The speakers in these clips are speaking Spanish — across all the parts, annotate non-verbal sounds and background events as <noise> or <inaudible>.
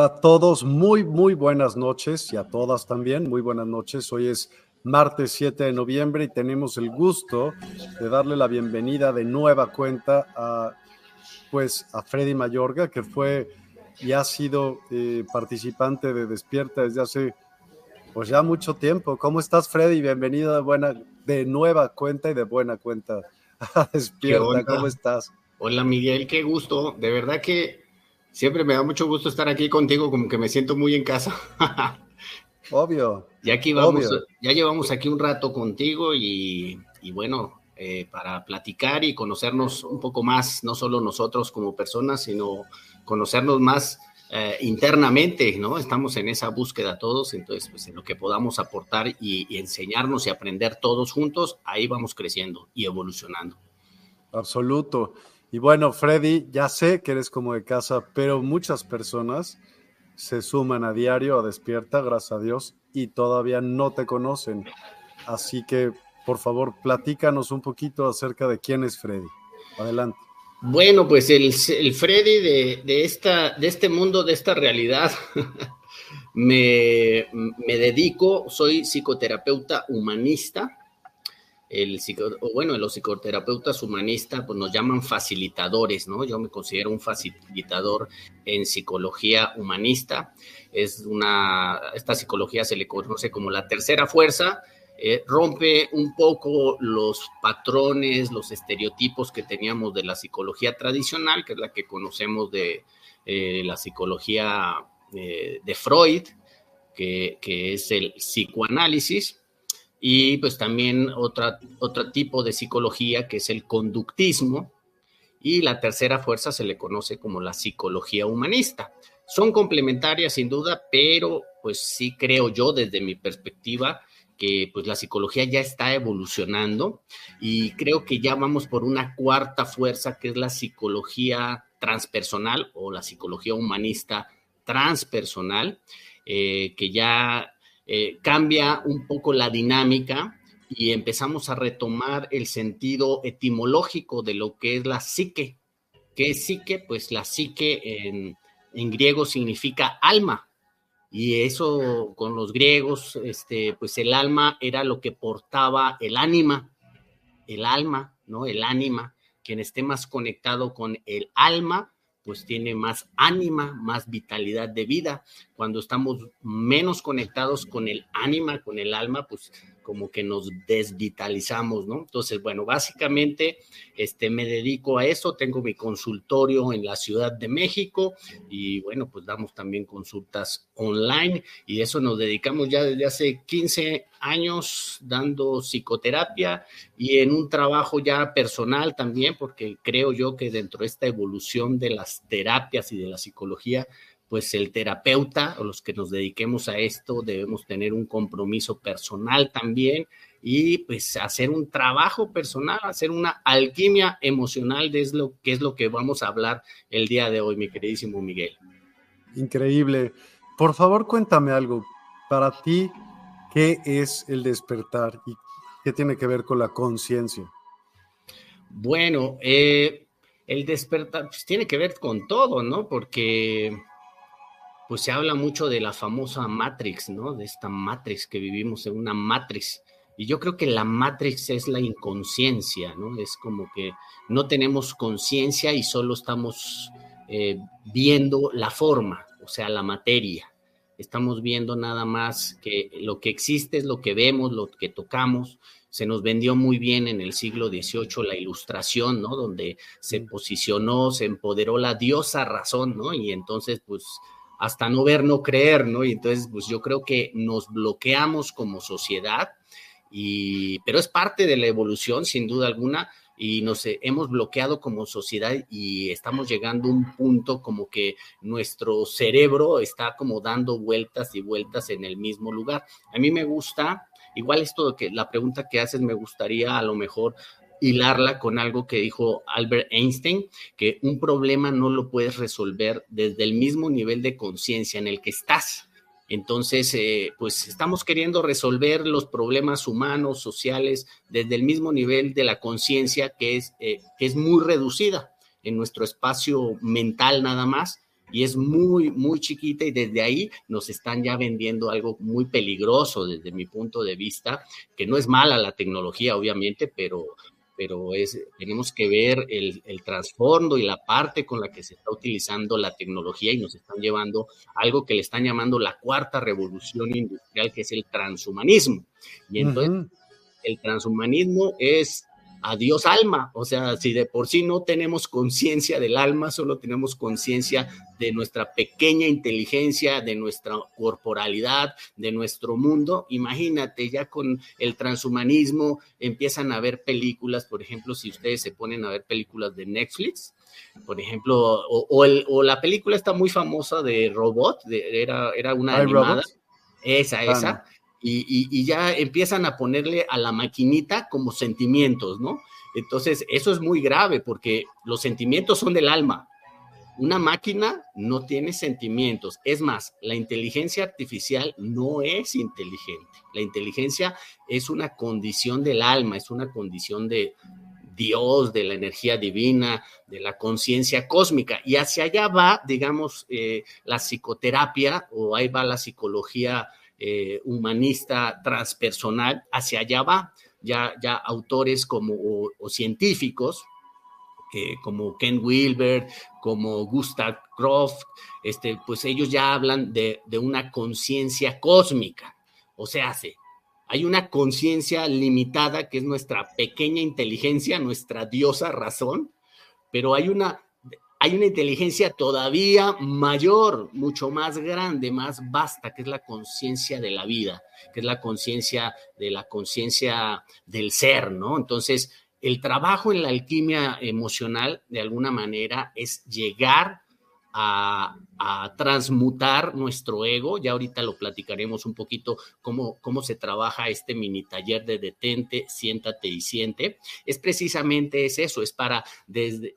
Hola a todos, muy, muy buenas noches y a todas también, muy buenas noches. Hoy es martes 7 de noviembre y tenemos el gusto de darle la bienvenida de nueva cuenta a, pues, a Freddy Mayorga, que fue y ha sido eh, participante de Despierta desde hace pues ya mucho tiempo. ¿Cómo estás, Freddy? Bienvenido de, buena, de nueva cuenta y de buena cuenta a Despierta. ¿Cómo estás? Hola, Miguel, qué gusto. De verdad que Siempre me da mucho gusto estar aquí contigo, como que me siento muy en casa. <laughs> Obvio. Ya aquí vamos, ya llevamos aquí un rato contigo y, bueno, eh, para platicar y conocernos un poco más, no solo nosotros como personas, sino conocernos más eh, internamente, ¿no? Estamos en esa búsqueda todos, entonces, pues en lo que podamos aportar y, y enseñarnos y aprender todos juntos, ahí vamos creciendo y evolucionando. Absoluto. Y bueno, Freddy, ya sé que eres como de casa, pero muchas personas se suman a diario a Despierta, gracias a Dios, y todavía no te conocen. Así que, por favor, platícanos un poquito acerca de quién es Freddy. Adelante. Bueno, pues el, Freddy de, esta, de este mundo, de esta realidad, <laughs> me, me dedico, soy psicoterapeuta humanista, el bueno, los psicoterapeutas humanistas pues nos llaman facilitadores, ¿no? Yo me considero un facilitador en psicología humanista. Es una, esta psicología se le conoce como la tercera fuerza, eh, rompe un poco los patrones, los estereotipos que teníamos de la psicología tradicional, que es la que conocemos de eh, la psicología eh, de Freud, que, que es el psicoanálisis y pues también otra, otro tipo de psicología que es el conductismo y la tercera fuerza se le conoce como la psicología humanista. Son complementarias sin duda, pero pues sí creo yo desde mi perspectiva que pues la psicología ya está evolucionando y creo que ya vamos por una cuarta fuerza que es la psicología transpersonal o la psicología humanista transpersonal, eh, que ya eh, cambia un poco la dinámica y empezamos a retomar el sentido etimológico de lo que es la psique. ¿Qué es psique? Pues la psique en, griego significa alma. Y eso con los griegos, este, pues el alma era lo que portaba el ánima, el alma, ¿no? El ánima. Quien esté más conectado con el alma, pues tiene más ánima, más vitalidad de vida. Cuando estamos menos conectados con el ánima, con el alma, pues como que nos desvitalizamos, ¿no? Entonces, bueno, básicamente este, me dedico a eso, tengo mi consultorio en la Ciudad de México y bueno, pues damos también consultas online y eso nos dedicamos ya desde hace 15 años dando psicoterapia y en un trabajo ya personal también, porque creo yo que dentro de esta evolución de las terapias y de la psicología, pues el terapeuta o los que nos dediquemos a esto debemos tener un compromiso personal también y pues hacer un trabajo personal, hacer una alquimia emocional de lo que es lo que vamos a hablar el día de hoy, mi queridísimo Miguel. Increíble. Por favor, cuéntame algo. Para ti, ¿qué es el despertar y qué tiene que ver con la conciencia? Bueno, eh, el despertar pues, tiene que ver con todo, ¿no? Porque pues se habla mucho de la famosa Matrix, ¿no? De esta Matrix que vivimos en una Matrix. Y yo creo que la Matrix es la inconsciencia, ¿no? Es como que no tenemos conciencia y solo estamos eh, viendo la forma, o sea, la materia. Estamos viendo nada más que lo que existe es lo que vemos, lo que tocamos. Se nos vendió muy bien en el siglo XVIII la ilustración, ¿no? Donde se posicionó, se empoderó la diosa razón, ¿no? Y entonces, pues, hasta no ver, no creer, ¿no? Y entonces, pues yo creo que nos bloqueamos como sociedad, y, pero es parte de la evolución, sin duda alguna, y nos hemos bloqueado como sociedad y estamos llegando a un punto como que nuestro cerebro está como dando vueltas y vueltas en el mismo lugar. A mí me gusta, igual esto que la pregunta que haces me gustaría a lo mejor hilarla con algo que dijo Albert Einstein, que un problema no lo puedes resolver desde el mismo nivel de conciencia en el que estás. Entonces, eh, pues estamos queriendo resolver los problemas humanos, sociales, desde el mismo nivel de la conciencia que, es eh, que es muy reducida en nuestro espacio mental nada más y es muy, muy chiquita y desde ahí nos están ya vendiendo algo muy peligroso desde mi punto de vista, que no es mala la tecnología, obviamente, pero, pero es, tenemos que ver el, el trasfondo y la parte con la que se está utilizando la tecnología y nos están llevando a algo que le están llamando la cuarta revolución industrial, que es el transhumanismo. Y entonces, el transhumanismo es adiós alma. O sea, si de por sí no tenemos conciencia del alma, solo tenemos conciencia de nuestra pequeña inteligencia, de nuestra corporalidad, de nuestro mundo, imagínate, ya con el transhumanismo empiezan a ver películas, por ejemplo, si ustedes se ponen a ver películas de Netflix, por ejemplo, o, la película está muy famosa de Robot, era, era una animada. Esa, esa y, ya empiezan a ponerle a la maquinita como sentimientos, ¿no? Entonces, eso es muy grave porque los sentimientos son del alma. Una máquina no tiene sentimientos. Es más, la inteligencia artificial no es inteligente. La inteligencia es una condición del alma, es una condición de Dios, de la energía divina, de la conciencia cósmica. Y hacia allá va, digamos, eh, la psicoterapia o ahí va la psicología eh, humanista transpersonal, hacia allá va. Ya, ya autores como, o, científicos, como Ken Wilber, como Gustav Croft, este, pues ellos ya hablan de, de una conciencia cósmica. O sea, hace, hay una conciencia limitada que es nuestra pequeña inteligencia, nuestra diosa razón, pero hay una hay una inteligencia todavía mayor, mucho más grande, más vasta, que es la conciencia de la vida, que es la conciencia de la conciencia del ser, ¿no? Entonces, el trabajo en la alquimia emocional, de alguna manera, es llegar a, transmutar nuestro ego. Ya ahorita lo platicaremos un poquito cómo, cómo se trabaja este mini taller de detente, siéntate y siente. Es precisamente es eso, es para desde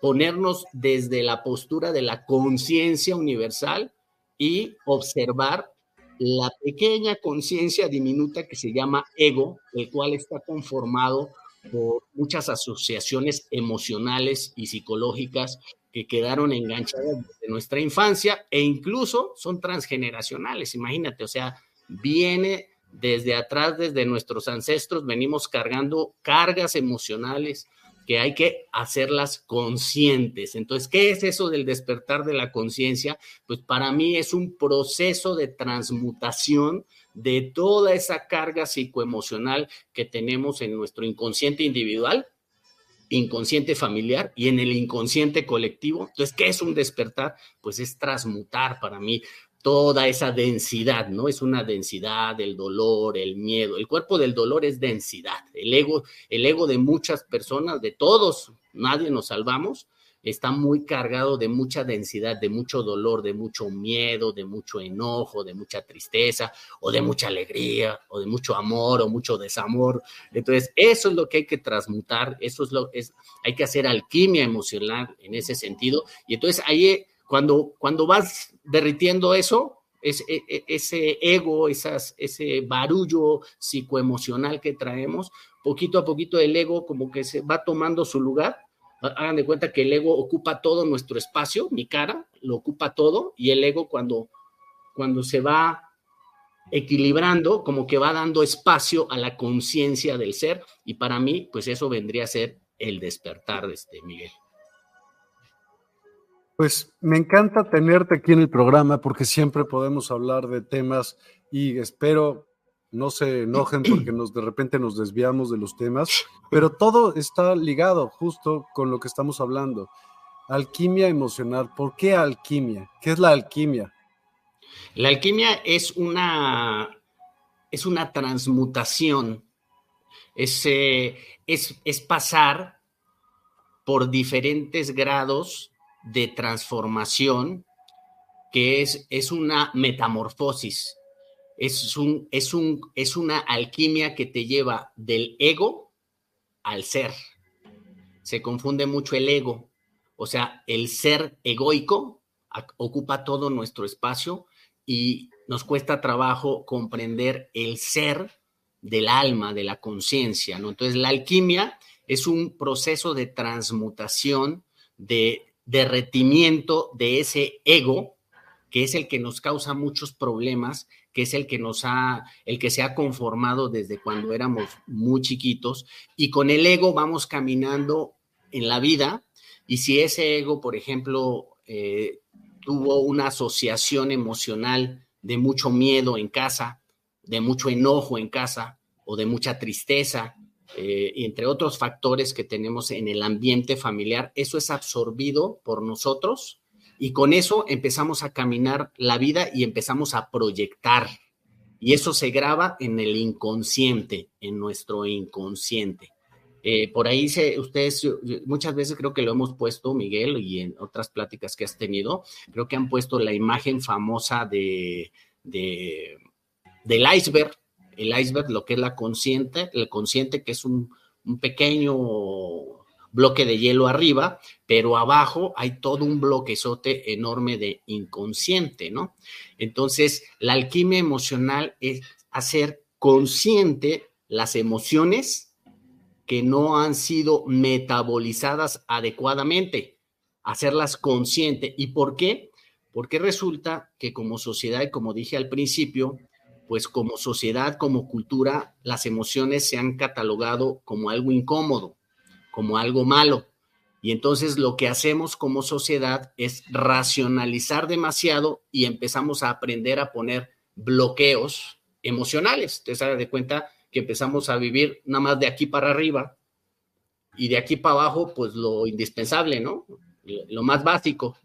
ponernos desde la postura de la conciencia universal y observar la pequeña conciencia diminuta que se llama ego, el cual está conformado por muchas asociaciones emocionales y psicológicas que quedaron enganchadas desde nuestra infancia e incluso son transgeneracionales. Imagínate, o sea, viene desde atrás, desde nuestros ancestros, venimos cargando cargas emocionales que hay que hacerlas conscientes. Entonces, ¿qué es eso del despertar de la conciencia? Pues para mí es un proceso de transmutación de toda esa carga psicoemocional que tenemos en nuestro inconsciente individual, inconsciente familiar y en el inconsciente colectivo. Entonces, ¿qué es un despertar? Pues es transmutar para mí toda esa densidad, ¿no? Es una densidad, el dolor, el miedo. El cuerpo del dolor es densidad. El ego, el ego de muchas personas, de todos, nadie nos salvamos, está muy cargado de mucha densidad, de mucho dolor, de mucho miedo, de mucho enojo, de mucha tristeza, o de mucha alegría, o de mucho amor, o mucho desamor. Entonces, eso es lo que hay que transmutar, eso es lo que es, hay que hacer alquimia emocional en ese sentido. Y entonces ahí cuando, cuando vas derritiendo eso, es, e, e, ese ego, ese barullo psicoemocional que traemos, poquito a poquito el ego como que se va tomando su lugar. Hagan de cuenta que el ego ocupa todo nuestro espacio, mi cara lo ocupa todo, y el ego cuando, cuando se va equilibrando, como que va dando espacio a la conciencia del ser, y para mí, pues eso vendría a ser el despertar de este Miguel. Pues me encanta tenerte aquí en el programa porque siempre podemos hablar de temas y espero no se enojen porque nos de repente nos desviamos de los temas, pero todo está ligado justo con lo que estamos hablando. Alquimia emocional. ¿Por qué alquimia? ¿Qué es la alquimia? La alquimia es una es una transmutación. Es, eh, es, es pasar por diferentes grados de transformación que es, es una metamorfosis, es, un, es, un, es una alquimia que te lleva del ego al ser. Se confunde mucho el ego, o sea, el ser egoico ocupa todo nuestro espacio y nos cuesta trabajo comprender el ser del alma, de la conciencia, ¿no? Entonces, la alquimia es un proceso de transmutación de derretimiento de ese ego, que es el que nos causa muchos problemas, que es el que nos ha, el que se ha conformado desde cuando éramos muy chiquitos, y con el ego vamos caminando en la vida, y si ese ego, por ejemplo, eh, tuvo una asociación emocional de mucho miedo en casa, de mucho enojo en casa, o de mucha tristeza, eh, y entre otros factores que tenemos en el ambiente familiar, eso es absorbido por nosotros y con eso empezamos a caminar la vida y empezamos a proyectar. Y eso se graba en el inconsciente, en nuestro inconsciente. Eh, por ahí se, ustedes, muchas veces creo que lo hemos puesto, Miguel, y en otras pláticas que has tenido, creo que han puesto la imagen famosa de del iceberg, el iceberg, lo que es la consciente, el consciente que es un, pequeño bloque de hielo arriba, pero abajo hay todo un bloquezote enorme de inconsciente, ¿no? Entonces, la alquimia emocional es hacer consciente las emociones que no han sido metabolizadas adecuadamente, hacerlas consciente. ¿Y por qué? Porque resulta que como sociedad, y como dije al principio, pues como sociedad, como cultura, las emociones se han catalogado como algo incómodo, como algo malo. Y entonces lo que hacemos como sociedad es racionalizar demasiado y empezamos a aprender a poner bloqueos emocionales. Te das de cuenta que empezamos a vivir nada más de aquí para arriba y de aquí para abajo, pues lo indispensable, ¿no? Lo más básico.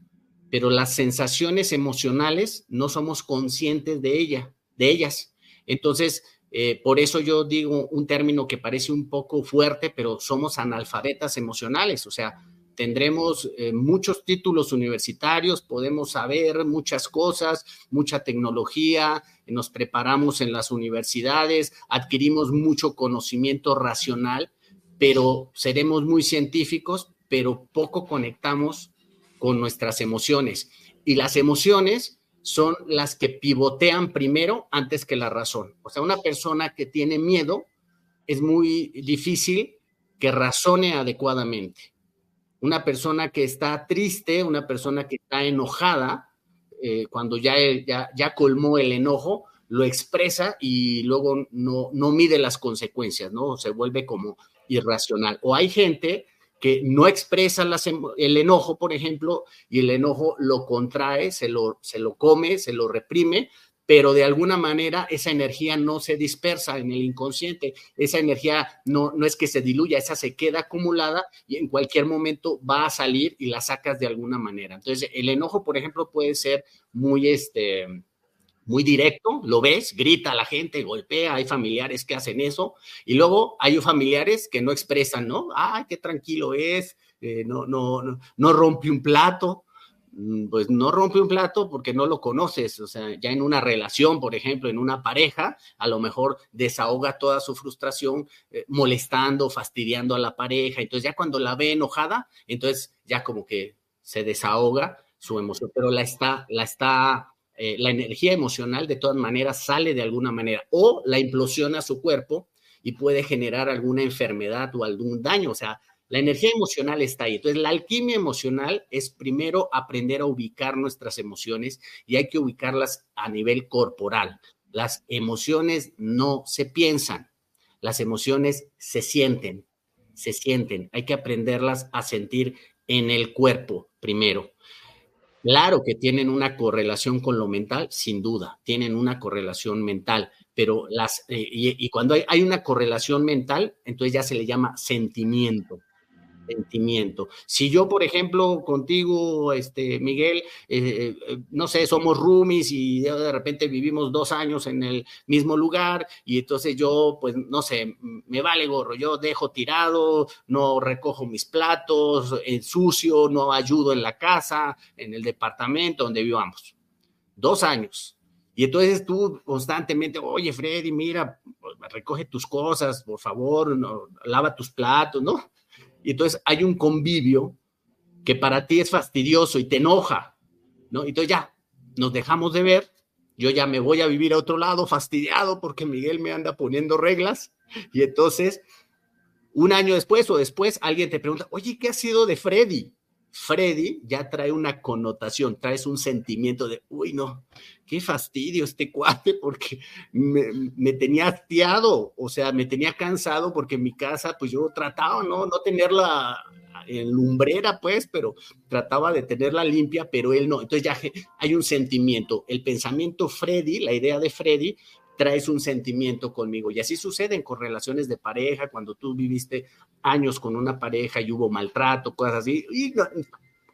Pero las sensaciones emocionales no somos conscientes de ella de ellas. Entonces, eh, por eso yo digo un término que parece un poco fuerte, pero somos analfabetas emocionales, o sea, tendremos eh, muchos títulos universitarios, podemos saber muchas cosas, mucha tecnología, nos preparamos en las universidades, adquirimos mucho conocimiento racional, pero seremos muy científicos, pero poco conectamos con nuestras emociones. Y las emociones son las que pivotean primero antes que la razón. O sea, una persona que tiene miedo es muy difícil que razone adecuadamente. Una persona que está triste, una persona que está enojada, eh, cuando ya, ya, ya, colmó el enojo, lo expresa y luego no, no mide las consecuencias, ¿no? Se vuelve como irracional. O hay gente que no expresa el enojo, por ejemplo, y el enojo lo contrae, se lo, se lo come, se lo reprime, pero de alguna manera esa energía no se dispersa en el inconsciente, esa energía no, no es que se diluya, esa se queda acumulada y en cualquier momento va a salir y la sacas de alguna manera. Entonces, el enojo, por ejemplo, puede ser muy, este, muy directo, lo ves, grita a la gente, golpea, hay familiares que hacen eso, y luego hay familiares que no expresan, ¿no? Ay, qué tranquilo es, eh, no, no, no, no rompe un plato, Mm, pues no rompe un plato porque no lo conoces, o sea, ya en una relación, por ejemplo, en una pareja, a lo mejor desahoga toda su frustración eh, molestando, fastidiando a la pareja, entonces ya cuando la ve enojada, entonces ya como que se desahoga su emoción, pero la está, la está, eh, la energía emocional de todas maneras sale de alguna manera o la implosiona a su cuerpo y puede generar alguna enfermedad o algún daño, o sea, la energía emocional está ahí. Entonces, la alquimia emocional es primero aprender a ubicar nuestras emociones y hay que ubicarlas a nivel corporal. Las emociones no se piensan, las emociones se sienten, se sienten. Hay que aprenderlas a sentir en el cuerpo primero. Claro que tienen una correlación con lo mental, sin duda, tienen una correlación mental, pero las, eh, y, cuando hay, una correlación mental, entonces ya se le llama sentimiento sentimiento. Si yo, por ejemplo, contigo, este, Miguel, eh, eh, no sé, somos roomies y de repente vivimos dos años en el mismo lugar y entonces yo, pues, no sé, me vale gorro, yo dejo tirado, no recojo mis platos, sucio, no ayudo en la casa, en el departamento donde vivamos. Dos años. Y entonces tú constantemente, oye, Freddy, mira, recoge tus cosas, por favor, no, lava tus platos, ¿no? Y entonces hay un convivio que para ti es fastidioso y te enoja, ¿no? Entonces ya nos dejamos de ver, yo ya me voy a vivir a otro lado fastidiado porque Miguel me anda poniendo reglas y entonces un año después o después alguien te pregunta, oye, ¿qué ha sido de Freddy? Freddy ya trae una connotación, traes un sentimiento de, uy, no, qué fastidio este cuate porque me, tenía hastiado, o sea, me tenía cansado porque en mi casa, pues yo trataba, ¿no? No tenerla en lumbrera, pues, pero trataba de tenerla limpia, pero él no. Entonces ya hay un sentimiento. El pensamiento Freddy, la idea de Freddy, traes un sentimiento conmigo. Y así sucede con relaciones de pareja, cuando tú viviste años con una pareja y hubo maltrato, cosas así, y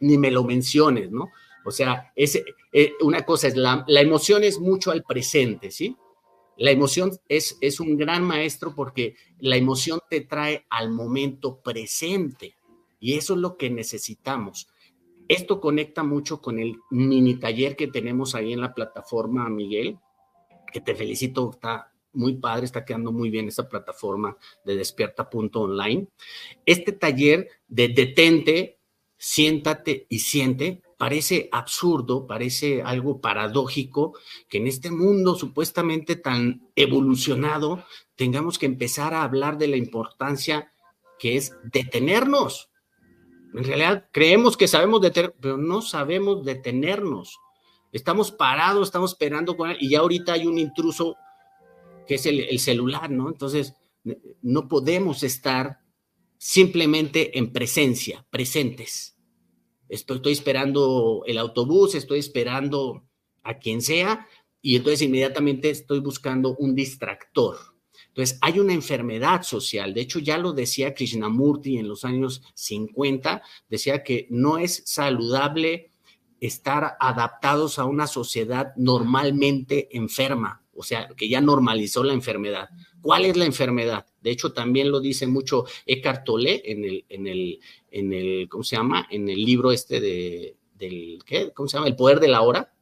ni me lo menciones, ¿no? O sea, es, eh, una cosa es, la, la, emoción es mucho al presente, ¿sí? La emoción es, es un gran maestro porque la emoción te trae al momento presente y eso es lo que necesitamos. Esto conecta mucho con el mini taller que tenemos ahí en la plataforma, Miguel, que te felicito, está muy padre, está quedando muy bien esa plataforma de despierta.online. Este taller de detente, siéntate y siente, parece absurdo, parece algo paradójico que en este mundo supuestamente tan evolucionado tengamos que empezar a hablar de la importancia que es detenernos. En realidad creemos que sabemos detener, pero no sabemos detenernos. Estamos parados, estamos esperando con él y ya ahorita hay un intruso que es el, celular, ¿no? Entonces, no podemos estar simplemente en presencia, presentes. Estoy, estoy, esperando el autobús, estoy esperando a quien sea y entonces inmediatamente estoy buscando un distractor. Entonces, hay una enfermedad social. De hecho, ya lo decía Krishnamurti en los años 50, decía que no es saludable estar adaptados a una sociedad normalmente enferma, o sea, que ya normalizó la enfermedad. ¿Cuál es la enfermedad? De hecho, también lo dice mucho Eckhart Tolle en el, en el, en el, ¿cómo se llama? En el libro este de, del, ¿qué? ¿Cómo se llama? El poder de la hora.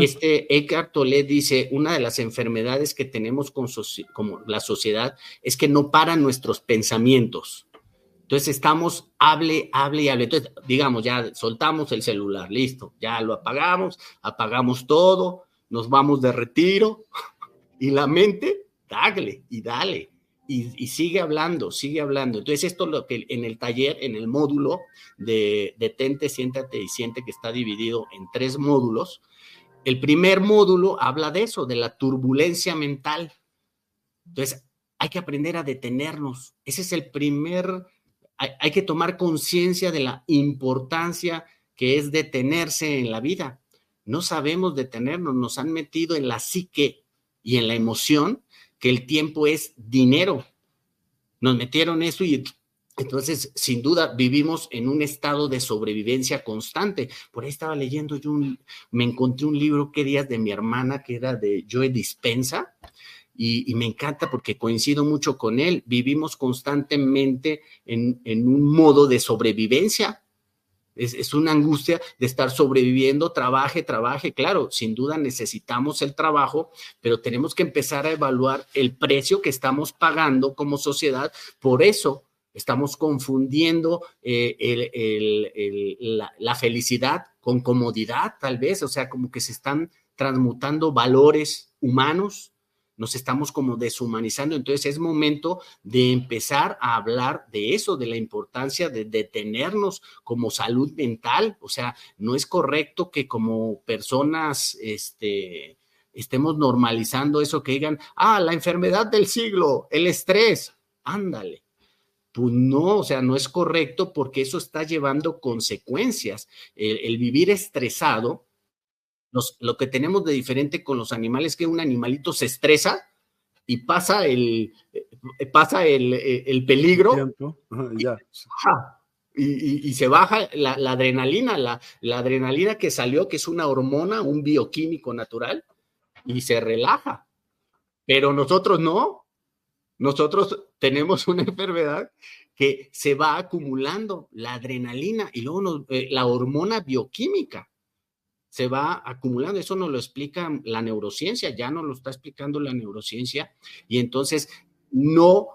Este Eckhart Tolle dice, una de las enfermedades que tenemos con como la sociedad es que no paran nuestros pensamientos. Entonces estamos, hable, hable y hable. Entonces, digamos, ya soltamos el celular, listo, ya lo apagamos, apagamos todo, nos vamos de retiro <laughs> y la mente, dale y dale. Y, sigue hablando, sigue hablando. Entonces, esto es lo que en el taller, en el módulo de detente, siéntate y siente que está dividido en tres módulos. El primer módulo habla de eso, de la turbulencia mental. Entonces, hay que aprender a detenernos. Ese es el primer hay, que tomar conciencia de la importancia que es detenerse en la vida. No sabemos detenernos, nos han metido en la psique y en la emoción que el tiempo es dinero. Nos metieron eso y entonces, sin duda, vivimos en un estado de sobrevivencia constante. Por ahí estaba leyendo yo, me encontré un libro que días de mi hermana, que era de Joe Dispensa, y, me encanta porque coincido mucho con él. Vivimos constantemente en, un modo de sobrevivencia. Es, es, una angustia de estar sobreviviendo, trabaje, trabaje. Claro, sin duda necesitamos el trabajo, pero tenemos que empezar a evaluar el precio que estamos pagando como sociedad por eso Estamos confundiendo eh, la, felicidad con comodidad, tal vez, o sea, como que se están transmutando valores humanos, nos estamos como deshumanizando. Entonces es momento de empezar a hablar de eso, de la importancia de detenernos como salud mental. O sea, no es correcto que como personas, este, estemos normalizando eso que digan, ah, la enfermedad del siglo, el estrés, ándale. Pues no, o sea, no es correcto porque eso está llevando consecuencias. El, vivir estresado, lo que tenemos de diferente con los animales es que un animalito se estresa y pasa el, eh, pasa el, eh, peligro. Y, se baja la, adrenalina, la, la adrenalina que salió, que es una hormona, un bioquímico natural, y se relaja. Pero nosotros no, nosotros tenemos una enfermedad que se va acumulando la adrenalina y luego eh, la hormona bioquímica se va acumulando. Eso nos lo explica la neurociencia, ya nos lo está explicando la neurociencia. Y entonces no,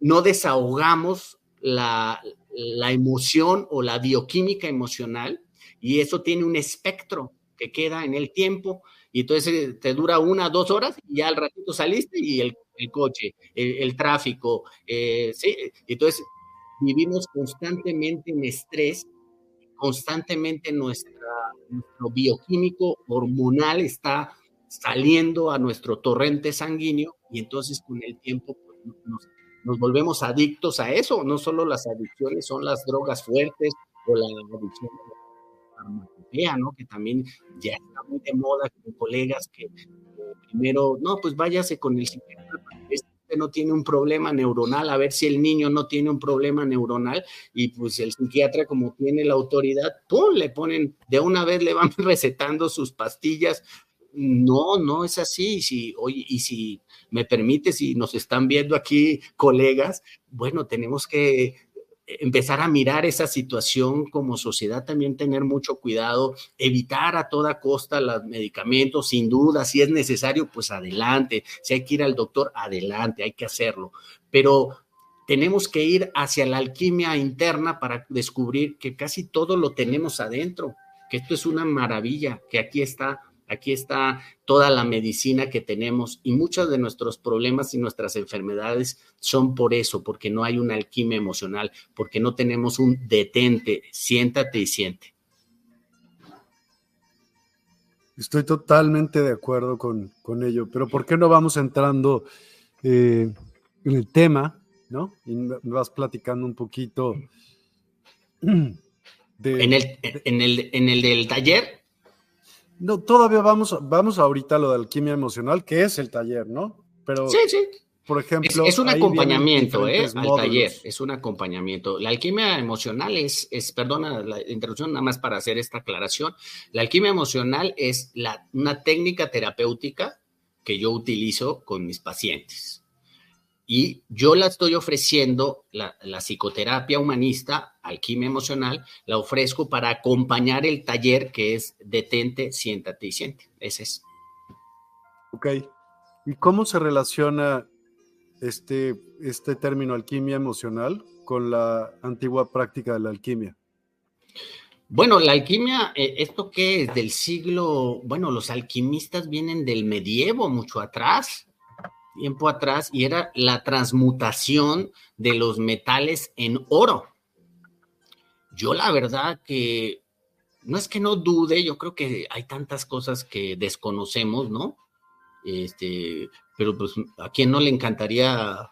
no desahogamos la, la emoción o la bioquímica emocional y eso tiene un espectro que queda en el tiempo y entonces te dura una, dos horas y ya al ratito saliste y el el coche, el, tráfico, eh, ¿sí? Entonces, vivimos constantemente en estrés, constantemente nuestra, nuestro bioquímico hormonal está saliendo a nuestro torrente sanguíneo y entonces con el tiempo pues, nos, nos, volvemos adictos a eso. No solo las adicciones son las drogas fuertes o la adicción farmacopea, ¿no? Que también ya está muy de moda con colegas que primero, no, pues váyase con el psiquiatra, no tiene un problema neuronal, a ver si el niño no tiene un problema neuronal y pues el psiquiatra como tiene la autoridad, ¡pum! le ponen, de una vez le van <laughs> recetando sus pastillas. No, no es así. Si, oye, y si me permite, si nos están viendo aquí colegas, bueno, tenemos que empezar a mirar esa situación como sociedad, también tener mucho cuidado, evitar a toda costa los medicamentos, sin duda, si es necesario, pues adelante, si hay que ir al doctor, adelante, hay que hacerlo, pero tenemos que ir hacia la alquimia interna para descubrir que casi todo lo tenemos adentro, que esto es una maravilla, que aquí está Aquí está toda la medicina que tenemos y muchos de nuestros problemas y nuestras enfermedades son por eso, porque no hay una alquimia emocional, porque no tenemos un detente, siéntate y siente. Estoy totalmente de acuerdo con, ello, pero ¿por qué no vamos entrando eh, en el tema, ¿no? Y vas platicando un poquito. <clears throat> De, en, el, en, el, en el del taller, no, todavía vamos, vamos ahorita a lo de alquimia emocional, que es el taller, ¿no? Pero, sí, sí. Por ejemplo. Es, un acompañamiento, ¿eh? Al taller, es un acompañamiento. La alquimia emocional es, es, perdona la introducción, nada más para hacer esta aclaración. La alquimia emocional es la, una técnica terapéutica que yo utilizo con mis pacientes. Y yo la estoy ofreciendo, la, psicoterapia humanista, alquimia emocional, la ofrezco para acompañar el taller que es detente, siéntate y siente. Ese es. Ok. ¿Y cómo se relaciona este, este término alquimia emocional con la antigua práctica de la alquimia? Bueno, la alquimia, eh, ¿esto qué es? Del siglo, bueno, los alquimistas vienen del medievo, mucho atrás tiempo atrás y era la transmutación de los metales en oro. Yo la verdad que no es que no dude, yo creo que hay tantas cosas que desconocemos, ¿no? Este, pero pues a quién no le encantaría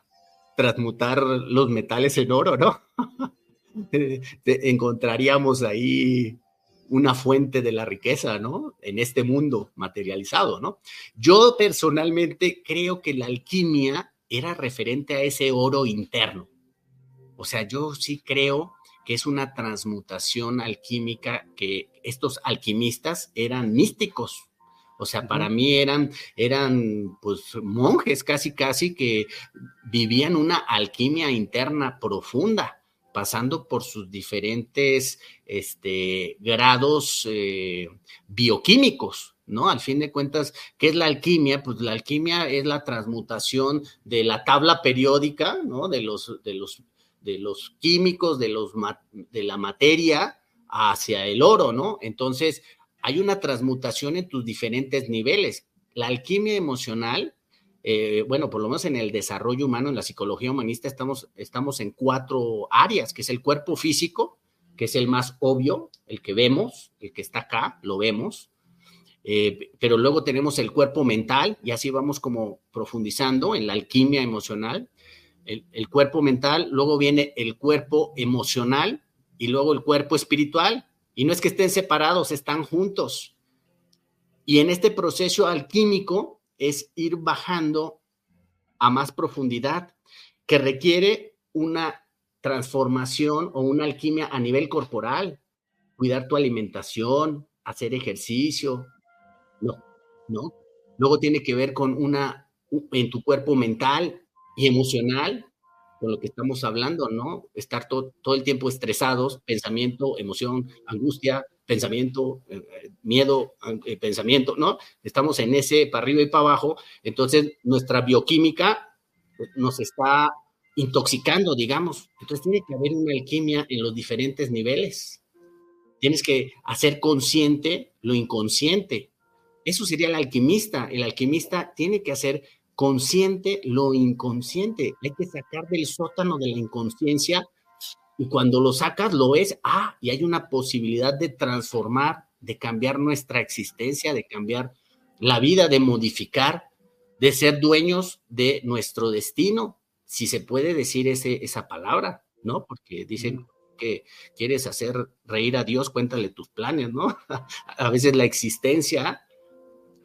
transmutar los metales en oro, ¿no? <laughs> encontraríamos ahí una fuente de la riqueza, ¿no? En este mundo materializado, ¿no? Yo personalmente creo que la alquimia era referente a ese oro interno. O sea, yo sí creo que es una transmutación alquímica que estos alquimistas eran místicos. O sea, para mí eran, eran pues monjes casi, casi que vivían una alquimia interna profunda pasando por sus diferentes este, grados eh, bioquímicos, ¿no? Al fin de cuentas, ¿qué es la alquimia? Pues la alquimia es la transmutación de la tabla periódica, ¿no? De los, de los, de los químicos, de, los, de la materia hacia el oro, ¿no? Entonces, hay una transmutación en tus diferentes niveles. La alquimia emocional eh, bueno, por lo menos en el desarrollo humano, en la psicología humanista, estamos, estamos en cuatro áreas, que es el cuerpo físico, que es el más obvio, el que vemos, el que está acá, lo vemos, eh, pero luego tenemos el cuerpo mental y así vamos como profundizando en la alquimia emocional, el, el cuerpo mental, luego viene el cuerpo emocional y luego el cuerpo espiritual, y no es que estén separados, están juntos. Y en este proceso alquímico, es ir bajando a más profundidad, que requiere una transformación o una alquimia a nivel corporal, cuidar tu alimentación, hacer ejercicio, no, no. Luego tiene que ver con una, en tu cuerpo mental y emocional, con lo que estamos hablando, ¿no? Estar todo, todo el tiempo estresados, pensamiento, emoción, angustia, pensamiento, eh, miedo, eh, pensamiento, ¿no? Estamos en ese para arriba y para abajo, entonces nuestra bioquímica pues, nos está intoxicando, digamos. Entonces tiene que haber una alquimia en los diferentes niveles. Tienes que hacer consciente lo inconsciente. Eso sería el alquimista. El alquimista tiene que hacer consciente lo inconsciente. Hay que sacar del sótano de la inconsciencia y cuando lo sacas, lo ves, ah, y hay una posibilidad de transformar, de cambiar nuestra existencia, de cambiar la vida, de modificar, de ser dueños de nuestro destino, si se puede decir ese, esa palabra, ¿no? Porque dicen que quieres hacer reír a Dios, cuéntale tus planes, ¿no? <laughs> a veces la existencia,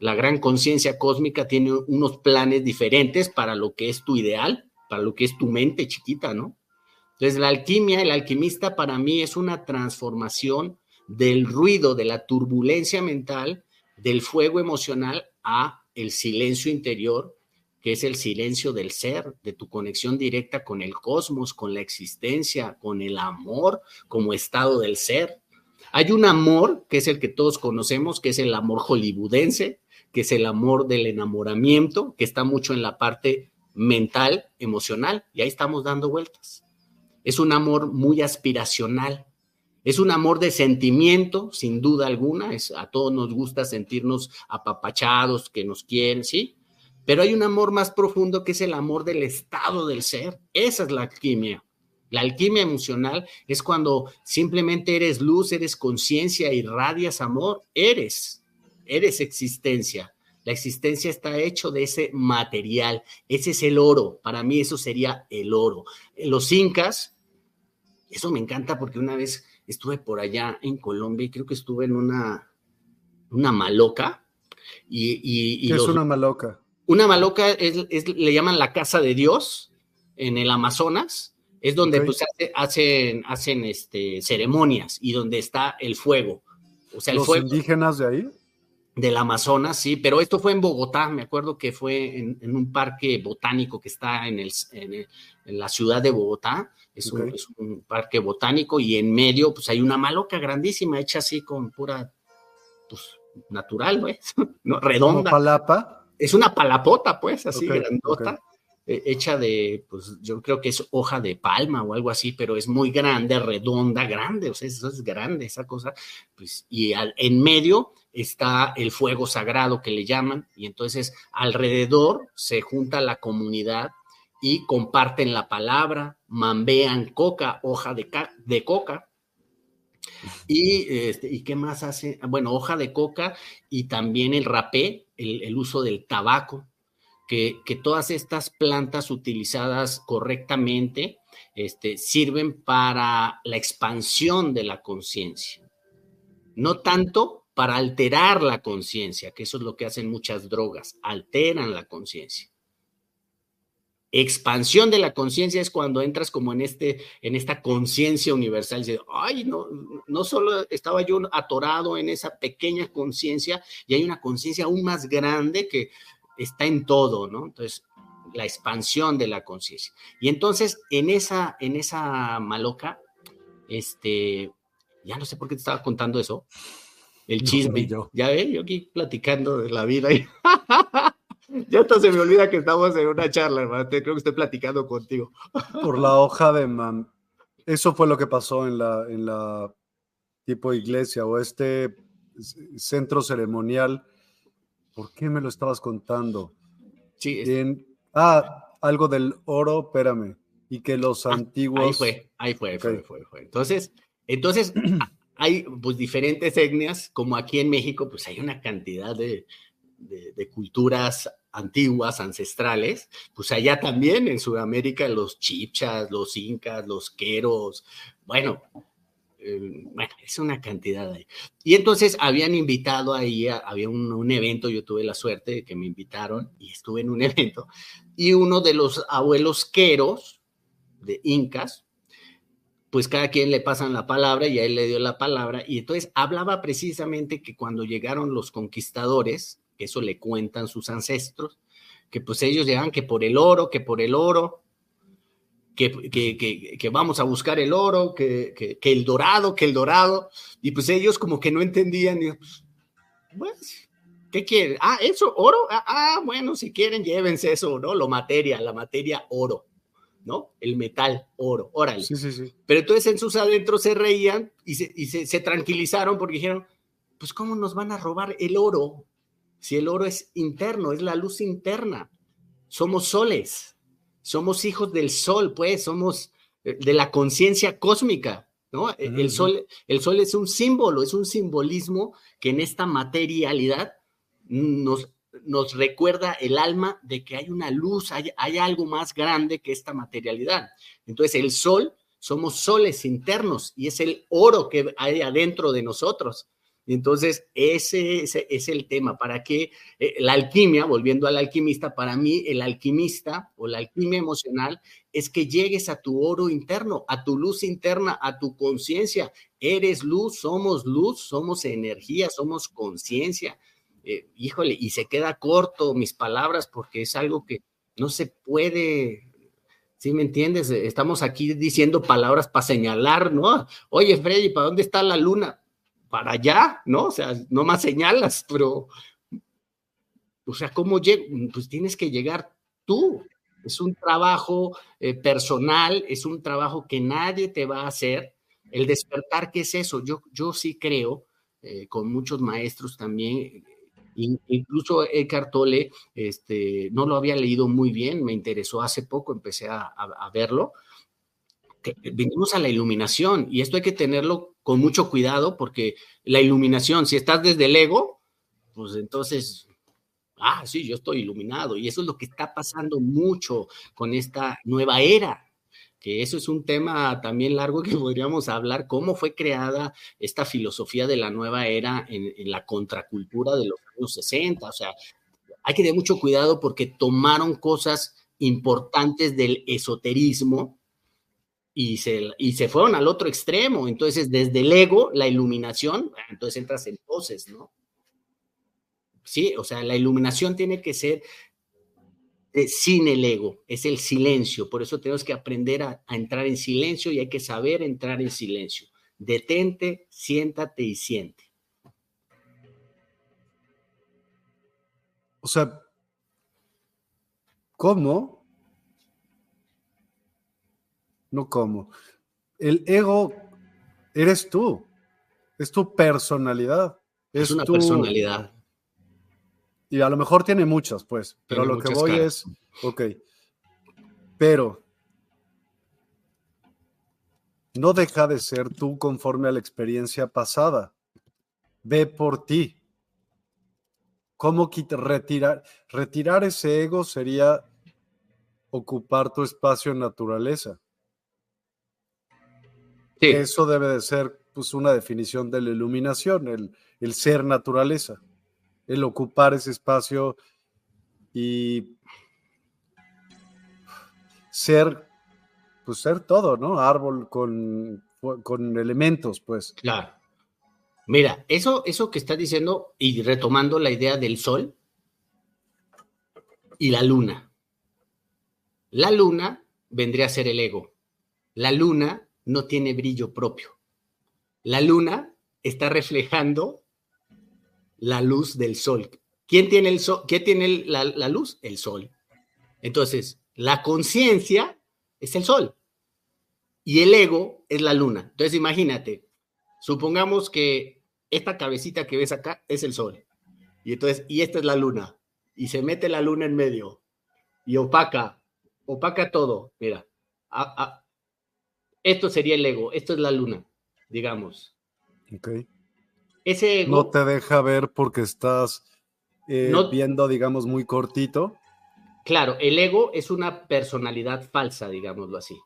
la gran conciencia cósmica tiene unos planes diferentes para lo que es tu ideal, para lo que es tu mente chiquita, ¿no? Entonces, la alquimia, el alquimista para mí es una transformación del ruido, de la turbulencia mental, del fuego emocional a el silencio interior, que es el silencio del ser, de tu conexión directa con el cosmos, con la existencia, con el amor como estado del ser. Hay un amor que es el que todos conocemos, que es el amor hollywoodense, que es el amor del enamoramiento, que está mucho en la parte mental, emocional, y ahí estamos dando vueltas es un amor muy aspiracional, es un amor de sentimiento, sin duda alguna, es, a todos nos gusta sentirnos apapachados, que nos quieren, ¿sí? Pero hay un amor más profundo que es el amor del estado del ser. Esa es la alquimia. La alquimia emocional es cuando simplemente eres luz, eres conciencia, irradias amor, eres, eres existencia. La existencia está hecho de ese material. Ese es el oro. Para mí eso sería el oro. Los incas, eso me encanta porque una vez estuve por allá en Colombia y creo que estuve en una, una maloca. Y, ¿Qué es una maloca? Una maloca es, le llaman la casa de Dios en el Amazonas. Es donde pues hacen, hacen este, ceremonias y donde está el fuego. O sea, el ¿Los indígenas de ahí? Del Amazonas, sí, pero esto fue en Bogotá, me acuerdo que fue en, un parque botánico que está en, el, en, la ciudad de Bogotá, es, un, parque botánico y en medio pues hay una maloca grandísima hecha así con pura, pues natural, pues, <laughs> ¿no? Redonda. palapa? Es una palapota, pues, así grandota. Eh, hecha de, pues yo creo que es hoja de palma o algo así, pero es muy grande, redonda, grande, o sea, eso es grande esa cosa, pues, y en medio está el fuego sagrado que le llaman, y entonces alrededor se junta la comunidad y comparten la palabra, mambean coca, hoja de, de coca, y, este, ¿Y qué más hace? Bueno, hoja de coca y también el rapé, el, el uso del tabaco que, todas estas plantas utilizadas correctamente este, sirven para la expansión de la conciencia, no tanto para alterar la conciencia, que eso es lo que hacen muchas drogas, alteran la conciencia expansión de la conciencia es cuando entras como en, este, en esta conciencia universal. Dices, ay, no, no solo estaba yo atorado en esa pequeña conciencia, y hay una conciencia aún más grande que está en todo, ¿no? Entonces, la expansión de la conciencia. Y entonces, en esa, en esa maloca, este, ya no sé por qué te estaba contando eso, el chisme. ya ve, yo aquí platicando de la vida. Y <laughs> Ya hasta se me olvida que estamos en una charla, hermano. Creo que estoy platicando contigo. Por la hoja de man. Eso fue lo que pasó en la, en la tipo iglesia o este centro ceremonial. ¿Por qué me lo estabas contando? Sí. ah, algo del oro, espérame. Y que los ah, antiguos. Ahí fue, ahí fue, fue, fue, fue. Entonces, entonces <clears throat> hay pues diferentes etnias, como aquí en México, pues hay una cantidad de, culturas antiguas, ancestrales, pues allá también en Sudamérica los chipchas, los incas, los queros, bueno, eh, bueno, es una cantidad ahí. Y entonces habían invitado ahí, había un, evento, yo tuve la suerte de que me invitaron y estuve en un <laughs> evento, y uno de los abuelos queros de incas, pues cada quien le pasan la palabra y a él le dio la palabra, y entonces hablaba precisamente que cuando llegaron los conquistadores, eso le cuentan sus ancestros, que pues ellos llegan que por el oro, que por el oro, que, que, vamos a buscar el oro, que, el dorado, que el dorado, y pues ellos como que no entendían, pues, ¿qué quieren? Ah, eso, oro, ah, ah, bueno, si quieren, llévense eso, ¿no? Lo materia, la materia oro. ¿No? El metal, oro, órale. Sí, sí, sí. Pero entonces en sus adentros se reían y, se, y se, se, tranquilizaron porque dijeron, pues ¿cómo nos van a robar el oro? Si el oro es interno, es la luz interna. Somos soles, somos hijos del sol, pues, somos eh, de la conciencia cósmica, ¿no? E, el, sol, el sol es un símbolo, es un simbolismo que en esta materialidad nos, nos recuerda el alma de que hay una luz, hay, hay algo más grande que esta materialidad. Entonces, el sol, somos soles internos y es el oro que hay adentro de nosotros. Entonces, ese, es el tema. ¿Para qué? Eh, la alquimia, volviendo al alquimista, para mí el alquimista o la alquimia emocional es que llegues a tu oro interno, a tu luz interna, a tu conciencia. Eres luz, somos luz, somos energía, somos conciencia. Eh, híjole, y se queda corto mis palabras porque es algo que no se puede ¿Sí me entiendes? Estamos aquí diciendo palabras para señalar, ¿no? Oye, Freddy, ¿para dónde está la luna? para allá, ¿no? O sea, no más señalas, pero, o sea, ¿cómo llego? Pues tienes que llegar tú. Es un trabajo eh, personal, es un trabajo que nadie te va a hacer. El despertar, ¿qué es eso? Yo, yo sí creo, eh, con muchos maestros también, incluso Eckhart Tolle, este, no lo había leído muy bien, me interesó hace poco, empecé a, a verlo, venimos a la iluminación y esto hay que tenerlo con mucho cuidado porque la iluminación, si estás desde el ego, pues entonces, ah, sí, yo estoy iluminado y eso es lo que está pasando mucho con esta nueva era que eso es un tema también largo que <laughs> podríamos hablar, cómo fue creada esta filosofía de la nueva era en, la contracultura de los años 60. O sea, hay que tener mucho cuidado porque tomaron cosas importantes del esoterismo y se, y se fueron al otro extremo. Entonces, desde el ego, la iluminación, entonces entras en poses, ¿no? Sí, o sea, la iluminación tiene que ser sin el ego, es el silencio. Por eso tenemos que aprender a, a entrar en silencio y hay que saber entrar en silencio. Detente, siéntate y siente. O sea, ¿cómo? no como. El ego eres tú, es tu personalidad. Es, una personalidad. Y a lo mejor tiene muchas, pues, pero lo que voy es, ok, pero no deja de ser tú conforme a la experiencia pasada. Ve por ti. ¿cómo retirar, retirar ese ego sería ocupar tu espacio en naturaleza? Eso debe de ser pues, una definición de la iluminación, el, el ser naturaleza, el ocupar ese espacio y ser, pues ser todo, ¿no? Árbol con, con elementos, pues. Claro. Mira, eso, eso que estás diciendo y retomando la idea del sol y la luna. La luna vendría a ser el ego. La luna no tiene brillo propio. La luna está reflejando la luz del sol. ¿Quién tiene, el sol? ¿Quién tiene la, la luz? El sol. Entonces, la conciencia es el sol y el ego es la luna. Entonces, imagínate, supongamos que esta cabecita que ves acá es el sol. Y entonces, y esta es la luna. Y se mete la luna en medio y opaca, opaca todo. Mira, esto sería el ego, esto es la luna, digamos. Ese. No te deja ver porque estás eh, viendo, digamos, muy cortito. Claro, el ego es una personalidad falsa, digámoslo así.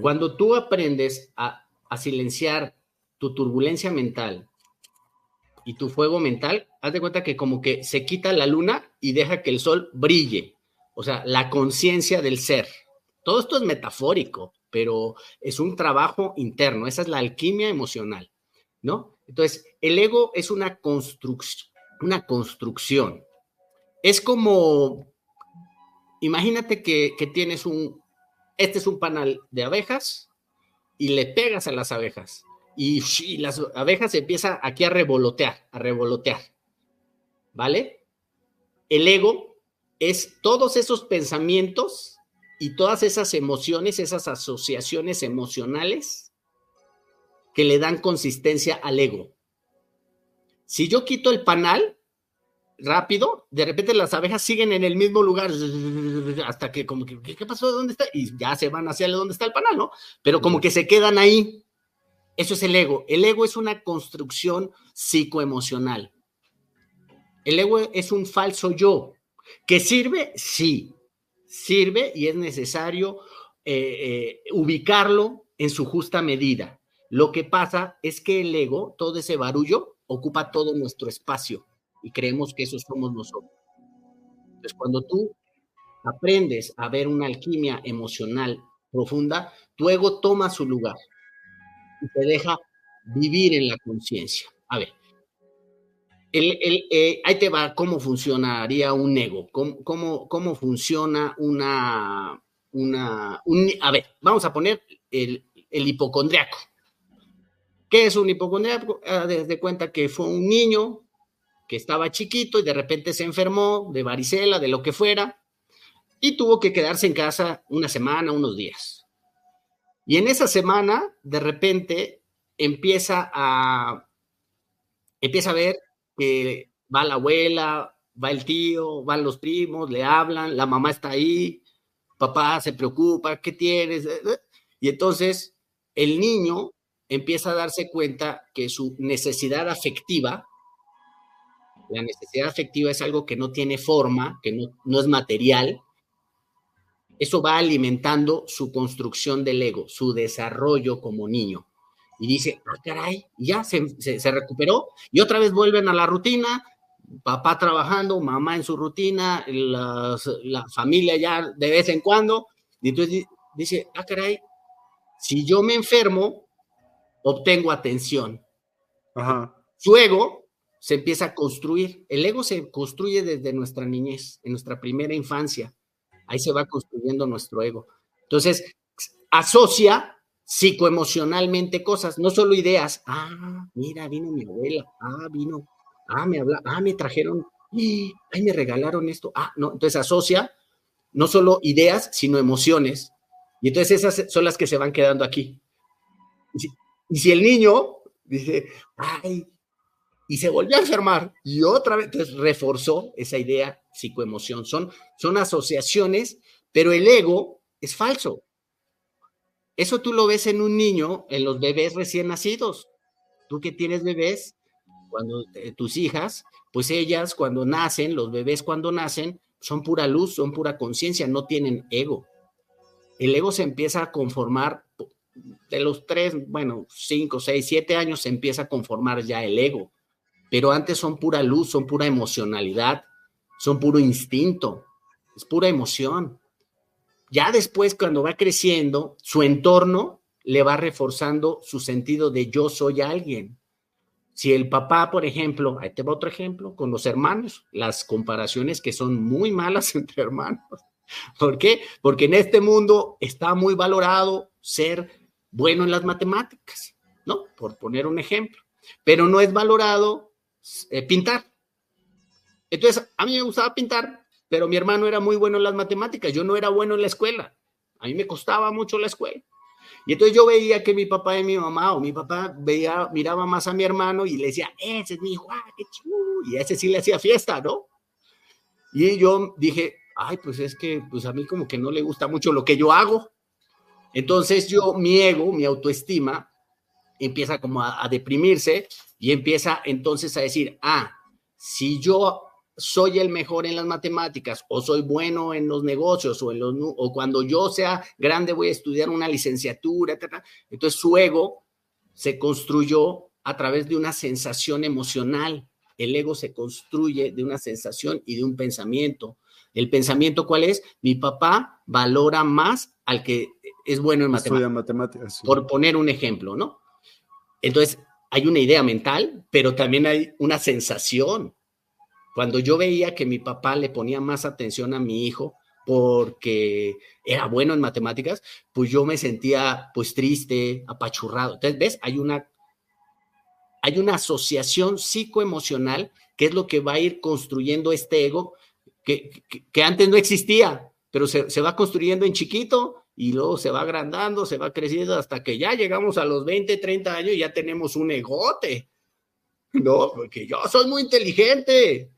Cuando tú aprendes a, silenciar tu turbulencia mental y tu fuego mental, haz de cuenta que como que se quita la luna y deja que el sol brille. O sea, la conciencia del ser. Todo esto es metafórico, pero es un trabajo interno. Esa es la alquimia emocional, ¿no? Entonces, el ego es una, una construcción. Es como Imagínate que, tienes un, este es un panal de abejas y le pegas a las abejas y, las abejas empiezan aquí a revolotear, a revolotear, ¿vale? El ego es todos esos pensamientos y todas esas emociones, esas asociaciones emocionales que le dan consistencia al ego. Si yo quito el panal, rápido, de repente las abejas siguen en el mismo lugar hasta que como que, ¿qué pasó? ¿Dónde está? Y ya se van hacia donde está el panal, ¿no? Pero como que se quedan ahí. Eso es el ego. El ego es una construcción psicoemocional. El ego es un falso yo. ¿Que sirve? Sí, sirve y es necesario eh, eh, ubicarlo en su justa medida. Lo que pasa es que el ego, todo ese barullo, ocupa todo nuestro espacio y creemos que eso somos nosotros. Entonces, cuando tú aprendes a ver una alquimia emocional profunda, tu ego toma su lugar y te deja vivir en la conciencia. A ver, el, eh, ahí te va cómo funcionaría un ego, cómo, cómo, funciona una, una a ver, vamos a poner el, el hipocondriaco. ¿Qué es un hipocondriaco? Ah, desde cuenta que fue un niño que estaba chiquito y de repente se enfermó de varicela, de lo que fuera, y tuvo que quedarse en casa una semana, unos días. Y en esa semana, de repente, empieza a, empieza a ver que va la abuela, va el tío, van los primos, le hablan, la mamá está ahí, papá se preocupa, ¿qué tienes? Y entonces el niño empieza a darse cuenta que su necesidad afectiva la necesidad afectiva es algo que no tiene forma, que no, es material. Eso va alimentando su construcción del ego, su desarrollo como niño. Y dice, ah, caray, ya se, recuperó y otra vez vuelven a la rutina, papá trabajando, mamá en su rutina, la familia ya de vez en cuando. Y entonces dice, ah, caray, si yo me enfermo, obtengo atención. Ajá. Su ego se empieza a construir. El ego se construye desde nuestra niñez, en nuestra primera infancia. Ahí se va construyendo nuestro ego. Entonces, asocia psicoemocionalmente cosas, no solo ideas. Ah, mira, vino mi abuela. Ah, vino. Ah, me habla. Ah, me trajeron. <gasps> Ay, me regalaron esto. Ah, no. Entonces asocia no solo ideas, sino emociones. Y entonces esas son las que se van quedando aquí. Y si, el niño dice, ay, y se volvió a enfermar y otra vez entonces reforzó esa idea psicoemoción. Son, son asociaciones, pero el ego es falso. Eso tú lo ves en un niño, en los bebés recién nacidos. Tú que tienes bebés, cuando eh, tus hijas, pues ellas cuando nacen, los bebés cuando nacen, son pura luz, son pura conciencia, no tienen ego. El ego se empieza a conformar de los tres, bueno, cinco, seis, siete años se empieza a conformar ya el ego. Pero antes son pura luz, son pura emocionalidad, son puro instinto, es pura emoción. Ya después, cuando va creciendo, su entorno le va reforzando su sentido de yo soy alguien. Si el papá, por ejemplo, ahí te va otro ejemplo, con los hermanos, las comparaciones que son muy malas <laughs> entre hermanos. ¿Por qué? Porque en este mundo está muy valorado ser bueno en las matemáticas, ¿no? Por poner un ejemplo. Pero no es valorado eh, pintar. Entonces, a mí me gustaba pintar, pero mi hermano era muy bueno en las matemáticas. Yo no era bueno en la escuela. A mí me costaba mucho la escuela. Y entonces yo veía que mi papá y mi mamá, o mi papá veía, miraba más a mi hermano y le decía, ese es mi hijo, ah, qué chulo. Y ese sí le hacía fiesta, ¿no? Y yo dije, ay, pues es que pues a mí como que no le gusta mucho lo que yo hago. Entonces yo, mi ego, mi autoestima, empieza como a, deprimirse y empieza entonces a decir, ah, si yo soy el mejor en las matemáticas o soy bueno en los negocios o, en los, o cuando yo sea grande voy a estudiar una licenciatura, entonces su ego se construyó a través de una sensación emocional. El ego se construye de una sensación y de un pensamiento. ¿El pensamiento cuál es? Mi papá valora más al que es bueno en matemáticas. Por poner un ejemplo, ¿no? Entonces, hay una idea mental, pero también hay una sensación. Cuando yo veía que mi papá le ponía más atención a mi hijo porque era bueno en matemáticas, pues yo me sentía pues triste, apachurrado. Entonces, ¿ves? Hay una hay una asociación psicoemocional que es lo que va a ir construyendo este ego que, antes no existía, pero se, se, va construyendo en chiquito y luego se va agrandando, se va creciendo hasta que ya llegamos a los 20, 30 años y ya tenemos un egote. No, porque yo soy muy inteligente.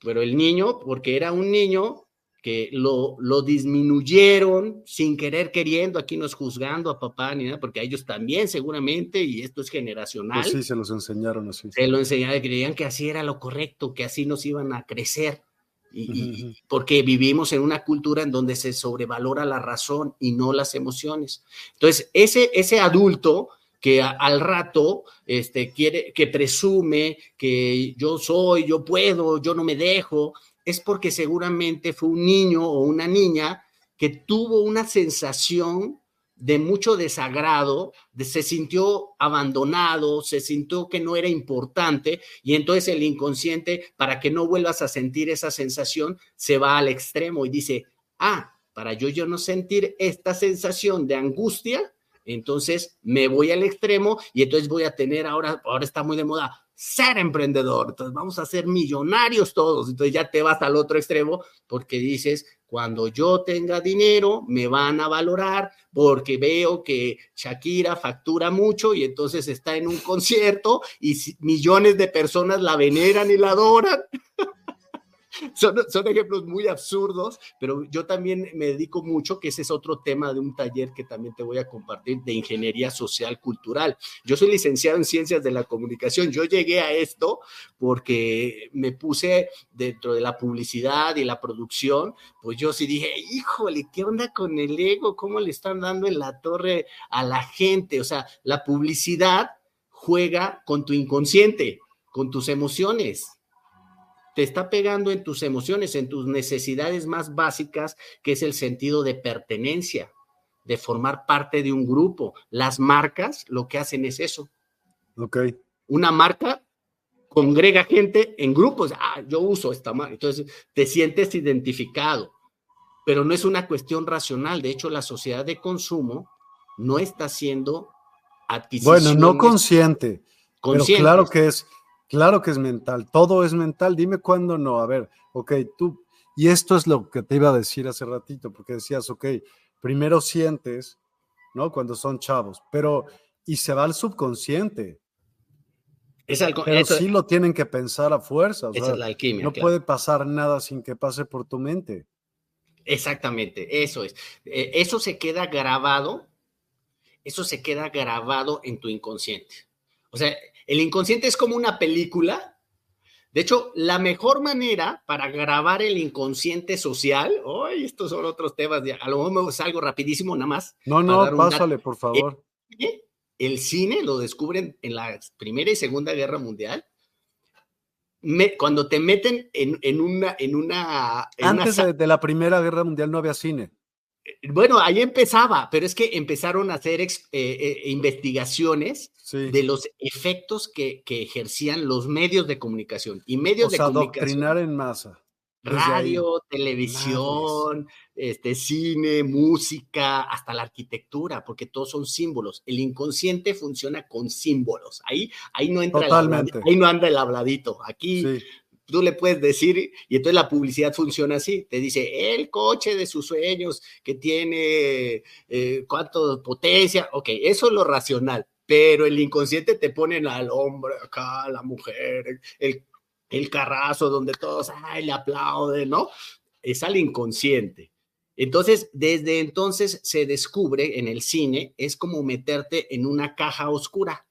Pero el niño, porque era un niño que lo, lo disminuyeron sin querer queriendo, aquí no es juzgando a papá ni nada, porque a ellos también seguramente, y esto es generacional. Pues sí, se los enseñaron así. Se lo enseñaron, creían que así era lo correcto, que así nos iban a crecer. Y, porque vivimos en una cultura en donde se sobrevalora la razón y no las emociones. Entonces, ese, ese adulto que al rato este, quiere, que presume que yo soy, yo puedo, yo no me dejo, es porque seguramente fue un niño o una niña que tuvo una sensación de mucho desagrado, se sintió abandonado, se sintió que no era importante y entonces el inconsciente, para que no vuelvas a sentir esa sensación, se va al extremo y dice, ah, para yo, yo no sentir esta sensación de angustia, entonces me voy al extremo y entonces voy a tener ahora, ahora está muy de moda, ser emprendedor, entonces vamos a ser millonarios todos, entonces ya te vas al otro extremo porque dices, cuando yo tenga dinero, me van a valorar porque veo que Shakira factura mucho y entonces está en un concierto y millones de personas la veneran y la adoran. <laughs> <laughs> son, ejemplos muy absurdos, pero yo también me dedico mucho, que ese es otro tema de un taller que también te voy a compartir, de ingeniería social cultural. Yo soy licenciado en ciencias de la comunicación. Yo llegué a esto porque me puse dentro de la publicidad y la producción, pues yo sí dije, híjole, ¿qué onda con el ego? ¿Cómo le están dando en la torre a la gente? O sea, la publicidad juega con tu inconsciente, con tus emociones te está pegando en tus emociones, en tus necesidades más básicas, que es el sentido de pertenencia, de formar parte de un grupo. Las marcas lo que hacen es eso. Ok. Una marca congrega gente en grupos. Ah, yo uso esta marca. Entonces, te sientes identificado. Pero no es una cuestión racional. De hecho, la sociedad de consumo no está siendo adquisición. Bueno, no consciente. consciente. Pero claro que es Claro que es mental, todo es mental. Dime cuándo no. A ver, ok, tú, y esto es lo que te iba a decir hace ratito, porque decías, ok, primero sientes, ¿no? Cuando son chavos, pero, y se va al subconsciente. Es algo, pero sí lo tienen que pensar a fuerza. no puede pasar nada sin que pase por tu mente. Exactamente, eso es. Eh, eso se queda grabado, eso se queda grabado en tu inconsciente. O sea, El inconsciente es como una película. De hecho, la mejor manera para grabar el inconsciente social, hoy estos son otros temas, a lo mejor me salgo rapidísimo nada más. No, no, pásale, por favor. El, cine lo descubren en la Primera y Segunda Guerra Mundial. cuando te meten en, una... En una Antes de la Primera Guerra Mundial no había cine. Bueno, ahí empezaba, pero es que empezaron a hacer eh, eh, investigaciones de los efectos que, ejercían los medios de comunicación y medios de comunicación. en masa. Radio, televisión, este, cine, música, hasta la arquitectura, porque todos son símbolos. El inconsciente funciona con símbolos. Ahí, ahí no entra ahí no anda el habladito. Aquí tú le puedes decir, y entonces la publicidad funciona así, te dice, el coche de sus sueños que tiene eh, cuánto potencia, ok, eso es lo racional, pero el inconsciente te ponen al hombre acá, la mujer, el, el carrazo donde todos, ay, le aplauden, ¿no? Es al inconsciente. Entonces, desde entonces se descubre en el cine, es como meterte en una caja oscura.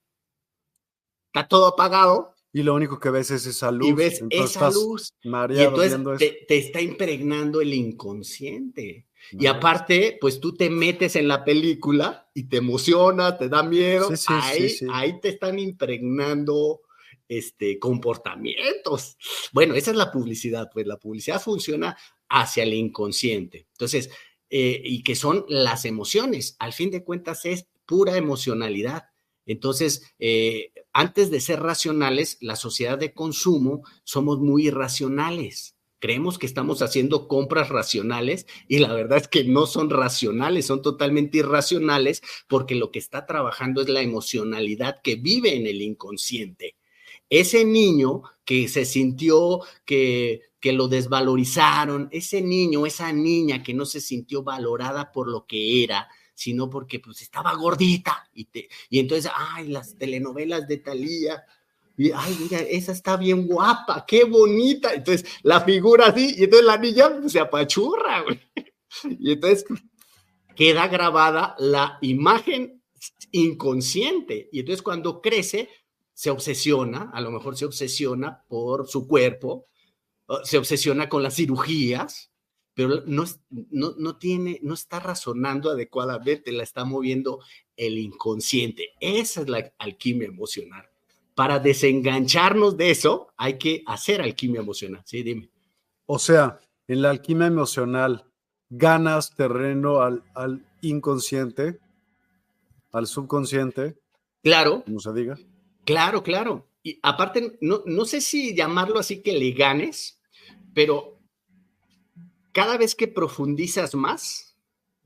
Está todo apagado, y lo único que ves es esa luz. Y ves esa luz. y entonces te, está impregnando el inconsciente. Y aparte, pues tú te metes en la película y te emociona, te da miedo. ahí, ahí te están impregnando este, comportamientos. Bueno, esa es la publicidad, pues la publicidad funciona hacia el inconsciente. Entonces, eh, y que son las emociones. Al fin de cuentas es pura emocionalidad. Entonces, eh, antes de ser racionales, la sociedad de consumo somos muy irracionales. Creemos que estamos haciendo compras racionales y la verdad es que no son racionales, son totalmente irracionales porque lo que está trabajando es la emocionalidad que vive en el inconsciente. Ese niño que se sintió que, que lo desvalorizaron, ese niño, esa niña que no se sintió valorada por lo que era, sino porque pues estaba gordita y, te, y entonces, ay, las telenovelas de Talía, y ay, mira, esa está bien guapa, qué bonita, entonces la figura así, y entonces la niña pues, se apachurra, güey. y entonces queda grabada la imagen inconsciente, y entonces cuando crece, se obsesiona, a lo mejor se obsesiona por su cuerpo, se obsesiona con las cirugías, pero no, no, no, tiene, no está razonando adecuadamente, la está moviendo el inconsciente. Esa es la alquimia emocional. Para desengancharnos de eso, hay que hacer alquimia emocional. Sí, dime. O sea, en la alquimia emocional, ganas terreno al, al inconsciente, al subconsciente. Claro. Como se diga. Claro, claro. Y aparte, no, no sé si llamarlo así que le ganes, pero cada vez que profundizas más,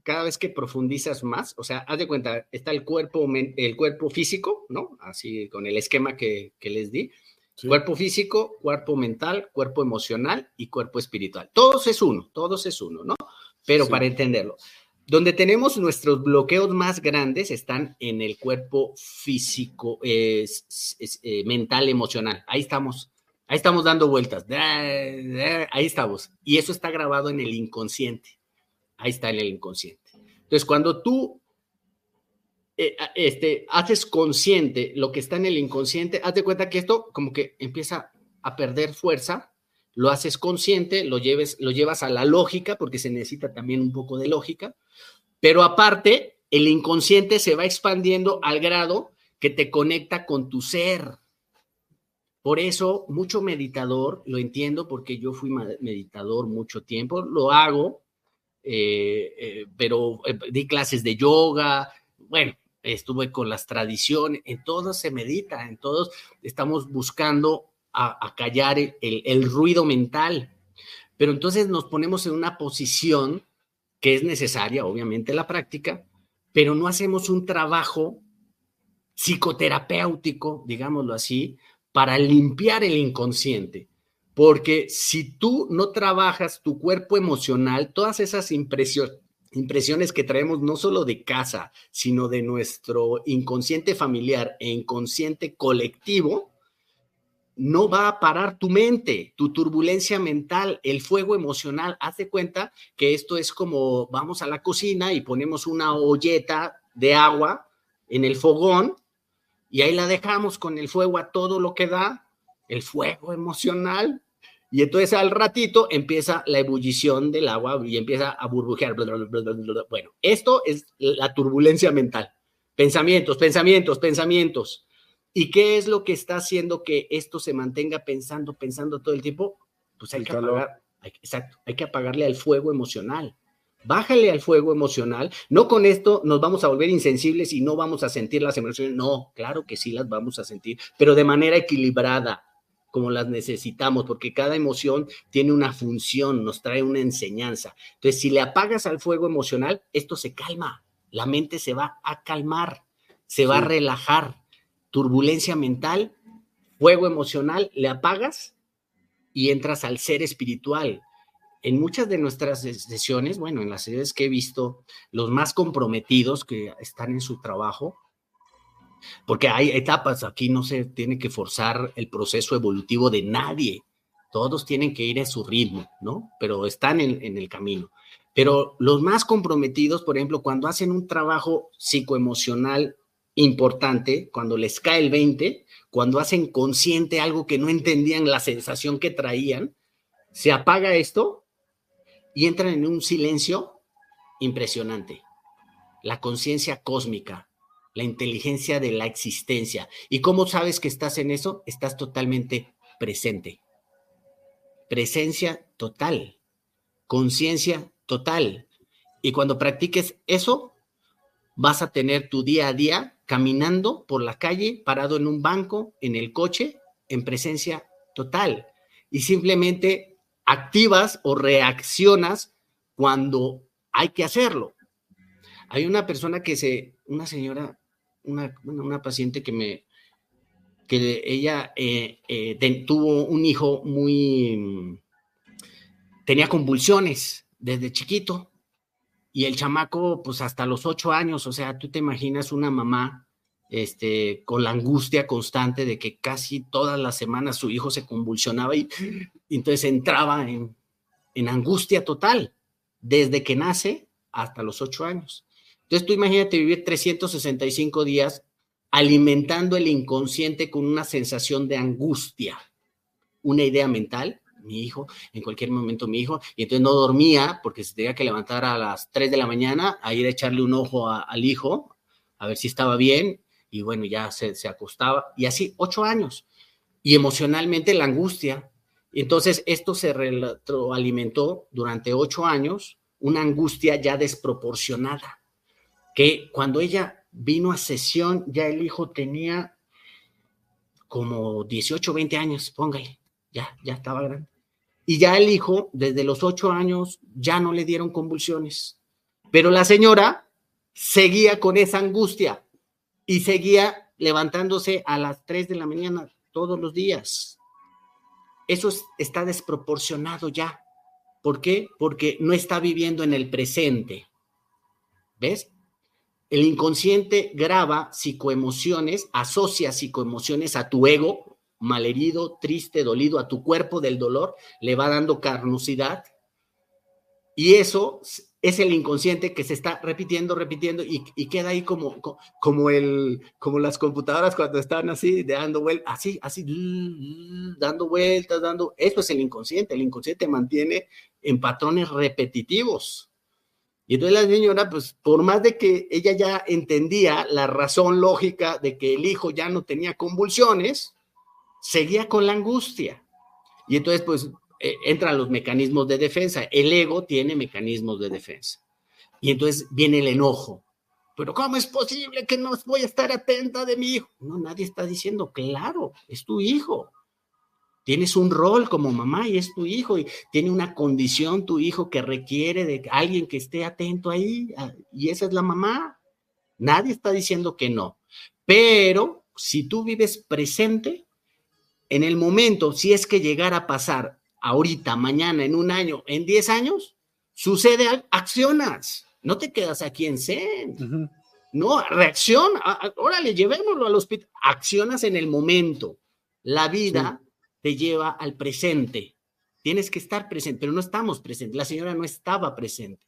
cada vez que profundizas más, o sea, haz de cuenta, está el cuerpo, el cuerpo físico, ¿no? Así con el esquema que, les di. Cuerpo físico, cuerpo mental, cuerpo emocional y cuerpo espiritual. Todos es uno, todos es uno, ¿no? Pero para entenderlo, donde tenemos nuestros bloqueos más grandes están en el cuerpo físico, eh, mental, emocional. Ahí estamos. Ahí estamos dando vueltas. Ahí estamos. Y eso está grabado en el inconsciente. Ahí está en el inconsciente. Entonces, cuando tú eh, este, haces consciente lo que está en el inconsciente, haz de cuenta que esto como que empieza a perder fuerza, lo haces consciente, lo, lleves, lo llevas a la lógica, porque se necesita también un poco de lógica, pero aparte, el inconsciente se va expandiendo al grado que te conecta con tu ser. Por eso, mucho meditador, lo entiendo porque yo fui meditador mucho tiempo, lo hago, eh, eh, pero eh, di clases de yoga, bueno, estuve con las tradiciones, en todos se medita, en todos estamos buscando a, callar el, ruido mental, pero entonces nos ponemos en una posición que es necesaria, obviamente, la práctica, pero no hacemos un trabajo psicoterapéutico, digámoslo así, para limpiar el inconsciente. Porque si tú no trabajas tu cuerpo emocional, todas esas impresiones que traemos no solo de casa, sino de nuestro inconsciente familiar e inconsciente colectivo, no va a parar tu mente, tu turbulencia mental, el fuego emocional. Haz de cuenta que esto es como vamos a la cocina y ponemos una olleta de agua en el fogón y ahí la dejamos con el fuego a todo lo que da, el fuego emocional, y entonces al ratito empieza la ebullición del agua y empieza a burbujear. Bueno, esto es la turbulencia mental. Pensamientos, pensamientos, pensamientos. ¿Y qué es lo que está haciendo que esto se mantenga pensando, pensando todo el tiempo? Pues hay que apagar, exacto, hay que apagarle al fuego emocional. Bájale al fuego emocional. No con esto nos vamos a volver insensibles y no vamos a sentir las emociones. No, claro que sí las vamos a sentir, pero de manera equilibrada como las necesitamos, porque cada emoción tiene una función, nos trae una enseñanza. Entonces, si le apagas al fuego emocional, esto se calma, la mente se va a calmar, se va a relajar. Turbulencia mental, fuego emocional, le apagas y entras al ser espiritual. En muchas de nuestras sesiones, bueno, en las sesiones que he visto, los más comprometidos que están en su trabajo, porque hay etapas, aquí no se tiene que forzar el proceso evolutivo de nadie, todos tienen que ir a su ritmo, ¿no? Pero están en, el camino. Pero los más comprometidos, por ejemplo, cuando hacen un trabajo psicoemocional importante, cuando les cae el 20, cuando hacen consciente algo que no entendían, la sensación que traían, se apaga esto y entran en un silencio impresionante. La conciencia cósmica, la inteligencia de la existencia. ¿Y cómo sabes que estás en eso? Estás totalmente presente. Presencia total, conciencia total. Y cuando practiques eso, vas a tener tu día a día caminando por la calle, parado en un banco, en el coche, en presencia total. Y simplemente activas o reaccionas cuando hay que hacerlo. Hay una persona que se, una señora una, paciente que me, que ella eh, eh, tuvo un hijo muy, tenía convulsiones desde chiquito y el chamaco, pues hasta los ocho años, o sea, tú te imaginas una mamá este, con la angustia constante de que casi todas las semanas su hijo se convulsionaba y, y <clears throat> entonces entraba en, en angustia total desde que nace hasta los ocho años. Entonces tú imagínate vivir 365 días alimentando el inconsciente con una sensación de angustia, una idea mental, mi hijo, en cualquier momento mi hijo, y entonces no dormía porque se tenía que levantar a las 3 de la mañana a ir a echarle un ojo al hijo, a ver si estaba bien, y bueno, ya se, se acostaba, y así ocho años. Y emocionalmente la angustia. Entonces esto se retroalimentó durante ocho años, una angustia ya desproporcionada que cuando ella vino a sesión, ya el hijo tenía como 18, 20 años, póngale, ya, ya estaba grande. Y ya el hijo, desde los 8 años, ya no le dieron convulsiones. Pero la señora seguía con esa angustia y seguía levantándose a las 3 de la mañana todos los días. Eso está desproporcionado ya. ¿Por qué? Porque no está viviendo en el presente. ¿Ves? El inconsciente graba psicoemociones, asocia psicoemociones a tu ego, malherido, triste, dolido, a tu cuerpo del dolor, le va dando carnosidad. Y eso es el inconsciente que se está repitiendo, repitiendo y, queda ahí como, como, el, como las computadoras cuando están así, dando vueltas, así, así, dando vueltas, dando. Eso es el inconsciente. El inconsciente mantiene en patrones repetitivos. Y entonces la señora, pues por más de que ella ya entendía la razón lógica de que el hijo ya no tenía convulsiones, seguía con la angustia. Y entonces, pues eh, entran los mecanismos de defensa. El ego tiene mecanismos de defensa. Y entonces viene el enojo. Pero ¿cómo es posible que no voy a estar atenta de mi hijo? No, nadie está diciendo, claro, es tu hijo. Tienes un rol como mamá y es tu hijo y tiene una condición tu hijo que requiere de alguien que esté atento ahí ah, y esa es la mamá. Nadie está diciendo que no. Pero si tú vives presente, en el momento, si es que llegara a pasar ahorita, mañana, en un año, en 10 años, sucede, accionas. No te quedas aquí en Zen. No, reacciona. Órale, llevémoslo al hospital. Accionas en el momento. La vida te lleva al presente. Tienes que estar presente, pero no estamos presentes. La señora no estaba presente.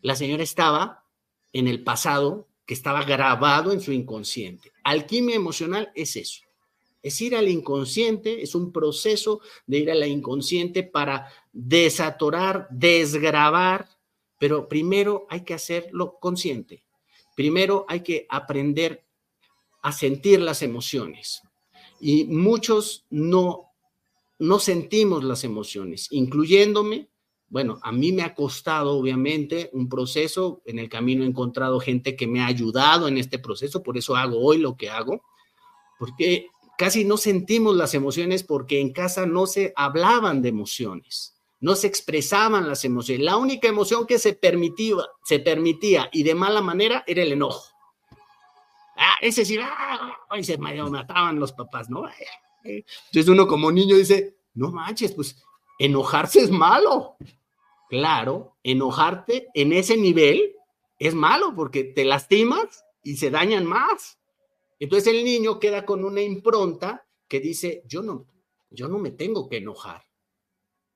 La señora estaba en el pasado que estaba grabado en su inconsciente. Alquimia emocional es eso. Es ir al inconsciente, es un proceso de ir a la inconsciente para desatorar, desgrabar, pero primero hay que hacerlo consciente. Primero hay que aprender a sentir las emociones. Y muchos no, no sentimos las emociones, incluyéndome. Bueno, a mí me ha costado, obviamente, un proceso. En el camino he encontrado gente que me ha ayudado en este proceso, por eso hago hoy lo que hago, porque casi no sentimos las emociones porque en casa no se hablaban de emociones, no se expresaban las emociones. La única emoción que se permitía, se permitía y de mala manera era el enojo. Ah, ese sí, ah, y se mataban los papás, ¿no? Entonces uno como niño dice, no manches, pues enojarse es malo. Claro, enojarte en ese nivel es malo porque te lastimas y se dañan más. Entonces el niño queda con una impronta que dice, yo no, yo no me tengo que enojar.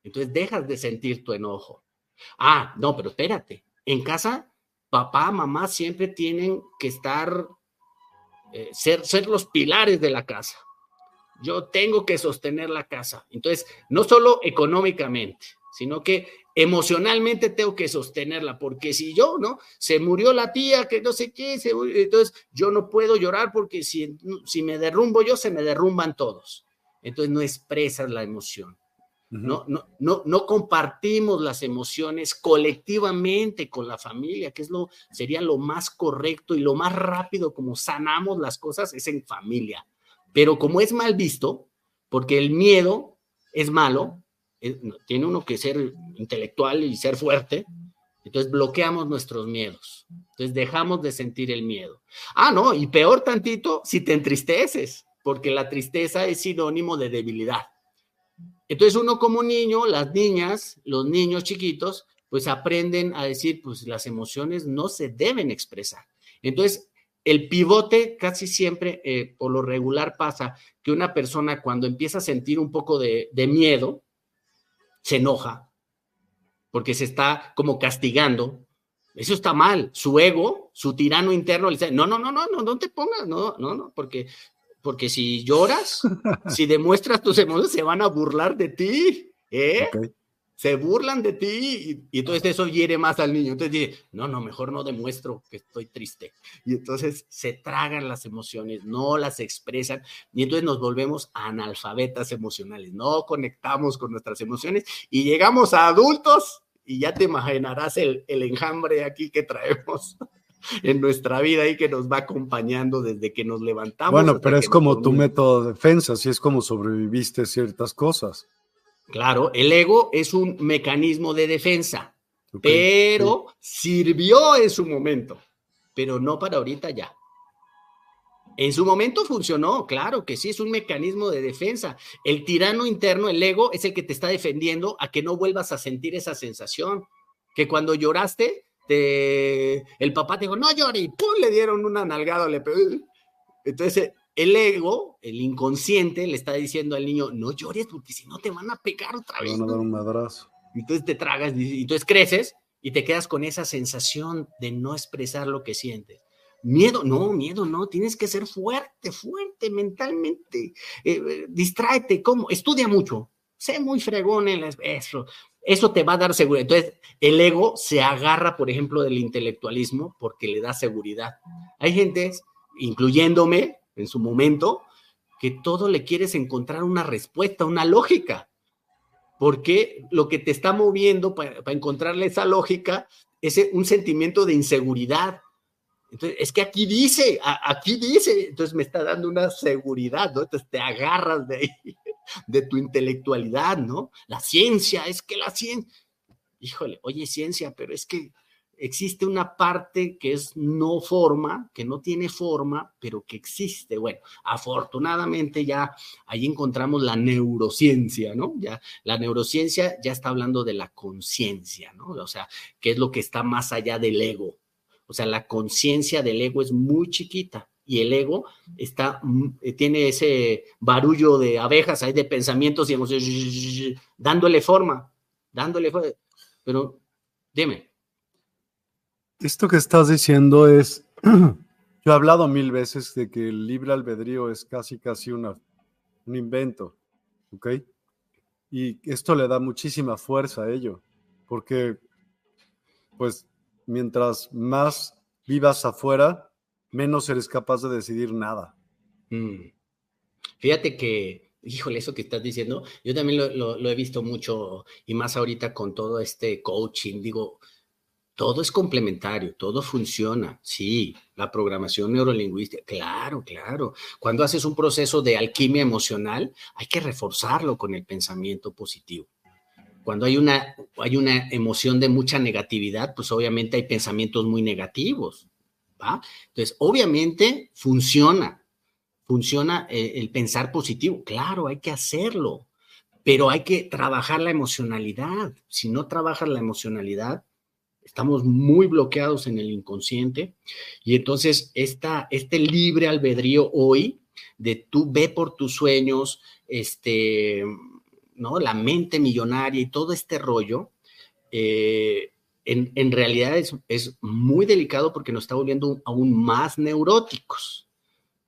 Entonces dejas de sentir tu enojo. Ah, no, pero espérate, en casa papá, mamá siempre tienen que estar, eh, ser, ser los pilares de la casa. Yo tengo que sostener la casa. Entonces, no solo económicamente, sino que emocionalmente tengo que sostenerla, porque si yo, ¿no? Se murió la tía, que no sé qué, entonces yo no puedo llorar porque si, si me derrumbo yo, se me derrumban todos. Entonces no expresas la emoción. No, no, no, no compartimos las emociones colectivamente con la familia, que es lo, sería lo más correcto y lo más rápido como sanamos las cosas es en familia. Pero como es mal visto, porque el miedo es malo, tiene uno que ser intelectual y ser fuerte, entonces bloqueamos nuestros miedos. Entonces dejamos de sentir el miedo. Ah, no, y peor tantito si te entristeces, porque la tristeza es sinónimo de debilidad. Entonces uno como niño, las niñas, los niños chiquitos, pues aprenden a decir, pues las emociones no se deben expresar. Entonces, el pivote casi siempre, eh, por lo regular, pasa que una persona cuando empieza a sentir un poco de miedo, se enoja porque se está como castigando. Eso está mal. Su ego, su tirano interno le dice, no, no, no, no, no, no te pongas, no, no, no, porque, porque si lloras, <laughs> si demuestras tus emociones, se van a burlar de ti, ¿eh? Se burlan de ti y, entonces eso hiere más al niño. Entonces dice, no, no, mejor no demuestro que estoy triste. Y entonces se tragan las emociones, no las expresan y entonces nos volvemos analfabetas emocionales, no conectamos con nuestras emociones y llegamos a adultos y ya te imaginarás el, el enjambre aquí que traemos <laughs> en nuestra vida y que nos va acompañando desde que nos levantamos. Bueno, pero es como tu método de defensa, así es como sobreviviste ciertas cosas. Claro, el ego es un mecanismo de defensa, pero sirvió en su momento, pero no para ahorita ya. En su momento funcionó, claro que sí, es un mecanismo de defensa. El tirano interno, el ego, es el que te está defendiendo a que no vuelvas a sentir esa sensación. Que cuando lloraste, el papá te dijo, no llore, y ¡pum! le dieron una nalgada, le Entonces, el ego, el inconsciente, le está diciendo al niño, no llores porque si no te van a pegar otra vez. Van a dar un madrazo. Entonces te tragas y entonces creces y te quedas con esa sensación de no expresar lo que sientes. Miedo, no, miedo, no, tienes que ser fuerte, fuerte mentalmente. Eh, eh, distráete, ¿cómo? Estudia mucho, sé muy fregón en eso. Eso te va a dar seguridad. Entonces, el ego se agarra, por ejemplo, del intelectualismo porque le da seguridad. Hay gente, incluyéndome, en su momento, que todo le quieres encontrar una respuesta, una lógica. Porque lo que te está moviendo para, encontrarle esa lógica es un sentimiento de inseguridad. Entonces, es que aquí dice, aquí dice, entonces me está dando una seguridad, ¿no? Entonces te agarras de <laughs> de tu intelectualidad, ¿no? La ciencia, es que la ciencia, híjole, oye, ciencia, pero es que existe una parte que es no forma, que no tiene forma, pero que existe. Bueno, afortunadamente ya ahí encontramos la neurociencia, ¿no? Ya la neurociencia ya está hablando de la conciencia, ¿no? O sea, qué es lo que está más allá del ego. O sea, la conciencia del ego es muy chiquita y el ego está mm, tiene ese barullo de abejas ahí de pensamientos y emociones dándole forma, dándole forma. Pero dime, esto que estás diciendo es <clears throat> Yo he hablado mil veces de que el libre albedrío es casi, casi una, un invento, ¿ok? Y esto le da muchísima fuerza a ello, porque pues mientras más vivas afuera, menos eres capaz de decidir nada. Mm. Fíjate que, híjole, eso que estás diciendo, yo también lo, lo, he visto mucho y más ahorita con todo este coaching, digo, todo es complementario, todo funciona. Sí, la programación neurolingüística, claro, claro. Cuando haces un proceso de alquimia emocional, hay que reforzarlo con el pensamiento positivo. Cuando hay una, hay una emoción de mucha negatividad, pues obviamente hay pensamientos muy negativos. ¿va? Entonces, obviamente funciona, funciona el, eh, el pensar positivo. Claro, hay que hacerlo, pero hay que trabajar la emocionalidad. Si no trabajas la emocionalidad, estamos muy bloqueados en el inconsciente y entonces esta, este libre albedrío hoy de tú ve por tus sueños, este, ¿no? La mente millonaria y todo este rollo, eh, en, en, realidad es, es, muy delicado porque nos está volviendo aún más neuróticos.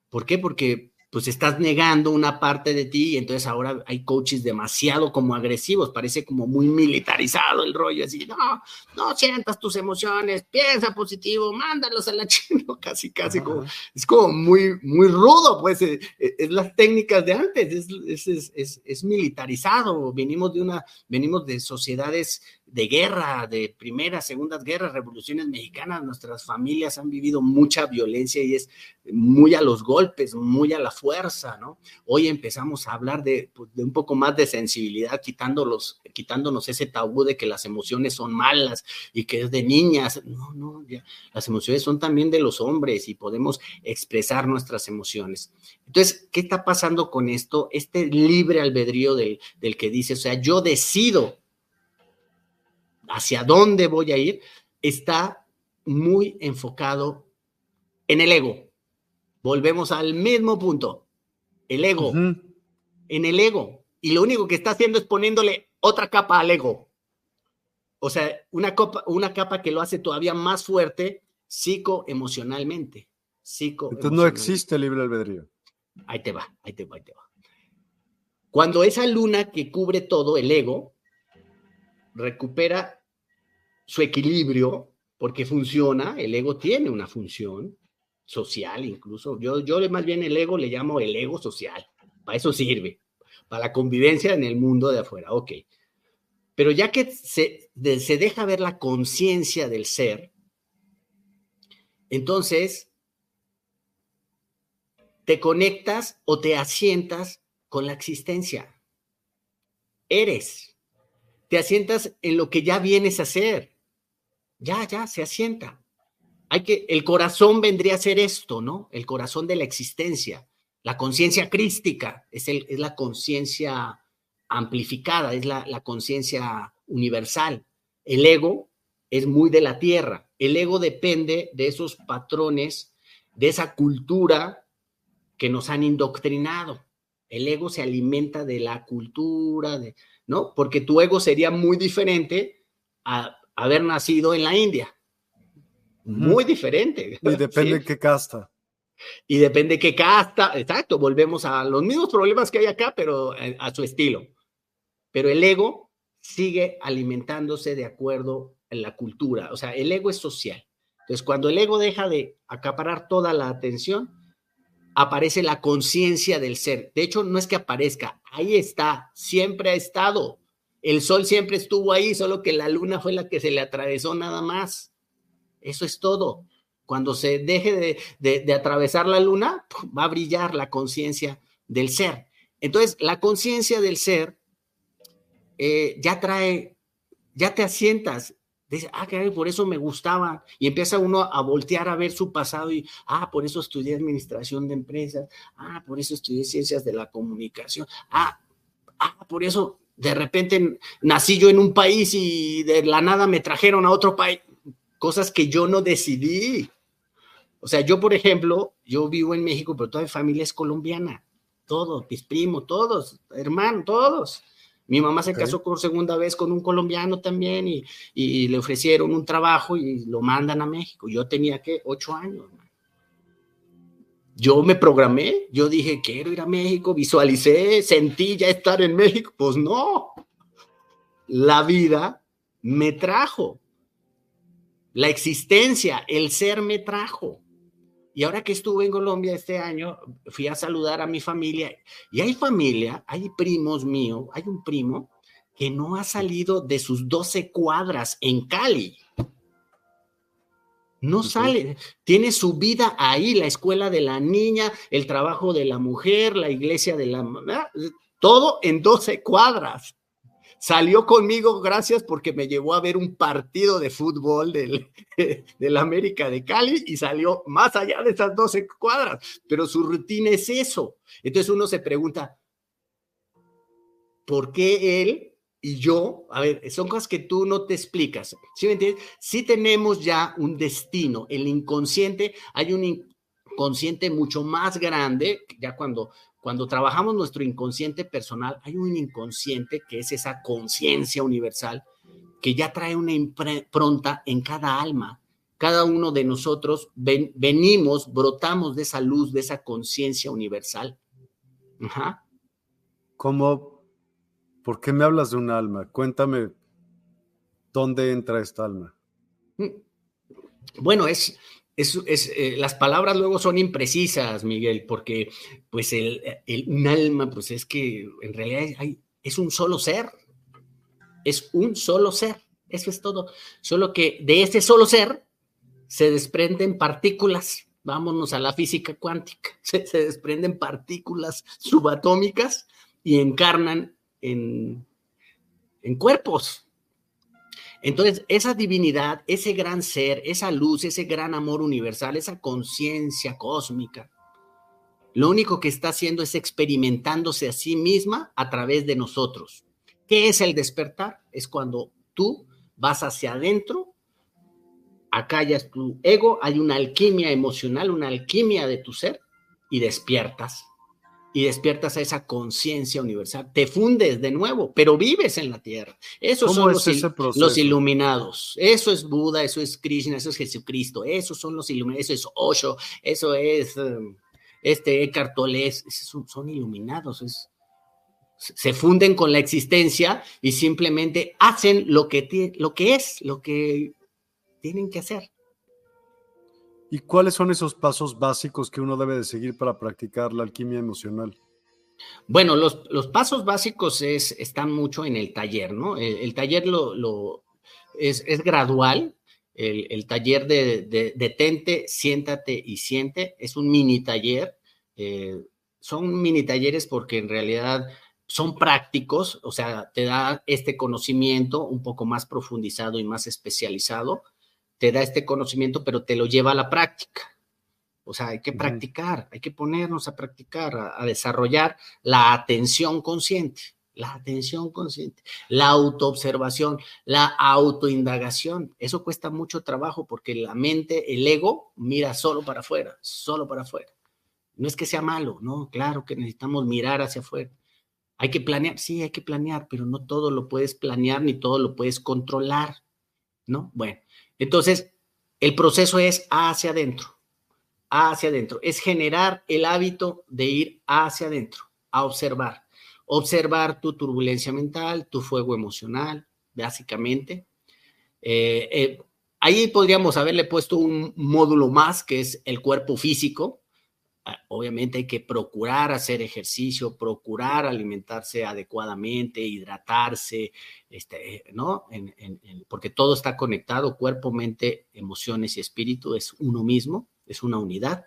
¿Por qué? Porque pues estás negando una parte de ti y entonces ahora hay coaches demasiado como agresivos, parece como muy militarizado el rollo, así, no, no sientas tus emociones, piensa positivo, mándalos a la <laughs> chino, casi, casi como, es como muy, muy rudo, pues, eh, eh, es, las técnicas de antes, es, es, es, es militarizado, venimos de una, venimos de sociedades de guerra, de primeras, segundas guerras, revoluciones mexicanas, nuestras familias han vivido mucha violencia y es muy a los golpes, muy a la fuerza, ¿no? Hoy empezamos a hablar de, pues, de un poco más de sensibilidad, quitándolos, quitándonos ese tabú de que las emociones son malas y que es de niñas. No, no, ya, las emociones son también de los hombres y podemos expresar nuestras emociones. Entonces, ¿qué está pasando con esto? Este libre albedrío del, del que dice, o sea, yo decido hacia dónde voy a ir, está muy enfocado en el ego. Volvemos al mismo punto, el ego, en el ego. Y lo único que está haciendo es poniéndole otra capa al ego. O sea, una, copa, una capa que lo hace todavía más fuerte psicoemocionalmente. Psico Entonces no existe libre albedrío. Ahí te va, ahí te va, ahí te va. Cuando esa luna que cubre todo, el ego, recupera su equilibrio, porque funciona, el ego tiene una función social incluso. Yo, yo más bien el ego le llamo el ego social, para eso sirve, para la convivencia en el mundo de afuera, ok. Pero ya que se, se deja ver la conciencia del ser, entonces te conectas o te asientas con la existencia. Eres. Te asientas en lo que ya vienes a ser ya, ya, se asienta. Hay que, el corazón vendría a ser esto, ¿no? El corazón de la existencia. La conciencia crística es, el, es la conciencia amplificada, es la, la conciencia universal. El ego es muy de la tierra. El ego depende de esos patrones, de esa cultura que nos han indoctrinado. El ego se alimenta de la cultura, de, ¿no? Porque tu ego sería muy diferente a haber nacido en la India. Muy diferente. Y depende <laughs> de qué casta. Y depende de qué casta. Exacto, volvemos a los mismos problemas que hay acá, pero eh, a su estilo. Pero el ego sigue alimentándose de acuerdo a la cultura. O sea, el ego es social. Entonces, cuando el ego deja de acaparar toda la atención, aparece la conciencia del ser. De hecho, no es que aparezca, ahí está, siempre ha estado. El sol siempre estuvo ahí, solo que la luna fue la que se le atravesó nada más. Eso es todo. Cuando se deje de, atravesar la luna, <laughs> va a brillar la conciencia del ser. Entonces, la conciencia del ser eh, ya trae, ya te asientas. Dice, ah, caray, por eso me gustaba. Y empieza uno a voltear a ver su pasado y, ah, por eso estudié administración de empresas. Ah, por eso estudié ciencias de la comunicación. Ah, ah, por eso de repente nací yo en un país y de la nada me trajeron a otro país, cosas que yo no decidí. O sea, yo, por ejemplo, yo vivo en México, pero toda mi familia es colombiana. Todos, mis primos, todos, hermanos, todos. Mi mamá se casó por segunda vez con un colombiano también y, y, le ofrecieron un trabajo y lo mandan a México. Yo tenía que ocho años. Yo me programé, yo dije, quiero ir a México, visualicé, sentí ya estar en México. Pues no, la vida me trajo, la existencia, el ser me trajo. Y ahora que estuve en Colombia este año, fui a saludar a mi familia. Y hay familia, hay primos míos, hay un primo que no ha salido de sus 12 cuadras en Cali. No sale, tiene su vida ahí, la escuela de la niña, el trabajo de la mujer, la iglesia de la... Todo en 12 cuadras. Salió conmigo, gracias, porque me llevó a ver un partido de fútbol del, <laughs> del América de Cali y salió más allá de esas 12 cuadras, pero su rutina es eso. Entonces uno se pregunta, ¿por qué él y yo, a ver, son cosas que tú no te explicas. ¿Sí me entiendes? Sí tenemos ya un destino. El inconsciente, hay un inconsciente mucho más grande, ya cuando, cuando trabajamos nuestro inconsciente personal, hay un inconsciente que es esa conciencia universal que ya trae una impronta en cada alma. Cada uno de nosotros venimos, brotamos de esa luz, de esa conciencia universal. Ajá. Como ¿Por qué me hablas de un alma? Cuéntame dónde entra esta alma. Bueno, es, es, eh, las palabras luego son imprecisas, Miguel, porque pues el, un alma, pues es que en realidad es un solo ser, es un solo ser, eso es todo. Solo que de ese solo ser se desprenden partículas, vámonos a la física cuántica, <laughs> se desprenden partículas subatómicas y encarnan en, cuerpos. Entonces, esa divinidad, ese gran ser, esa luz, ese gran amor universal, esa conciencia cósmica, lo único que está haciendo es experimentándose a sí misma a través de nosotros. ¿Qué es el despertar? Es cuando tú vas hacia adentro, acallas tu ego, hay una alquimia emocional, una alquimia de tu ser y despiertas y despiertas a esa conciencia universal. Te fundes de nuevo, pero vives en la tierra. Esos son los, los, iluminados. Eso es Buda, eso es Krishna, eso es Jesucristo. Esos son los iluminados. Eso es Osho, eso es um, este Eckhart Tolle. Son, son, iluminados. se funden con la existencia y simplemente hacen lo que, lo que es, lo que tienen que hacer. ¿Y cuáles son esos pasos básicos que uno debe de seguir para practicar la alquimia emocional? Bueno, los, los pasos básicos es, están mucho en el taller, ¿no? El, taller lo, es, es, gradual. El, taller de, de, detente, siéntate y siente es un mini taller. Eh, son mini talleres porque en realidad son prácticos, o sea, te da este conocimiento un poco más profundizado y más especializado te da este conocimiento, pero te lo lleva a la práctica. O sea, hay que practicar, hay que ponernos a practicar, a, desarrollar la atención consciente, la atención consciente, la autoobservación, la autoindagación. Eso cuesta mucho trabajo porque la mente, el ego, mira solo para afuera, solo para afuera. No es que sea malo, no, claro que necesitamos mirar hacia afuera. Hay que planear, sí, hay que planear, pero no todo lo puedes planear ni todo lo puedes controlar, ¿no? Bueno, entonces, el proceso es hacia adentro, hacia adentro. Es generar el hábito de ir hacia adentro, a observar. Observar tu turbulencia mental, tu fuego emocional, básicamente. Eh, eh, ahí podríamos haberle puesto un módulo más, que es el cuerpo físico, obviamente hay que procurar hacer ejercicio, procurar alimentarse adecuadamente, hidratarse, este, ¿no? porque todo está conectado, cuerpo, mente, emociones y espíritu es uno mismo, es una unidad.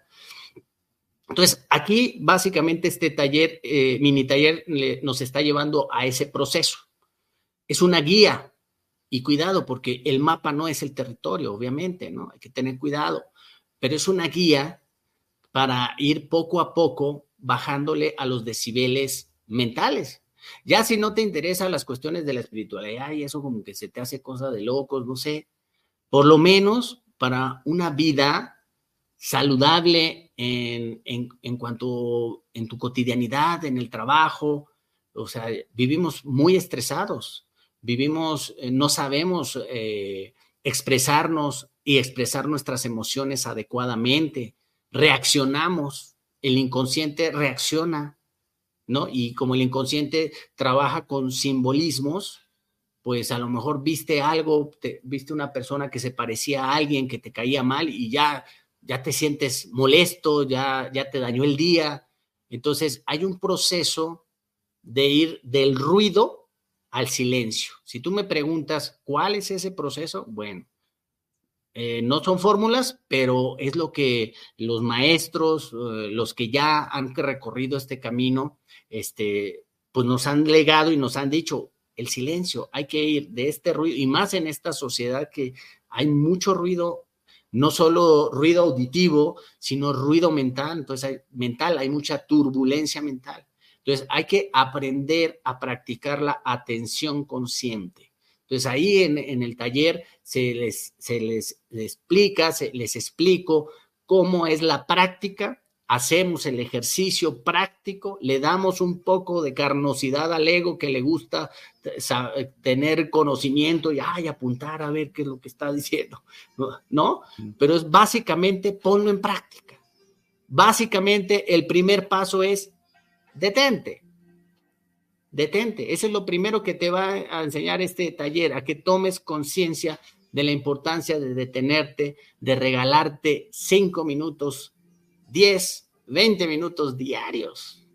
Entonces, aquí básicamente este taller, eh, mini taller, nos está llevando a ese proceso. Es una guía y cuidado, porque el mapa no es el territorio, obviamente, ¿no? Hay que tener cuidado, pero es una guía para ir poco a poco bajándole a los decibeles mentales. Ya si no te interesan las cuestiones de la espiritualidad y eso como que se te hace cosa de locos, no sé, por lo menos para una vida saludable en, en, cuanto en tu cotidianidad, en el trabajo, o sea, vivimos muy estresados, vivimos, eh, no sabemos eh, expresarnos y expresar nuestras emociones adecuadamente reaccionamos el inconsciente reacciona, ¿no? Y como el inconsciente trabaja con simbolismos, pues a lo mejor viste algo, viste una persona que se parecía a alguien que te caía mal y ya, ya te sientes molesto, ya, ya te dañó el día. Entonces hay un proceso de ir del ruido al silencio. Si tú me preguntas cuál es ese proceso, bueno, eh, no son fórmulas, pero es lo que los maestros, eh, los que ya han recorrido este camino, este, pues nos han legado y nos han dicho, el silencio, hay que ir de este ruido, y más en esta sociedad que hay mucho ruido, no solo ruido auditivo, sino ruido mental, entonces hay, mental, hay mucha turbulencia mental. Entonces hay que aprender a practicar la atención consciente. Entonces ahí en, el taller se les, se les, explica, se les explico cómo es la práctica, hacemos el ejercicio práctico, le damos un poco de carnosidad al ego que le gusta tener conocimiento y ay, apuntar a ver qué es lo que está diciendo, ¿no? Pero es básicamente ponlo en práctica. Básicamente el primer paso es detente. Detente. Eso es lo primero que te va a enseñar este taller, a que tomes conciencia de la importancia de detenerte, de regalarte cinco minutos, diez, veinte minutos diarios.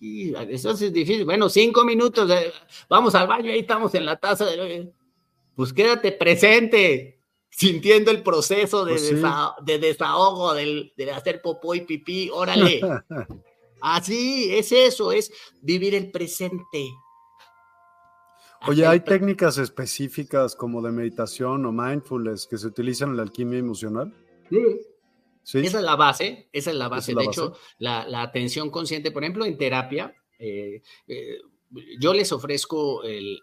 Y eso es difícil. Bueno, cinco minutos, vamos al baño, ahí estamos en la taza de... Pues quédate presente, sintiendo el proceso de, pues de desahogo, del, de hacer popó y pipí, órale. <laughs> Así, es eso, es vivir el presente. Oye, ¿hay técnicas específicas como de meditación o mindfulness que se utilizan en la alquimia emocional? Sí. Esa es la base, esa es la base. de hecho, la, atención consciente, por ejemplo, en terapia, eh, eh, yo les ofrezco el,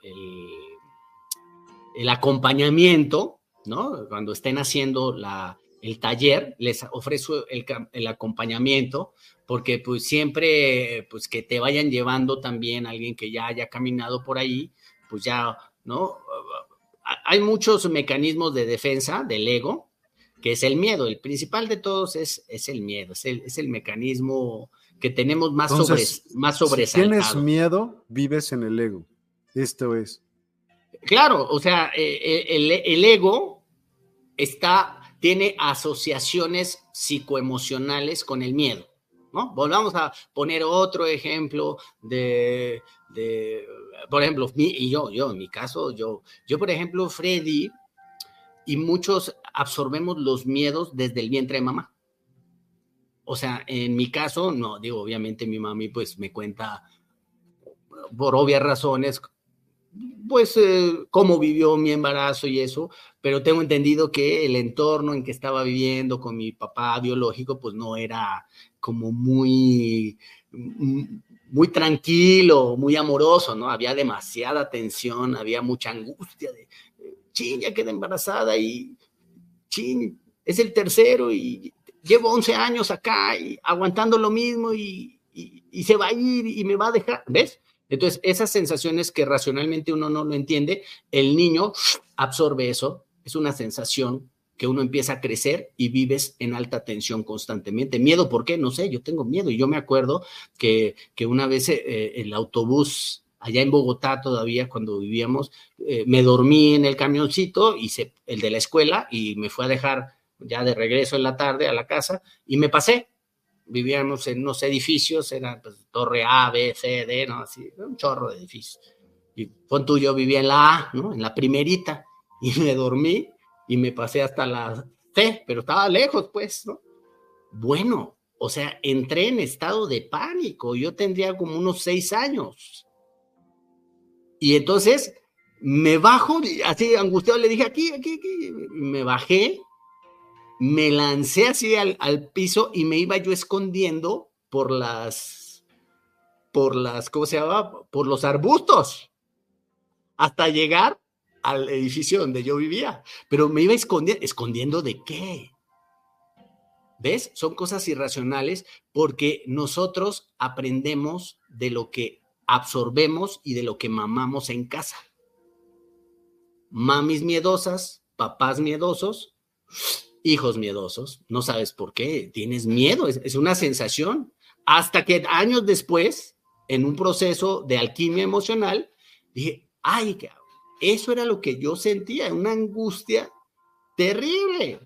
el, acompañamiento, ¿no? Cuando estén haciendo la, el taller, les ofrezco el, el, acompañamiento porque pues siempre, pues que te vayan llevando también alguien que ya haya caminado por ahí, pues ya, ¿no? Hay muchos mecanismos de defensa del ego, que es el miedo. El principal de todos es, es el miedo, es el, es el mecanismo que tenemos más, sobre, más sobresaltado. Si tienes miedo, vives en el ego. Esto es. Claro, o sea, eh, eh, el, el ego está, tiene asociaciones psicoemocionales con el miedo. Volvamos a poner otro ejemplo de, por ejemplo, y yo, yo, en mi caso, yo, yo, por ejemplo, Freddy, y muchos absorbemos los miedos desde el vientre de mamá. O sea, en mi caso, no, digo, obviamente mi mami pues me cuenta por obvias razones pues eh, cómo vivió mi embarazo y eso, pero tengo entendido que el entorno en que estaba viviendo con mi papá biológico, pues no era como muy, muy tranquilo, muy amoroso, ¿no? Había demasiada tensión, había mucha angustia de, chin, ya queda embarazada y, chin, es el tercero y llevo 11 años acá y aguantando lo mismo y se va a ir y me va a dejar, ¿ves? Entonces, esas sensaciones que racionalmente uno no lo entiende, el niño absorbe eso, es una sensación que uno empieza a crecer y vives en alta tensión constantemente. Miedo, ¿por qué? No sé, yo tengo miedo. Y yo me acuerdo que, una vez eh, el autobús allá en Bogotá todavía cuando vivíamos, eh, me dormí en el camioncito, hice el de la escuela y me fue a dejar ya de regreso en la tarde a la casa y me pasé vivíamos en unos edificios, era pues, torre A, B, C, D, ¿no? Así, un chorro de edificios. Y tú, yo vivía en la A, ¿no? En la primerita, y me dormí y me pasé hasta la C, pero estaba lejos, pues, ¿no? Bueno, o sea, entré en estado de pánico, yo tendría como unos seis años. Y entonces me bajo, así angustiado, le dije, aquí, aquí, aquí, me bajé me lancé así al, piso y me iba yo escondiendo por las, por las, ¿cómo se llama? Por los arbustos, hasta llegar al edificio donde yo vivía. Pero me iba escondiendo, ¿escondiendo de qué? ¿Ves? Son cosas irracionales porque nosotros aprendemos de lo que absorbemos y de lo que mamamos en casa. Mamis miedosas, papás miedosos, hijos miedosos, no sabes por qué, tienes miedo, es, una sensación. Hasta que años después, en un proceso de alquimia emocional, dije, ay, eso era lo que yo sentía, una angustia terrible.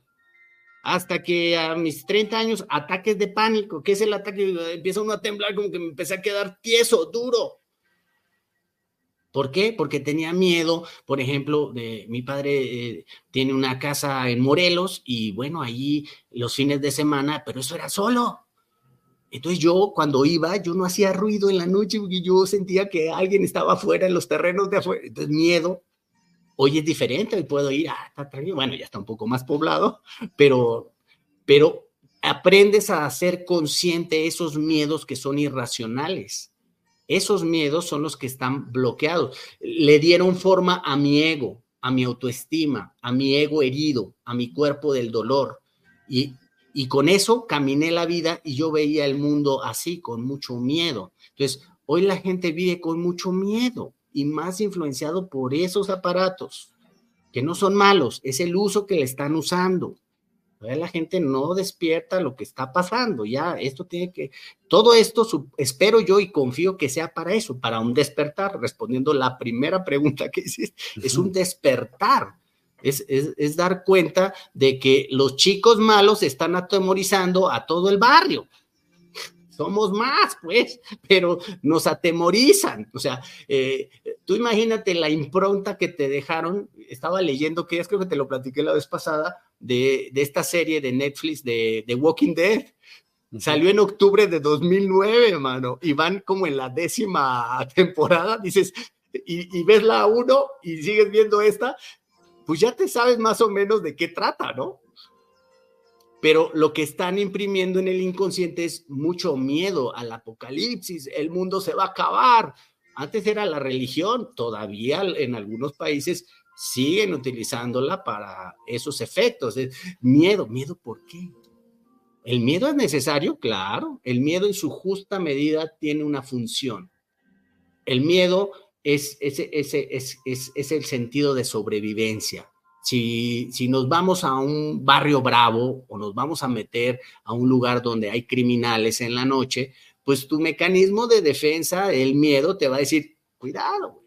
Hasta que a mis 30 años, ataques de pánico, ¿qué es el ataque? Empieza uno a temblar, como que me empecé a quedar tieso, duro. ¿Por qué? Porque tenía miedo, por ejemplo, de, mi padre eh, tiene una casa en Morelos y bueno, allí los fines de semana, pero eso era solo. Entonces yo cuando iba, yo no hacía ruido en la noche porque yo sentía que alguien estaba afuera en los terrenos de afuera. Entonces miedo. Hoy es diferente, hoy puedo ir, ah, está tranquilo. Bueno, ya está un poco más poblado, pero, pero aprendes a ser consciente esos miedos que son irracionales esos miedos son los que están bloqueados. Le dieron forma a mi ego, a mi autoestima, a mi ego herido, a mi cuerpo del dolor. Y, y con eso caminé la vida y yo veía el mundo así, con mucho miedo. Entonces, hoy la gente vive con mucho miedo y más influenciado por esos aparatos, que no son malos, es el uso que le están usando la gente no despierta lo que está pasando. Ya, esto tiene que, todo esto espero yo y confío que sea para eso, para un despertar. Respondiendo la primera pregunta que hiciste, es un despertar. Es, es, dar cuenta de que los chicos malos están atemorizando a todo el barrio. Somos más, pues, pero nos atemorizan. O sea, eh, tú imagínate la impronta que te dejaron. Estaba leyendo que ya creo que te lo platiqué la vez pasada, de, esta serie de Netflix de The Walking Dead. Salió en octubre de 2009, hermano, y van como en la décima temporada, dices, y, ves la uno y sigues viendo esta, pues ya te sabes más o menos de qué trata, ¿no? Pero lo que están imprimiendo en el inconsciente es mucho miedo al apocalipsis, el mundo se va a acabar. Antes era la religión, todavía en algunos países siguen utilizándola para esos efectos. Miedo, miedo, ¿por qué? ¿El miedo es necesario? Claro, el miedo en su justa medida tiene una función. El miedo es, es, es, el sentido de sobrevivencia. Si, si, nos vamos a un barrio bravo o nos vamos a meter a un lugar donde hay criminales en la noche, pues tu mecanismo de defensa, el miedo, te va a decir, cuidado,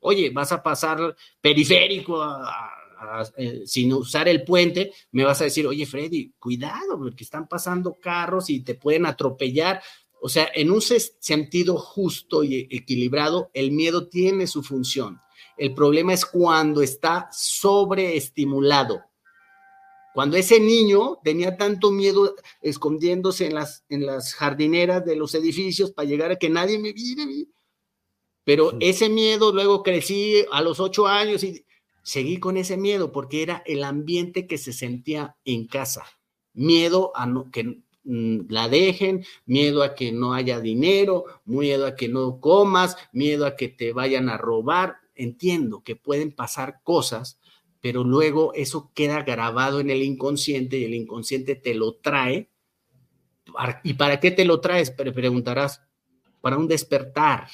oye, vas a pasar periférico eh, sin usar el puente, me vas a decir, oye, Freddy, cuidado, porque están pasando carros y te pueden atropellar. O sea, en un sentido justo y equilibrado, el miedo tiene su función. El problema es cuando está sobreestimulado. Cuando ese niño tenía tanto miedo escondiéndose en las, en las jardineras de los edificios para llegar a que nadie me viera, pero ese miedo, luego crecí a los ocho años y seguí con ese miedo porque era el ambiente que se sentía en casa. Miedo a que mm, la dejen, miedo a que no haya dinero, miedo a que no comas, miedo a que te vayan a robar. Entiendo que pueden pasar cosas, pero luego eso queda grabado en el inconsciente y el inconsciente te lo trae. ¿Y para qué te lo traes? Preguntarás, para un despertar,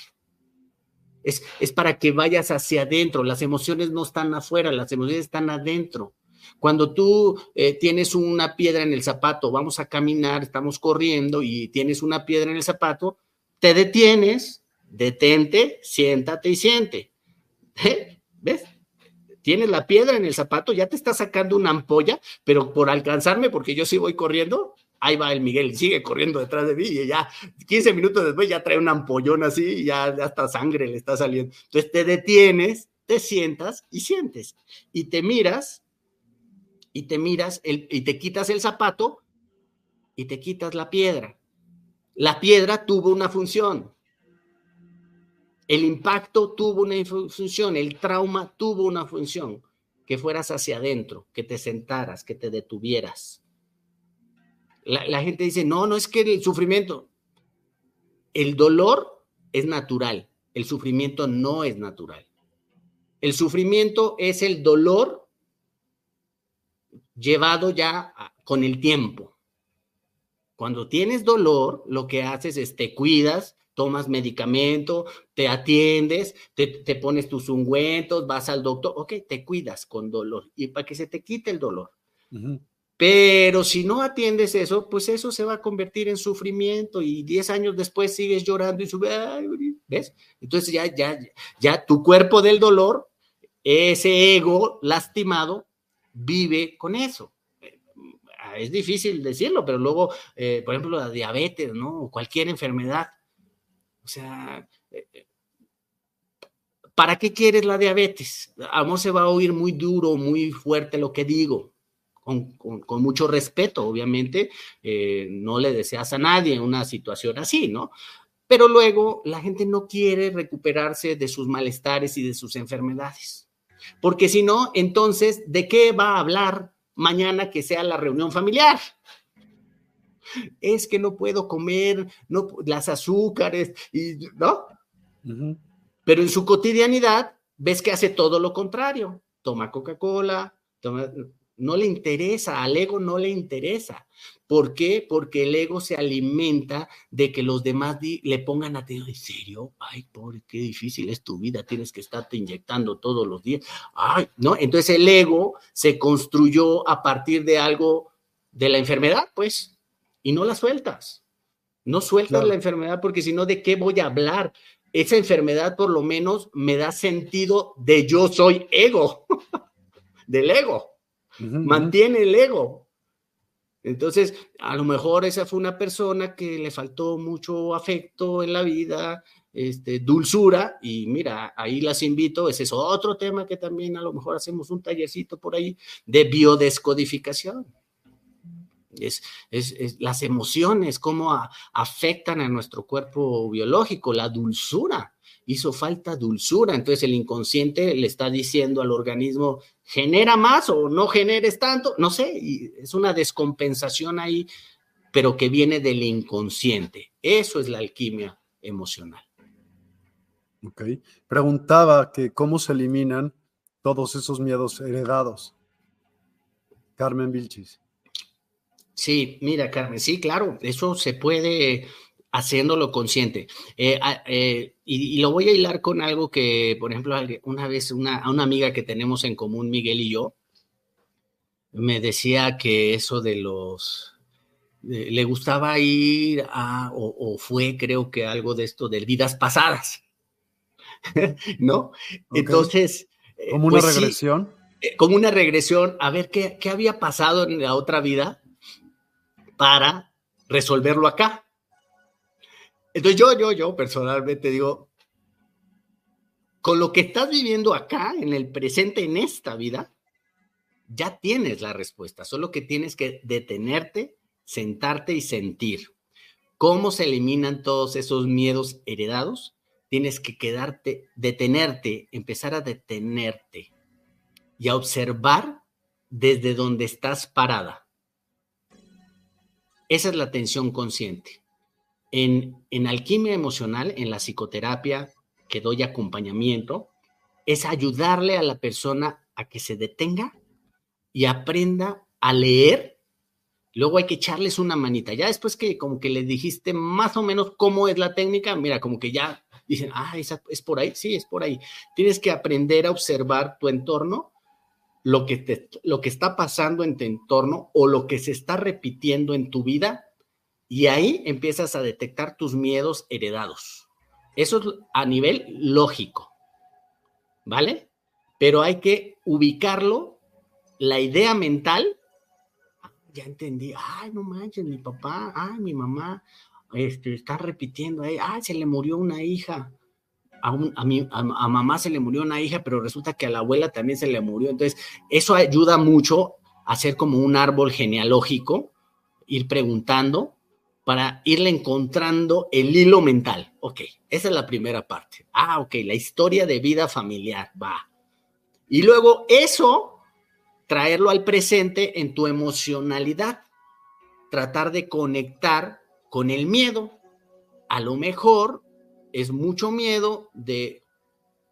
es, para que vayas hacia adentro. Las emociones no están afuera, las emociones están adentro. Cuando tú eh, tienes una piedra en el zapato, vamos a caminar, estamos corriendo y tienes una piedra en el zapato, te detienes, detente, siéntate y siente. ¿Eh? ¿Ves? Tienes la piedra en el zapato, ya te está sacando una ampolla, pero por alcanzarme, porque yo sí voy corriendo, ahí va el Miguel, sigue corriendo detrás de mí y ya 15 minutos después ya trae un ampollón así y ya, hasta sangre le está saliendo. Entonces te detienes, te sientas y sientes y te miras y te miras y te quitas el zapato y te quitas la piedra. La piedra tuvo una función. El impacto tuvo una función, el trauma tuvo una función, que fueras hacia adentro, que te sentaras, que te detuvieras la, gente dice, no, no es que el sufrimiento, el dolor es natural, el sufrimiento no es natural. El sufrimiento es el dolor llevado ya con el tiempo. Cuando tienes dolor, lo que haces es te cuidas, tomas medicamento, te atiendes, te, pones tus ungüentos, vas al doctor, ok, te cuidas con dolor y para que se te quite el dolor. Pero si no atiendes eso, pues eso se va a convertir en sufrimiento y 10 años después sigues llorando y sube, ¿ves? Entonces ya, ya, ya tu cuerpo del dolor, ese ego lastimado, vive con eso. Es difícil decirlo, pero luego, eh, por ejemplo, la diabetes, ¿no? O cualquier enfermedad. O sea, eh, ¿para qué quieres la diabetes? A se va a oír muy duro, muy fuerte lo que digo, con, mucho respeto, obviamente, eh, no le deseas a nadie una situación así, ¿no? Pero luego la gente no quiere recuperarse de sus malestares y de sus enfermedades. Porque si no, entonces, ¿de qué va a hablar mañana que sea la reunión familiar? Es que no puedo comer no, las azúcares, y, ¿no? Pero en su cotidianidad ves que hace todo lo contrario. Toma Coca-Cola, toma, no le interesa, al ego no le interesa. ¿Por qué? Porque el ego se alimenta de que los demás le pongan atención. ¿En serio? Ay, pobre, qué difícil es tu vida, tienes que estarte inyectando todos los días. Ay, ¿no? Entonces el ego se construyó a partir de algo de la enfermedad, pues, y no la sueltas. No sueltas la enfermedad porque si no, ¿de qué voy a hablar? Esa enfermedad por lo menos me da sentido de yo soy ego, <laughs> del ego mantiene el ego. Entonces, a lo mejor esa fue una persona que le faltó mucho afecto en la vida, este, dulzura, y mira, ahí las invito, ese es otro tema que también a lo mejor hacemos un tallercito por ahí de biodescodificación. Es, es, las emociones, cómo afectan a nuestro cuerpo biológico, la dulzura hizo falta dulzura. Entonces el inconsciente le está diciendo al organismo, genera más o no generes tanto, no sé, es una descompensación ahí, pero que viene del inconsciente. Eso es la alquimia emocional. Ok. Preguntaba que cómo se eliminan todos esos miedos heredados. Carmen Vilchis. Sí, mira, Carmen, sí, claro, eso se puede haciéndolo consciente. Eh, eh, y, lo voy a hilar con algo que, por ejemplo, una vez una, a una amiga que tenemos en común, Miguel y yo, me decía que eso de los... le gustaba ir a, o, fue creo que algo de esto de vidas pasadas, <laughs> ¿no? Entonces... Eh, como una pues regresión. como una regresión, a ver qué, qué había pasado en la otra vida para resolverlo acá. Entonces yo, yo, yo personalmente digo, con lo que estás viviendo acá, en el presente, en esta vida, ya tienes la respuesta, solo que tienes que detenerte, sentarte y sentir. ¿Cómo se eliminan todos esos miedos heredados? Tienes que quedarte, detenerte, empezar a detenerte y a observar desde donde estás parada. Esa es la atención consciente. En, alquimia emocional, en la psicoterapia que doy acompañamiento, es ayudarle a la persona a que se detenga y aprenda a leer. Luego hay que echarles una manita. Ya después que como que le dijiste más o menos cómo es la técnica, mira, como que ya dicen, ah, esa es por ahí, sí, es por ahí. Tienes que aprender a observar tu entorno, lo que, te, lo que está pasando en tu entorno o lo que se está repitiendo en tu vida y ahí empiezas a detectar tus miedos heredados. Eso es a nivel lógico, ¿vale? Pero hay que ubicarlo, la idea mental. Ya entendí, ay, no manches, mi papá, ay, mi mamá, este, está repitiendo, ay, se le murió una hija. A, a, a, mamá se le murió una hija, pero resulta que a la abuela también se le murió. Entonces, eso ayuda mucho a hacer como un árbol genealógico, ir preguntando para irle encontrando el hilo mental. Ok, esa es la primera parte. Ah, ok, la historia de vida familiar, va. Y luego eso, traerlo al presente en tu emocionalidad. Tratar de conectar con el miedo. A lo mejor es mucho miedo de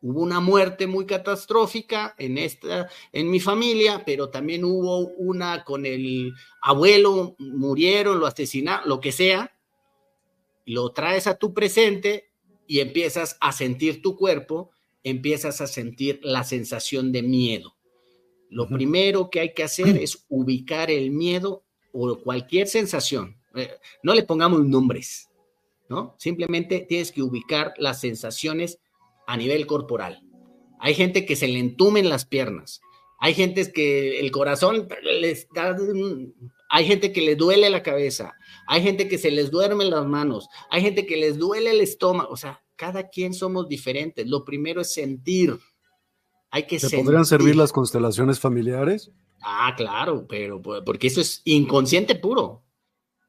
hubo una muerte muy catastrófica en esta en mi familia, pero también hubo una con el abuelo, murieron, lo asesinaron, lo que sea. Lo traes a tu presente y empiezas a sentir tu cuerpo, empiezas a sentir la sensación de miedo. Lo primero que hay que hacer <clears throat> es ubicar el miedo o cualquier sensación. Eh, no le pongamos nombres, ¿no? Simplemente tienes que ubicar las sensaciones a nivel corporal. Hay gente que se le entumen las piernas. Hay gente que el corazón les da, hay gente que le duele la cabeza, hay gente que se les duermen las manos, hay gente que les duele el estómago, o sea, cada quien somos diferentes. Lo primero es sentir. Hay que ¿Te podrían servir las constelaciones familiares? Ah, claro, pero porque eso es inconsciente puro.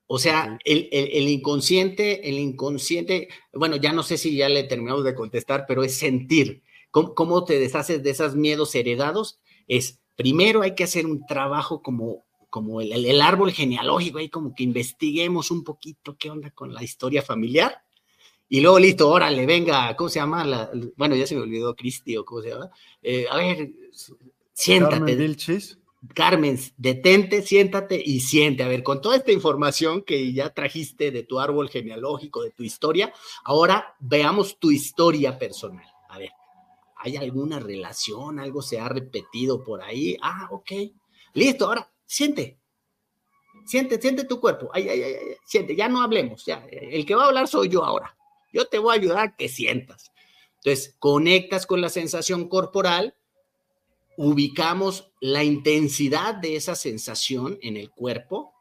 O sea, el, inconsciente, el inconsciente, bueno, ya no sé si ya le terminamos de contestar, pero es sentir. ¿Cómo, te deshaces de esos miedos heredados? Es, primero hay que hacer un trabajo como, como el, árbol genealógico, ahí como que investiguemos un poquito qué onda con la historia familiar. Y luego, listo, órale, venga, ¿cómo se llama? bueno, ya se me olvidó Cristi o cómo se llama. Eh, a ver, siéntate. Carmen, detente, siéntate y siente. A ver, con toda esta información que ya trajiste de tu árbol genealógico, de tu historia, ahora veamos tu historia personal. A ver, ¿hay alguna relación? ¿Algo se ha repetido por ahí? Ah, ok. Listo, ahora siente. Siente, siente tu cuerpo. Ay, ay, ay, siente, ya no hablemos. Ya. El que va a hablar soy yo ahora. Yo te voy a ayudar a que sientas. Entonces, conectas con la sensación corporal ubicamos la intensidad de esa sensación en el cuerpo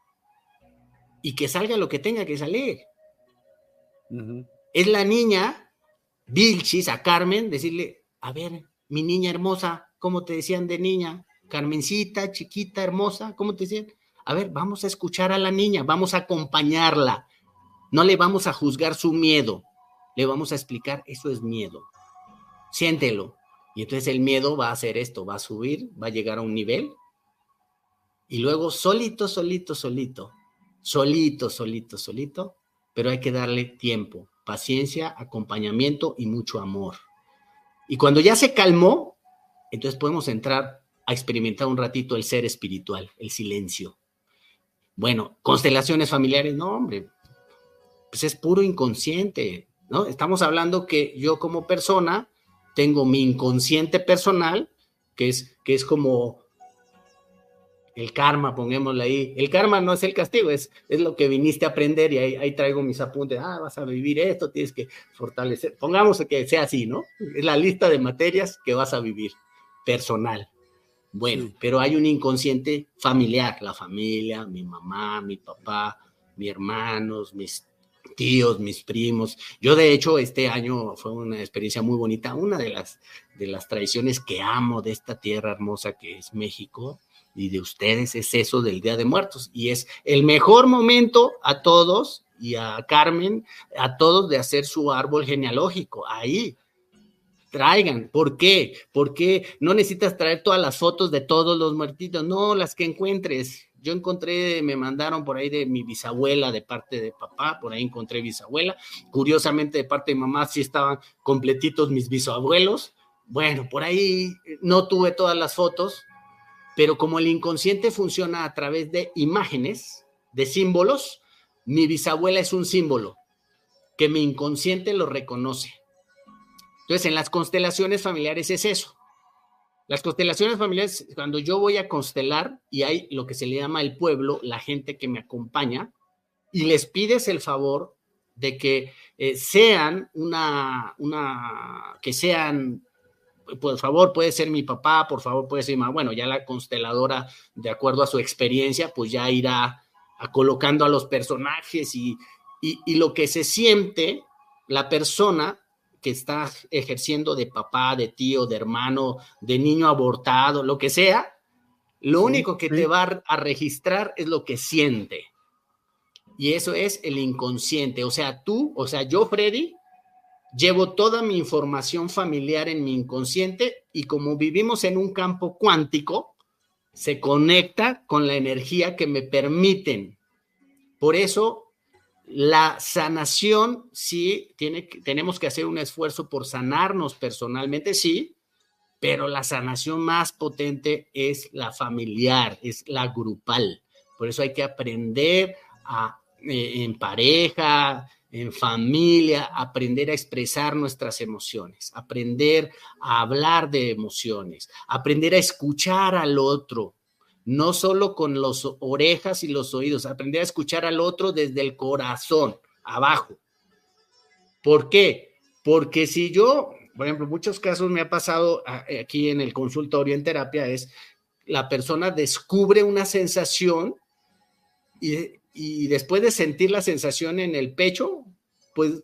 y que salga lo que tenga que salir. Es la niña, Vilchis, a Carmen, decirle, a ver, mi niña hermosa, ¿cómo te decían de niña? Carmencita, chiquita, hermosa, ¿cómo te decían? A ver, vamos a escuchar a la niña, vamos a acompañarla. No le vamos a juzgar su miedo, le vamos a explicar, eso es miedo. Siéntelo, y entonces el miedo va a hacer esto, va a subir, va a llegar a un nivel y luego solito, solito, solito, solito, solito, solito, pero hay que darle tiempo, paciencia, acompañamiento y mucho amor. Y cuando ya se calmó, entonces podemos entrar a experimentar un ratito el ser espiritual, el silencio. Bueno, constelaciones familiares, no, hombre, pues es puro inconsciente, ¿no? Estamos hablando que yo como persona tengo mi inconsciente personal, que es, que es como el karma, pongámosle ahí. El karma no es el castigo, es, es lo que viniste a aprender y ahí, traigo mis apuntes. Ah, vas a vivir esto, tienes que fortalecer. Pongamos que sea así, ¿no? Es la lista de materias que vas a vivir, personal. Bueno, pero hay un inconsciente familiar, la familia, mi mamá, mi papá, mis hermanos, mis tíos, mis primos. Yo de hecho este año fue una experiencia muy bonita. Una de las, de las tradiciones que amo de esta tierra hermosa que es México y de ustedes es eso del Día de Muertos. Y es el mejor momento a todos y a Carmen, a todos de hacer su árbol genealógico. Ahí, traigan. ¿Por qué? Porque no necesitas traer todas las fotos de todos los muertitos, no, las que encuentres. Yo encontré, me mandaron por ahí de mi bisabuela de parte de papá, por ahí encontré bisabuela. Curiosamente, de parte de mamá sí estaban completitos mis bisabuelos. Bueno, por ahí no tuve todas las fotos, pero como el inconsciente funciona a través de imágenes, de símbolos, mi bisabuela es un símbolo que mi inconsciente lo reconoce. Entonces, en las constelaciones familiares es eso. Las constelaciones familiares, cuando yo voy a constelar y hay lo que se le llama el pueblo, la gente que me acompaña, y les pides el favor de que eh, sean una, una, que sean, por favor, puede ser mi papá, por favor, puede ser mi mamá. Bueno, ya la consteladora, de acuerdo a su experiencia, pues ya irá a colocando a los personajes y, y lo que se siente la persona que está ejerciendo de papá, de tío, de hermano, de niño abortado, lo que sea, lo único que te va a registrar es lo que siente. Y eso es el inconsciente. O sea, tú, o sea, yo, Freddy, llevo toda mi información familiar en mi inconsciente y como vivimos en un campo cuántico, se conecta con la energía que me permiten. Por eso la sanación, sí, tiene, tenemos que hacer un esfuerzo por sanarnos personalmente, sí, pero la sanación más potente es la familiar, es la grupal. Por eso hay que aprender a, eh, en pareja, en familia, aprender a expresar nuestras emociones, aprender a hablar de emociones, aprender a escuchar al otro, no solo con las orejas y los oídos, aprender a escuchar al otro desde el corazón, abajo. ¿Por qué? Porque si yo, por ejemplo, muchos casos me ha pasado aquí en el consultorio en terapia, es la persona descubre una sensación y, y después de sentir la sensación en el pecho, pues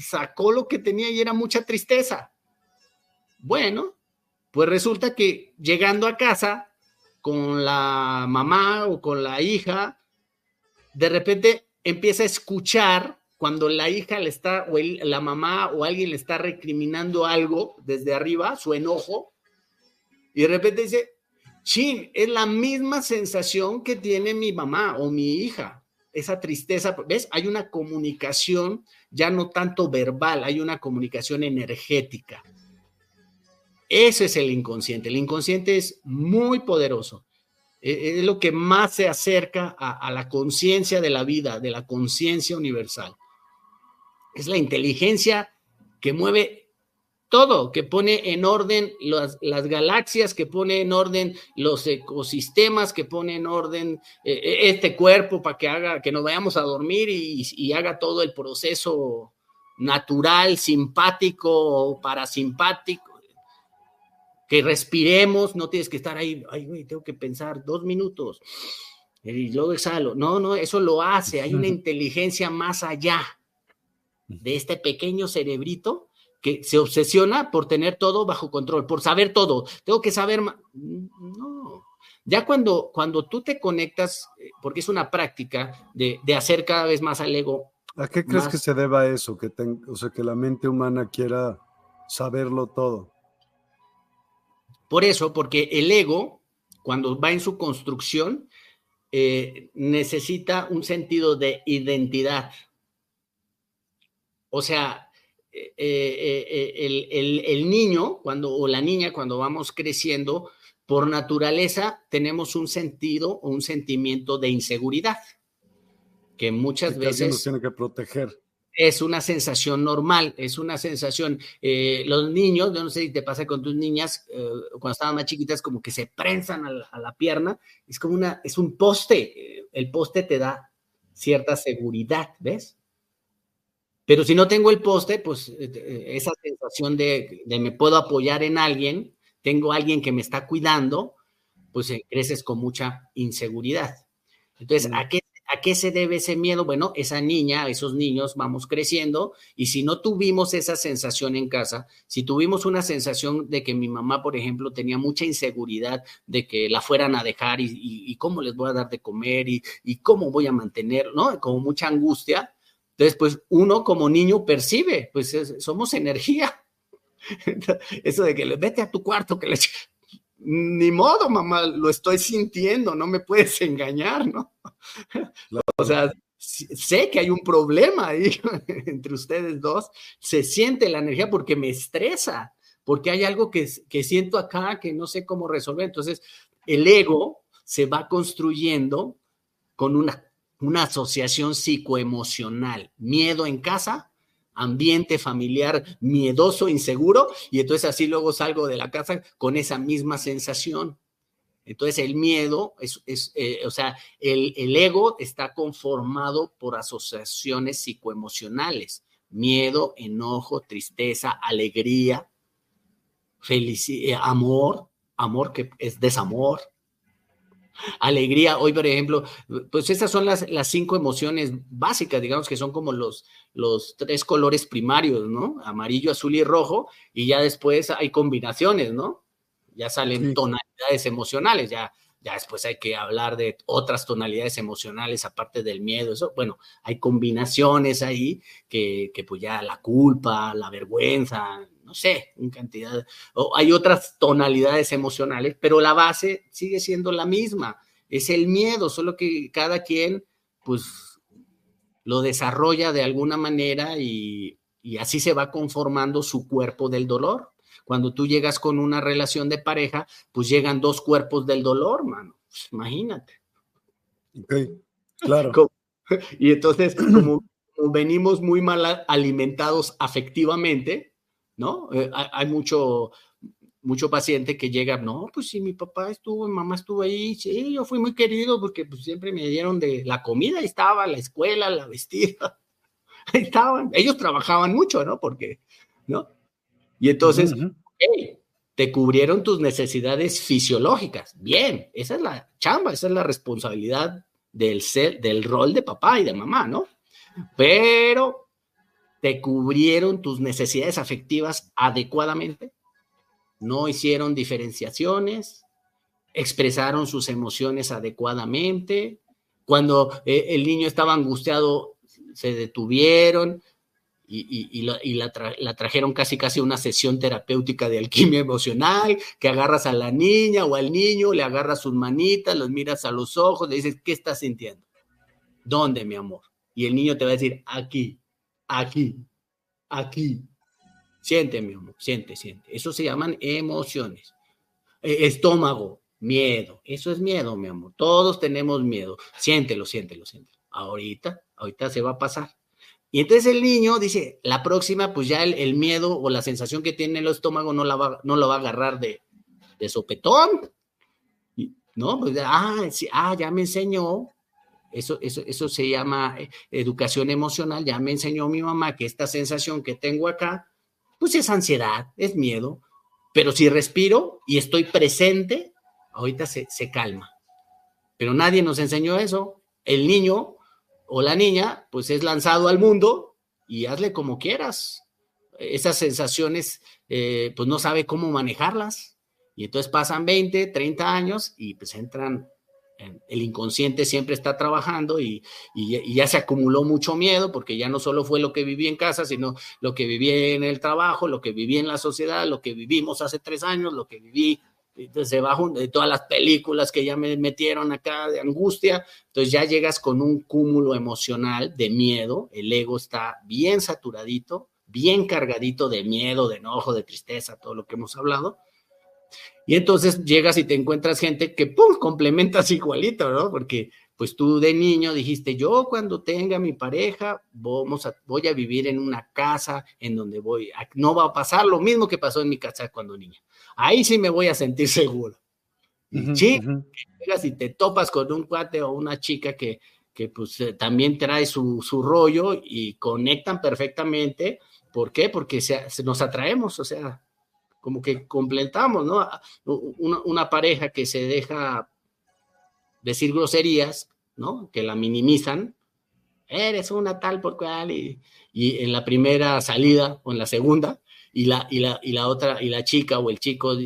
sacó lo que tenía y era mucha tristeza. Bueno, pues resulta que llegando a casa con la mamá o con la hija, de repente empieza a escuchar cuando la hija le está, o la mamá o alguien le está recriminando algo desde arriba, su enojo, y de repente dice, chin, es la misma sensación que tiene mi mamá o mi hija esa tristeza, ¿ves? Hay una comunicación ya no tanto verbal, hay una comunicación energética. Eso es el inconsciente. El inconsciente es muy poderoso. E, e, es lo que más se acerca a, la conciencia de la vida, de la conciencia universal. Es la inteligencia que mueve todo, que pone en orden las, galaxias, que pone en orden los ecosistemas, que pone en orden eh, este cuerpo para que haga, que nos vayamos a dormir y, haga todo el proceso natural, simpático parasimpático, que respiremos, no tienes que estar ahí, ay, güey, tengo que pensar dos minutos y luego exhalo. No, no, eso lo hace, hay una inteligencia más allá de este pequeño cerebrito que se obsesiona por tener todo bajo control, por saber todo. Tengo que saber No. Ya cuando, cuando tú te conectas, eh, porque es una práctica de, hacer cada vez más al ego. ¿A qué crees que se deba eso? Que o sea, que la mente humana quiera saberlo todo. Por eso, porque el ego, cuando va en su construcción, eh, necesita un sentido de identidad. O sea, eh, eh, el, niño cuando, o la niña cuando vamos creciendo, por naturaleza tenemos un sentido o un sentimiento de inseguridad, que muchas veces... Nos tiene que proteger. Es una sensación normal, es una sensación. los niños, yo no sé si te pasa con tus niñas, cuando estaban más chiquitas, como que se prensan a la, a la pierna, es como una, es un poste, el poste te da cierta seguridad, ¿ves? Pero si no tengo el poste, pues eh, eh, esa sensación de, me puedo apoyar en alguien, tengo alguien que me está cuidando, pues eh, creces con mucha inseguridad. Entonces, ¿a qué, ¿a qué se debe ese miedo? Bueno, esa niña, esos niños vamos creciendo y si no tuvimos esa sensación en casa, si tuvimos una sensación de que mi mamá, por ejemplo, tenía mucha inseguridad de que la fueran a dejar y, cómo les voy a dar de comer y, y cómo voy a mantener, ¿no? Como mucha angustia, entonces, pues uno como niño percibe, pues somos energía. <laughs> Eso de que vete a tu cuarto, que le... Ni modo, mamá, lo estoy sintiendo, no me puedes engañar, ¿no? O sea, sé que hay un problema ahí <laughs> entre ustedes dos, se siente la energía porque me estresa, porque hay algo que, que siento acá que no sé cómo resolver. Entonces, el ego se va construyendo con una una asociación psicoemocional, miedo en casa, ambiente familiar miedoso, inseguro, y entonces así luego salgo de la casa con esa misma sensación. Entonces el miedo es, eh, o sea, el, el, ego está conformado por asociaciones psicoemocionales, miedo, enojo, tristeza, alegría, felicidad, eh, amor, amor que es desamor, alegría. Hoy, por ejemplo, pues esas son las, las cinco emociones básicas, digamos que son como los, los tres colores primarios, ¿no? Amarillo, azul y rojo, y ya después hay combinaciones, ¿no? Ya salen tonalidades emocionales, ya, ya después hay que hablar de otras tonalidades emocionales aparte del miedo, eso, bueno, hay combinaciones ahí que, que pues ya la culpa, la vergüenza, no sé, en cantidad, o hay otras tonalidades emocionales, pero la base sigue siendo la misma, es el miedo, solo que cada quien, pues, lo desarrolla de alguna manera y, así se va conformando su cuerpo del dolor. Cuando tú llegas con una relación de pareja, pues llegan dos cuerpos del dolor, mano. Pues, imagínate. Ok, claro. <laughs> Y entonces, como venimos muy mal alimentados afectivamente, ¿no? Eh, hay mucho, mucho paciente que llega, no, pues sí, mi papá estuvo, mi mamá estuvo ahí, sí, yo fui muy querido porque pues, siempre me dieron de la comida, ahí estaba, la escuela, la vestida, <laughs> ahí estaban, ellos trabajaban mucho, ¿no? Porque, ¿no? Y entonces, te cubrieron tus necesidades fisiológicas, bien, esa es la chamba, esa es la responsabilidad del, ser, del rol de papá y de mamá, ¿no? Pero te cubrieron tus necesidades afectivas adecuadamente, no hicieron diferenciaciones, expresaron sus emociones adecuadamente, cuando eh, el niño estaba angustiado, se detuvieron y, la, trajeron casi casi una sesión terapéutica de alquimia emocional, que agarras a la niña o al niño, le agarras sus manitas, los miras a los ojos, le dices, ¿qué estás sintiendo? ¿Dónde, mi amor? Y el niño te va a decir, aquí, aquí, aquí. Siente, mi amor, siente, siente. Eso se llaman emociones. E, estómago, miedo. Eso es miedo, mi amor. Todos tenemos miedo. Siéntelo, siéntelo, siéntelo. Ahorita, ahorita se va a pasar. Y entonces el niño dice, la próxima, pues ya el, miedo o la sensación que tiene en el estómago no, la va, no lo va a agarrar de, sopetón. ¿No? Pues, ah, ah, ya me enseñó eso, eso, eso se llama eh, educación emocional. Ya me enseñó mi mamá que esta sensación que tengo acá, pues es ansiedad, es miedo. Pero si respiro y estoy presente, ahorita se, se calma. Pero nadie nos enseñó eso. El niño o la niña, pues es lanzado al mundo y hazle como quieras. Esas sensaciones, eh, pues no sabe cómo manejarlas. Y entonces pasan 20, 30 años y pues entran el inconsciente siempre está trabajando y, ya se acumuló mucho miedo porque ya no solo fue lo que viví en casa, sino lo que viví en el trabajo, lo que viví en la sociedad, lo que vivimos hace tres años, lo que viví desde abajo de todas las películas que ya me metieron acá de angustia. Entonces ya llegas con un cúmulo emocional de miedo, el ego está bien saturadito, bien cargadito de miedo, de enojo, de tristeza, todo lo que hemos hablado. Y entonces llegas y te encuentras gente que, ¡pum!, complementas <laughs> igualito, ¿no? Porque pues tú de niño dijiste, yo cuando tenga mi pareja, vamos a, voy a vivir en una casa en donde voy, no va a pasar lo mismo que pasó en mi casa cuando niña. Ahí sí me voy a sentir <laughs> seguro. Y llegas y te topas con un cuate o una chica que, que pues eh, también trae su, su, rollo y conectan perfectamente. ¿Por qué? Porque se, nos atraemos, o sea, como que completamos, ¿no? Una, pareja que se deja decir groserías, ¿no? Que la minimizan, eres una tal por cual, y, en la primera salida o en la segunda, y la, y la, y la otra, y la chica o el chico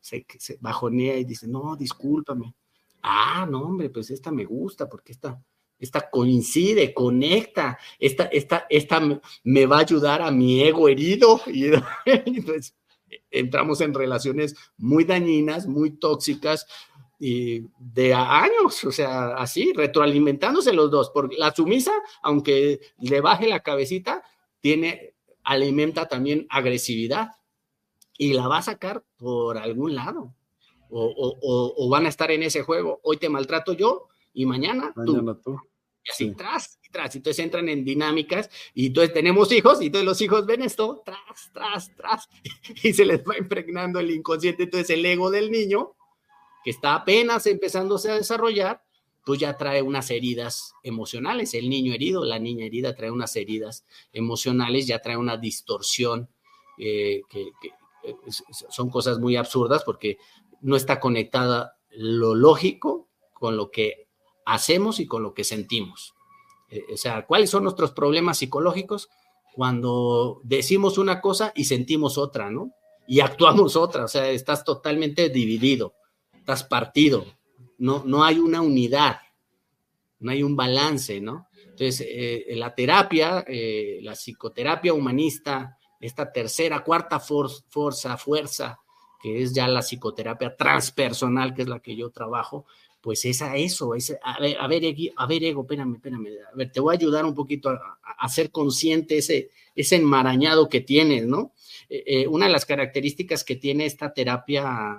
se, bajonea y dice, no, discúlpame. Ah, no, hombre, pues esta me gusta porque esta, esta coincide, conecta, esta, esta, esta me va a ayudar a mi ego herido. <laughs> Y entonces, entramos en relaciones muy dañinas, muy tóxicas, y de años, o sea, así, retroalimentándose los dos. Porque la sumisa, aunque le baje la cabecita, tiene, alimenta también agresividad y la va a sacar por algún lado. O, van a estar en ese juego. Hoy te maltrato yo y mañana, tú. Y así, tras y tras. Entonces entran en dinámicas y entonces tenemos hijos y entonces los hijos ven esto, tras, tras, tras, <laughs> y se les va impregnando el inconsciente. Entonces el ego del niño, que está apenas empezándose a desarrollar, pues ya trae unas heridas emocionales. El niño herido, la niña herida trae unas heridas emocionales, ya trae una distorsión, eh, que, eh, son cosas muy absurdas porque no está conectada lo lógico con lo que hacemos y con lo que sentimos. Eh, o sea, ¿cuáles son nuestros problemas psicológicos? Cuando decimos una cosa y sentimos otra, ¿no? Y <laughs> actuamos otra, o sea, estás totalmente dividido, estás partido, no, no hay una unidad, no hay un balance, ¿no? Entonces, eh, la terapia, eh, la psicoterapia humanista, esta tercera, cuarta fuerza, fuerza, que es ya la psicoterapia transpersonal, que es la que yo trabajo, pues es a eso, es, a ver, a ver, ego, espérame, espérame, a ver, te voy a ayudar un poquito a, a ser consciente ese, ese enmarañado que tienes, ¿no? Eh, eh, una de las características que tiene esta terapia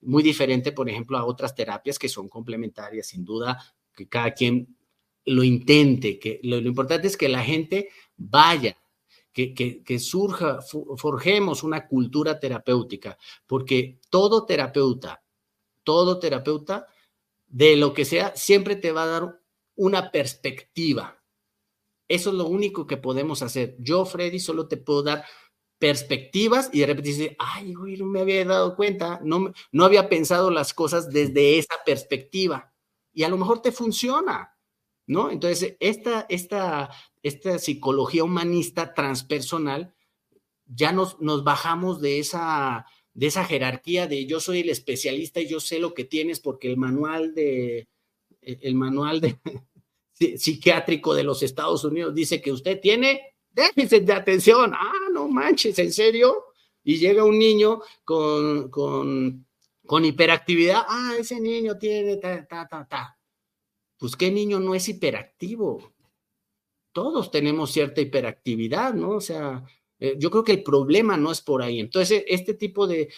muy diferente, por ejemplo, a otras terapias que son complementarias, sin duda, que cada quien lo intente, que lo, importante es que la gente vaya, que, que, surja, forjemos una cultura terapéutica, porque todo terapeuta, todo terapeuta, de lo que sea, siempre te va a dar una perspectiva. Eso es lo único que podemos hacer. Yo, Freddy, solo te puedo dar perspectivas y de repente dice, ay, güey, no me había dado cuenta, no, no había pensado las cosas desde esa perspectiva. Y a lo mejor te funciona. ¿no? Entonces, esta, esta, esta psicología humanista transpersonal, ya nos, nos bajamos de esa, de esa jerarquía de yo soy el especialista y yo sé lo que tienes porque el manual de, el manual de, <laughs> psiquiátrico de los Estados Unidos dice que usted tiene déficit de atención. Ah, no manches, ¿en serio? Y llega un niño con, con, con hiperactividad. Ah, ese niño tiene ta, ta, ta, ta pues qué niño no es hiperactivo. Todos tenemos cierta hiperactividad, ¿no? O sea, eh, yo creo que el problema no es por ahí. Entonces, este tipo de,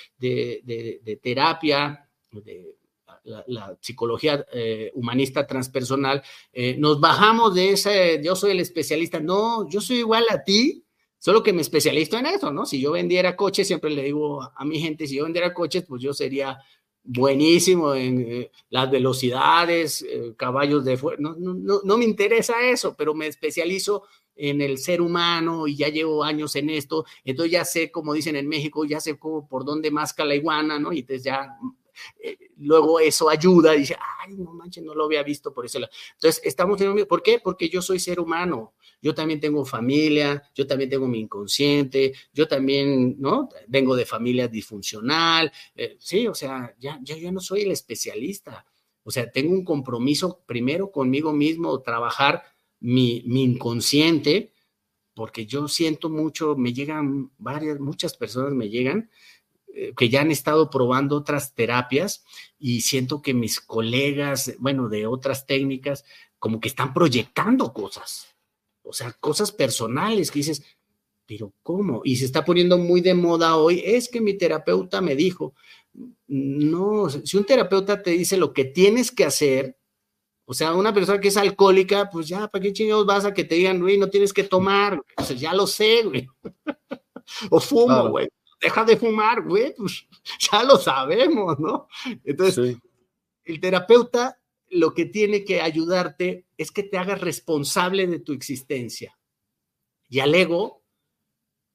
terapia, de la, psicología eh, humanista transpersonal, eh, nos bajamos de ese, yo soy el especialista. No, yo soy igual a ti, solo que me especializo en eso, ¿no? Si yo vendiera coches, siempre le digo a mi gente, si yo vendiera coches, pues yo sería buenísimo en las velocidades, caballos de fuerza. No, no, no, me interesa eso, pero me especializo en el ser humano y ya llevo años en esto. Entonces ya sé, como dicen en México, ya sé cómo, por dónde masca la iguana, ¿no? Y entonces ya eh, luego eso ayuda, dice, ay, no manches, no lo había visto por eso. Entonces, estamos en ¿por qué? Porque yo soy ser humano, yo también tengo familia, yo también tengo mi inconsciente, yo también, ¿no? Vengo de familia disfuncional, eh, sí, o sea, ya, ya, no soy el especialista, o sea, tengo un compromiso primero conmigo mismo, trabajar mi, inconsciente, porque yo siento mucho, me llegan varias, muchas personas me llegan eh, que ya han estado probando otras terapias y siento que mis colegas, bueno, de otras técnicas, como que están proyectando cosas, o sea, cosas personales que dices, pero ¿cómo? Y se está poniendo muy de moda hoy, es que mi terapeuta me dijo, no, si un terapeuta te dice lo que tienes que hacer, o sea, una persona que es alcohólica, pues ya, ¿para qué chingados vas a que te digan, güey, no tienes que tomar? O sea, ya lo sé, güey. <laughs> o fumo, güey deja de fumar, güey, pues <laughs> ya lo sabemos, ¿no? Entonces, el terapeuta lo que tiene que ayudarte es que te hagas responsable de tu existencia. Y al ego,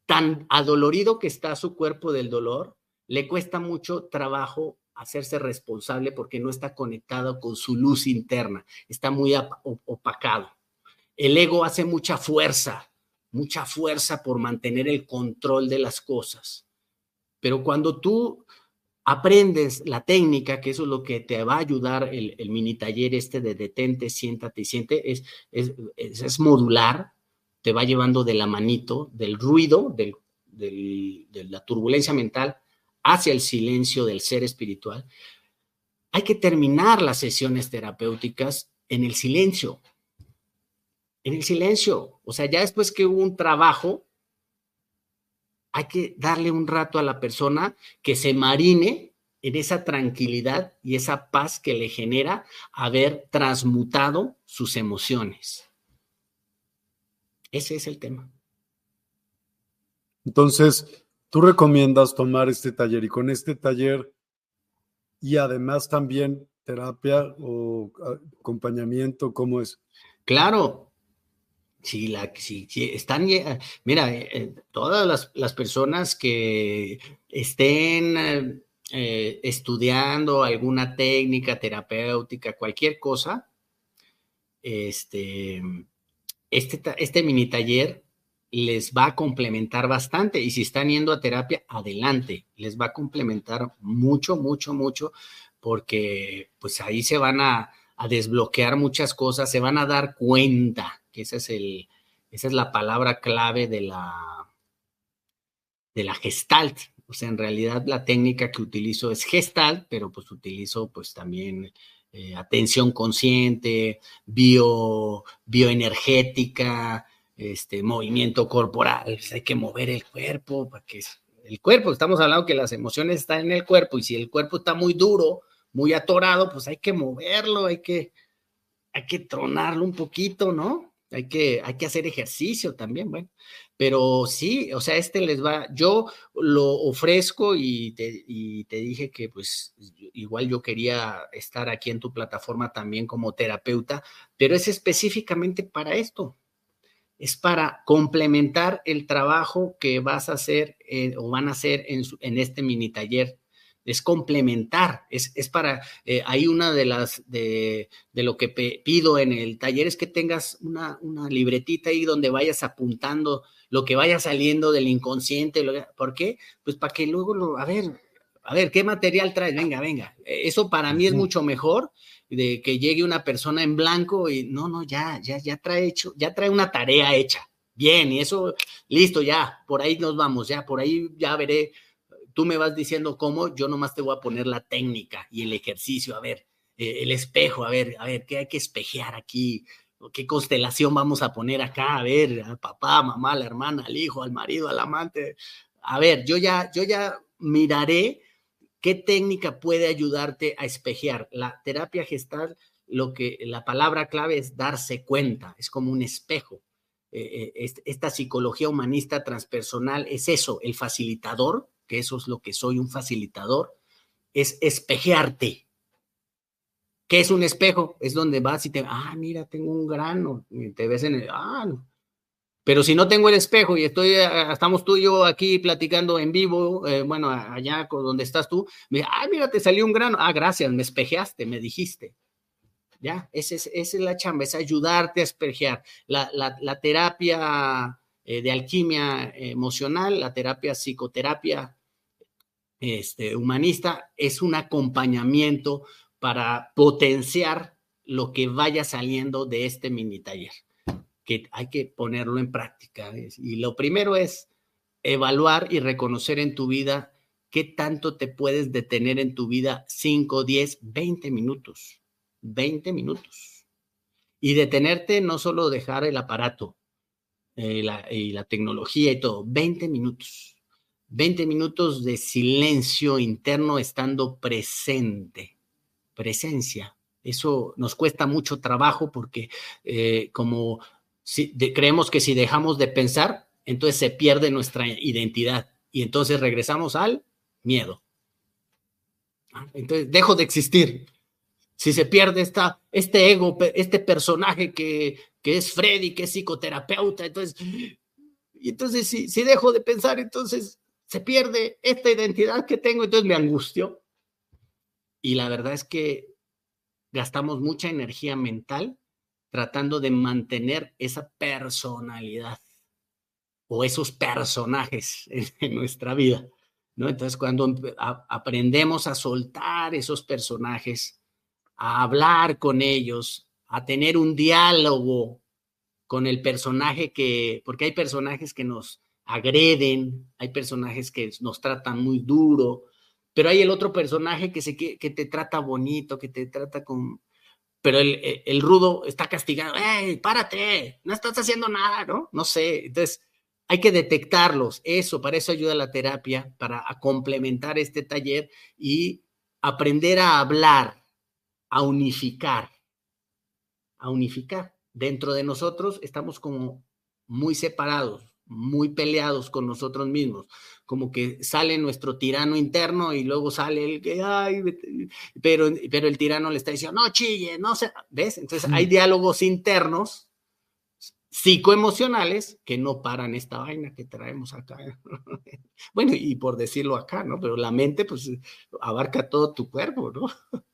tan adolorido que está su cuerpo del dolor, le cuesta mucho trabajo hacerse responsable porque no está conectado con su luz interna, está muy opacado. El ego hace mucha fuerza, mucha fuerza por mantener el control de las cosas. Pero cuando tú aprendes la técnica, que eso es lo que te va a ayudar el, mini taller este de detente, siéntate y siente, es, es, modular, te va llevando de la manito, del ruido, del, de la turbulencia mental, hacia el silencio del ser espiritual. Hay que terminar las sesiones terapéuticas en el silencio, en el silencio. O sea, ya después que hubo un trabajo, hay que darle un rato a la persona que se marine en esa tranquilidad y esa paz que le genera haber transmutado sus emociones. Ese es el tema. Entonces, tú recomiendas tomar este taller y con este taller y además también terapia o acompañamiento, ¿cómo es? Claro, si, la, si, están, mira, eh, eh, todas las, personas que estén eh, estudiando alguna técnica terapéutica, cualquier cosa, este, este, este mini taller les va a complementar bastante y si están yendo a terapia, adelante, les va a complementar mucho, mucho, mucho, porque pues ahí se van a, a desbloquear muchas cosas, se van a dar cuenta esa es, el, esa es la palabra clave de la, de la gestalt. O sea, en realidad la técnica que utilizo es gestalt, pero pues utilizo pues también eh, atención consciente, bio, bioenergética, este, movimiento corporal. Pues, hay que mover el cuerpo para que el cuerpo, estamos hablando que las emociones están en el cuerpo y si el cuerpo está muy duro, muy atorado, pues hay que moverlo, hay que hay que tronarlo un poquito, ¿no? Hay que, hay que hacer ejercicio también, bueno. Pero sí, o sea, este les va, yo lo ofrezco y te, y te dije que pues igual yo quería estar aquí en tu plataforma también como terapeuta, pero es específicamente para esto. Es para complementar el trabajo que vas a hacer eh, o van a hacer en, en este mini taller es complementar, es, es para, eh, hay una de las, de, de lo que pido en el taller es que tengas una, una, libretita ahí donde vayas apuntando lo que vaya saliendo del inconsciente, ¿por qué? Pues para que luego, lo, a ver, a ver, ¿qué material traes? Venga, venga, eso para mí es mucho mejor de que llegue una persona en blanco y no, no, ya, ya, ya trae hecho, ya trae una tarea hecha. Bien, y eso, listo, ya, por ahí nos vamos, ya, por ahí ya veré tú me vas diciendo cómo, yo nomás te voy a poner la técnica y el ejercicio, a ver, eh, el espejo, a ver, a ver, ¿qué hay que espejear aquí? ¿Qué constelación vamos a poner acá? A ver, al papá, mamá, la hermana, al hijo, al marido, al amante. A ver, yo ya, yo ya miraré qué técnica puede ayudarte a espejear. La terapia gestal, lo que la palabra clave es darse cuenta, es como un espejo. Eh, eh, esta psicología humanista transpersonal es eso, el facilitador que eso es lo que soy, un facilitador, es espejearte. ¿Qué es un espejo? Es donde vas y te, ah, mira, tengo un grano, y te ves en el, ah. Pero si no tengo el espejo y estoy, eh, estamos tú y yo aquí platicando en vivo, eh, bueno, allá donde estás tú, me ah, mira, te salió un grano, ah, gracias, me espejeaste, me dijiste. Ya, esa es, es la chamba, es ayudarte a espejear. La, la, terapia eh, de alquimia emocional, la terapia psicoterapia este, humanista es un acompañamiento para potenciar lo que vaya saliendo de este mini taller, que hay que ponerlo en práctica. Y lo primero es evaluar y reconocer en tu vida qué tanto te puedes detener en tu vida 5, 10, 20 minutos. 20 minutos. Y detenerte no solo dejar el aparato eh, y la tecnología y todo, 20 minutos 20 minutos de silencio interno estando presente, presencia. Eso nos cuesta mucho trabajo porque eh, como creemos que si dejamos de pensar, entonces se pierde nuestra identidad y entonces regresamos al miedo. Ah, entonces dejo de existir. Si se pierde esta, este ego, este personaje que, que es Freddy, que es psicoterapeuta, entonces, entonces si, si dejo de pensar, entonces se pierde esta identidad que tengo, entonces me angustio. Y la verdad es que gastamos mucha energía mental tratando de mantener esa personalidad o esos personajes en, <laughs> nuestra vida. ¿no? Entonces, cuando aprendemos a soltar esos personajes, a hablar con ellos, a tener un diálogo con el personaje que, porque hay personajes que nos, agreden, hay personajes que nos tratan muy duro, pero hay el otro personaje que, se, que, te trata bonito, que te trata con... Pero el, el, rudo está castigado, ¡Ey, párate! No estás haciendo nada, ¿no? No sé. Entonces, hay que detectarlos. Eso, para eso ayuda la terapia, para complementar este taller y aprender a hablar, a unificar, a unificar. Dentro de nosotros estamos como muy separados muy peleados con nosotros mismos, como que sale nuestro tirano interno y luego sale el que, ay, pero, pero el tirano le está diciendo, no chille, no sé, ¿ves? Entonces hay diálogos internos psicoemocionales que no paran esta vaina que traemos acá. <laughs> bueno, y por decirlo acá, ¿no? Pero la mente, pues, abarca todo tu cuerpo, ¿no? <laughs>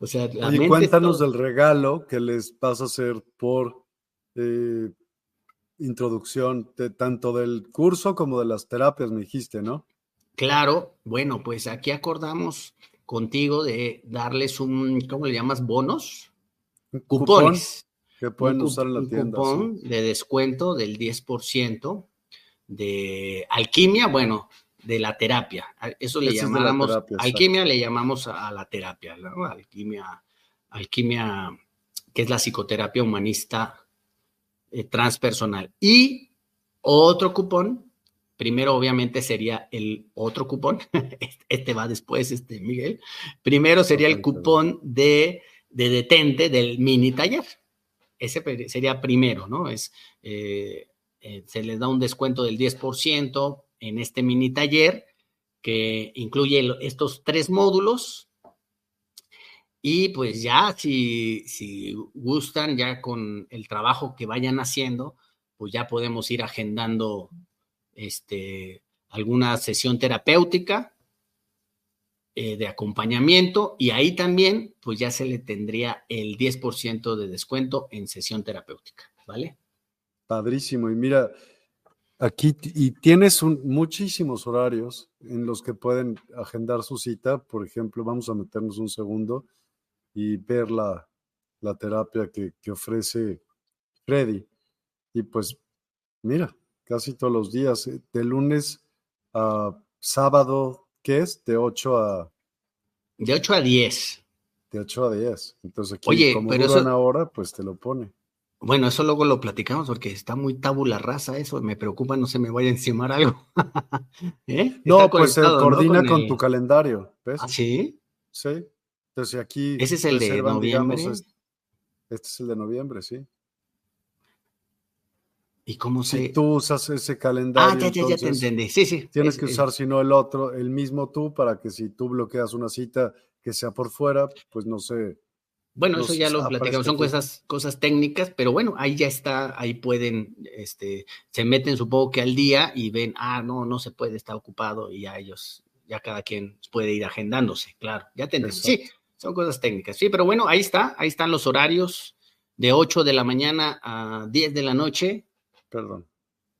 o sea, la y cuéntanos del regalo que les vas a hacer por... Eh, introducción de, tanto del curso como de las terapias, me dijiste, ¿no? Claro, bueno, pues aquí acordamos contigo de darles un, ¿cómo le llamas? ¿Bonos? Cupones. que pueden usar en la un tienda. Cupón de descuento del 10% de alquimia, bueno, de la terapia. Eso le llamamos, alquimia le llamamos a, la terapia, ¿no? Alquimia, alquimia, que es la psicoterapia humanista eh, transpersonal. Y otro cupón, primero obviamente sería el otro cupón, <laughs> este va después, este Miguel, primero sería el cupón de de detente del mini taller. Ese sería primero, ¿no? Es, eh, eh, se les da un descuento del 10% en este mini taller que incluye estos tres módulos. Y pues ya, si, si gustan, ya con el trabajo que vayan haciendo, pues ya podemos ir agendando este, alguna sesión terapéutica eh, de acompañamiento y ahí también pues ya se le tendría el 10% de descuento en sesión terapéutica, ¿vale? Padrísimo. Y mira, aquí y tienes muchísimos horarios en los que pueden agendar su cita. Por ejemplo, vamos a meternos un segundo y ver la, la terapia que, que ofrece Freddy. Y pues, mira, casi todos los días, eh, de lunes a sábado, ¿qué es? De 8 a... De 8 a 10. De 8 a 10. Entonces aquí, Oye, como pero duran ahora, pues te lo pone. Bueno, eso luego lo platicamos porque está muy tabula rasa eso, me preocupa no se me vaya a encimar algo. <laughs> ¿Eh? No, pues se coordina con, tu calendario, ¿ves? ¿Ah, sí? Sí. Entonces aquí... Ese es el de noviembre. este es el de noviembre, sí. ¿Y cómo se...? Si tú usas ese calendario... Ah, ya, ya, ya te entendí. Sí, sí. Tienes que usar, si no, el otro, el mismo tú, para que si tú bloqueas una cita que sea por fuera, pues no sé... Bueno, eso ya lo platicamos, son cosas, cosas técnicas, pero bueno, ahí ya está, ahí pueden, este, se meten supongo que al día y ven, ah, no, no se puede, está ocupado y ya ellos, ya cada quien puede ir agendándose, claro, ya tendrán. Sí, son cosas técnicas, sí, pero bueno, ahí está, ahí están los horarios de 8 de la mañana a 10 de la noche, Perdón.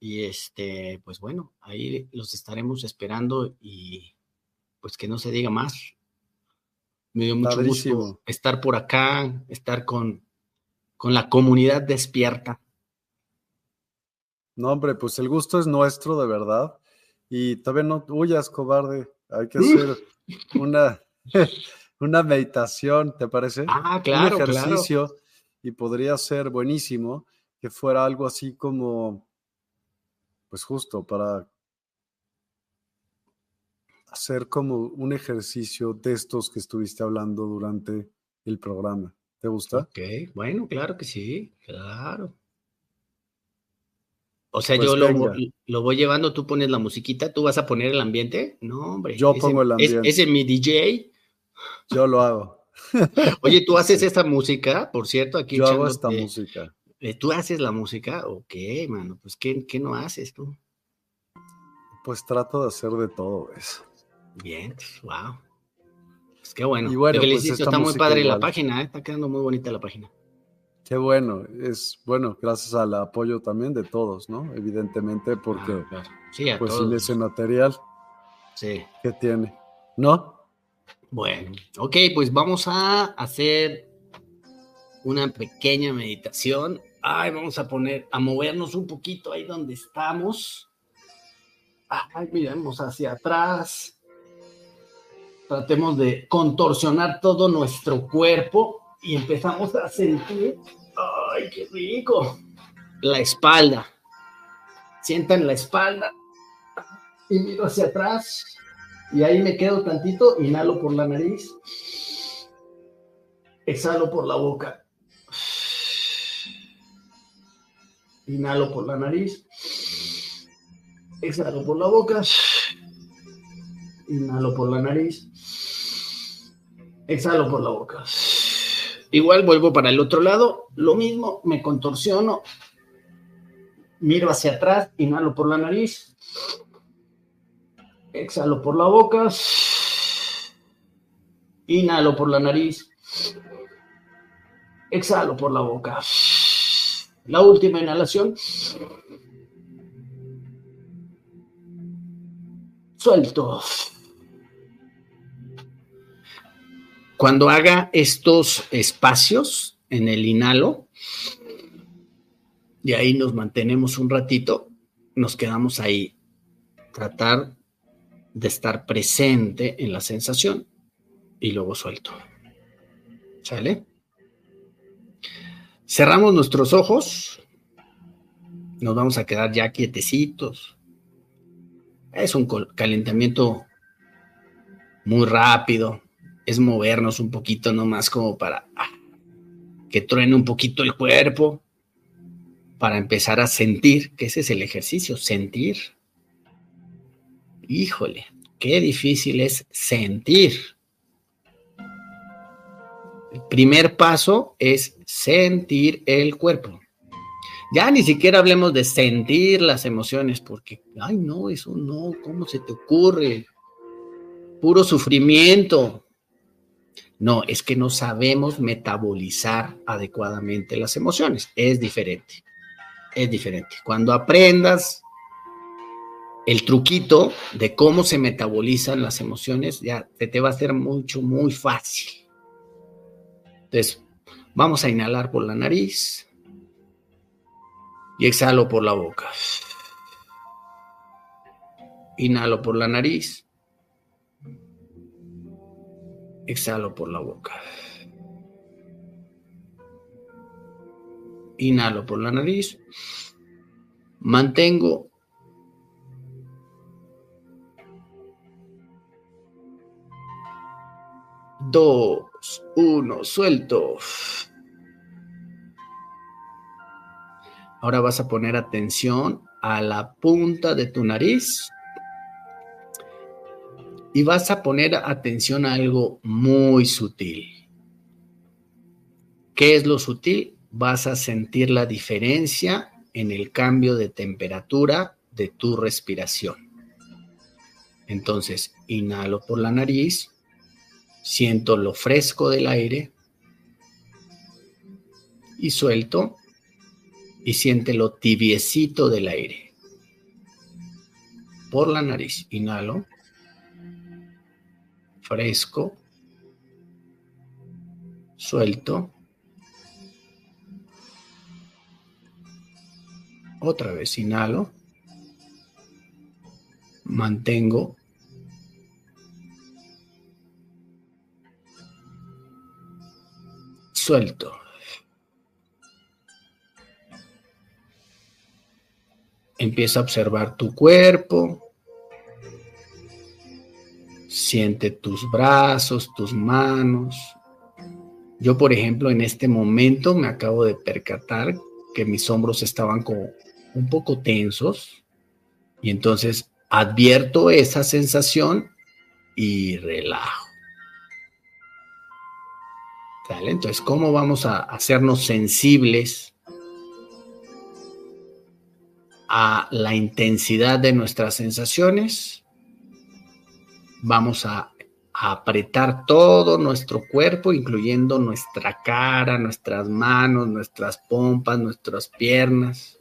Y este, pues bueno, ahí los estaremos esperando y pues que no se diga más. Me dio mucho gusto estar por acá, estar con, con la comunidad despierta. No, hombre, pues el gusto es nuestro, de verdad. Y todavía no huyas, cobarde. Hay que <laughs> hacer una, una meditación, ¿te parece? Ah, claro. Un ejercicio y podría ser buenísimo que fuera algo así como, pues justo para hacer como un ejercicio de estos que estuviste hablando durante el programa. ¿Te gusta? Ok, bueno, claro que sí, claro. O sea, pues yo lo, voy llevando, tú pones la musiquita, tú vas a poner el ambiente. No, hombre. Yo pongo el ambiente. ¿Ese es mi DJ? Yo lo hago. <laughs> Oye, tú haces esta música, por cierto, aquí. Yo hago esta música. Eh, ¿Tú haces la música o qué, mano? Pues, ¿qué, qué no haces tú? Pues trato de hacer de todo eso. Bien, wow. Pues qué bueno. Y bueno, pues, felicito, está muy padre la página, ¿eh? está quedando muy bonita la página. Qué bueno, es bueno, gracias al apoyo también de todos, ¿no? Evidentemente, porque ah, sí, pues sin ese material sí. que tiene, ¿no? Bueno, ok, pues vamos a hacer una pequeña meditación Ay, vamos a poner, a movernos un poquito ahí donde estamos. Ay, miremos hacia atrás. Tratemos de contorsionar todo nuestro cuerpo y empezamos a sentir, ay, qué rico, la espalda. Sientan la espalda y miro hacia atrás y ahí me quedo tantito, inhalo por la nariz, exhalo por la boca. Inhalo por la nariz. Exhalo por la boca. Inhalo por la nariz. Exhalo por la boca. Igual vuelvo para el otro lado. Lo mismo, me contorsiono. Miro hacia atrás. Inhalo por la nariz. Exhalo por la boca. Inhalo por la nariz. Exhalo por la boca. La última inhalación. Suelto. Cuando haga estos espacios en el inhalo, y ahí nos mantenemos un ratito, nos quedamos ahí. Tratar de estar presente en la sensación y luego suelto. ¿Sale? Cerramos nuestros ojos. Nos vamos a quedar ya quietecitos. Es un calentamiento muy rápido. Es movernos un poquito nomás como para ah, que truene un poquito el cuerpo para empezar a sentir, que ese es el ejercicio, sentir. Híjole, qué difícil es sentir. El primer paso es sentir el cuerpo. Ya ni siquiera hablemos de sentir las emociones, porque, ay, no, eso no, ¿cómo se te ocurre? Puro sufrimiento. No, es que no sabemos metabolizar adecuadamente las emociones. Es diferente. Es diferente. Cuando aprendas el truquito de cómo se metabolizan las emociones, ya te, te va a ser mucho, muy fácil. Entonces, vamos a inhalar por la nariz y exhalo por la boca. Inhalo por la nariz. Exhalo por la boca. Inhalo por la nariz. Mantengo. Dos, uno, suelto. Ahora vas a poner atención a la punta de tu nariz y vas a poner atención a algo muy sutil. ¿Qué es lo sutil? Vas a sentir la diferencia en el cambio de temperatura de tu respiración. Entonces, inhalo por la nariz, siento lo fresco del aire y suelto y siente lo tibiecito del aire. Por la nariz, inhalo, fresco, suelto. Otra vez, inhalo, mantengo. Suelto. Empieza a observar tu cuerpo. Siente tus brazos, tus manos. Yo, por ejemplo, en este momento me acabo de percatar que mis hombros estaban como un poco tensos y entonces advierto esa sensación y relajo. Entonces, ¿cómo vamos a hacernos sensibles a la intensidad de nuestras sensaciones. Vamos a, apretar todo nuestro cuerpo, incluyendo nuestra cara, nuestras manos, nuestras pompas, nuestras piernas.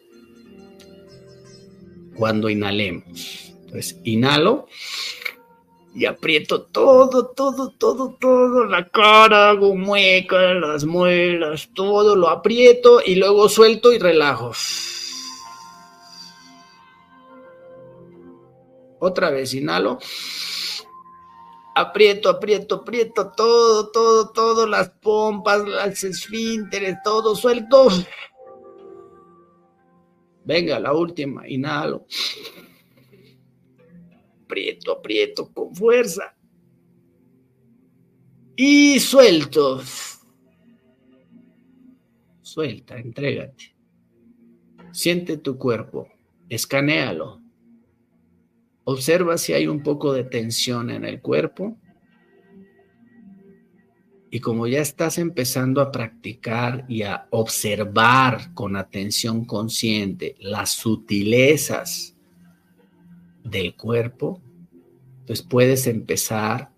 Cuando inhalemos. Entonces, inhalo y aprieto todo, todo, todo, todo, la cara, hago muecas, las muelas, todo lo aprieto y luego suelto y relajo. Otra vez, inhalo. Aprieto, aprieto, aprieto todo, todo, todo, las pompas, las esfínteres, todo suelto. Venga, la última, inhalo. Aprieto, aprieto con fuerza. Y suelto. Suelta, entrégate. Siente tu cuerpo, escanéalo. Observa si hay un poco de tensión en el cuerpo. Y como ya estás empezando a practicar y a observar con atención consciente las sutilezas del cuerpo, pues puedes empezar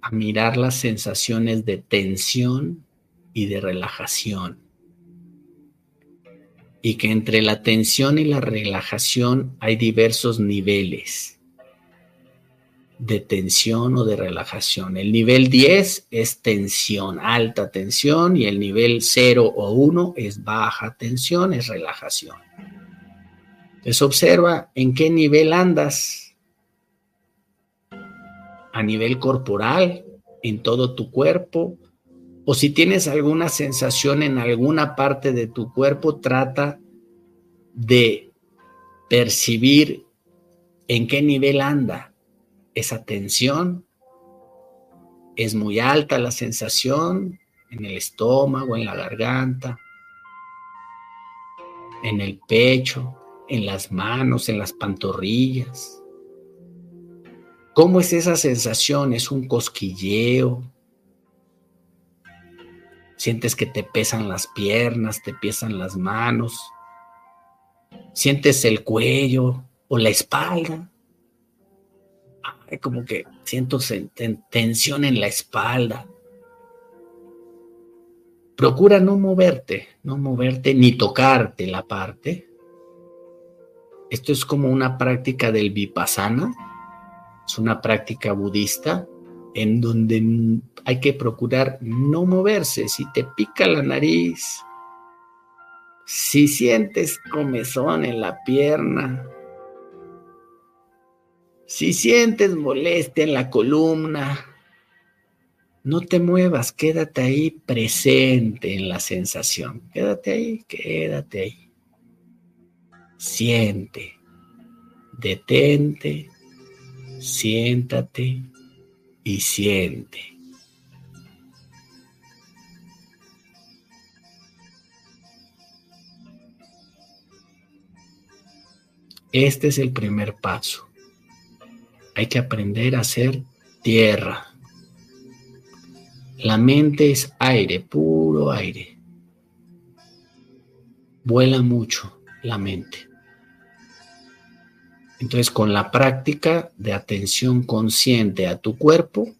a mirar las sensaciones de tensión y de relajación y que entre la tensión y la relajación hay diversos niveles de tensión o de relajación. El nivel 10 es tensión, alta tensión, y el nivel 0 o 1 es baja tensión, es relajación. Entonces observa en qué nivel andas. A nivel corporal, en todo tu cuerpo, o si tienes alguna sensación en alguna parte de tu cuerpo, trata de percibir en qué nivel anda esa tensión. Es muy alta la sensación, en el estómago, en la garganta, en el pecho, en las manos, en las pantorrillas. ¿Cómo es esa sensación? ¿Es un cosquilleo? Sientes que te pesan las piernas, te pesan las manos. Sientes el cuello o la espalda. como que siento tensión en la espalda. Procura no moverte, no moverte ni tocarte la parte. Esto es como una práctica del vipassana, es una práctica budista en donde hay que procurar no moverse. Si te pica la nariz, si sientes comezón en la pierna, si sientes molestia en la columna, no te muevas, quédate ahí presente en la sensación. Quédate ahí, quédate ahí. Siente, detente, siéntate y siente. Este es el primer paso. Hay que aprender a ser tierra. La mente es aire, puro aire. Vuela mucho la mente. Entonces, con la práctica de atención consciente a tu cuerpo,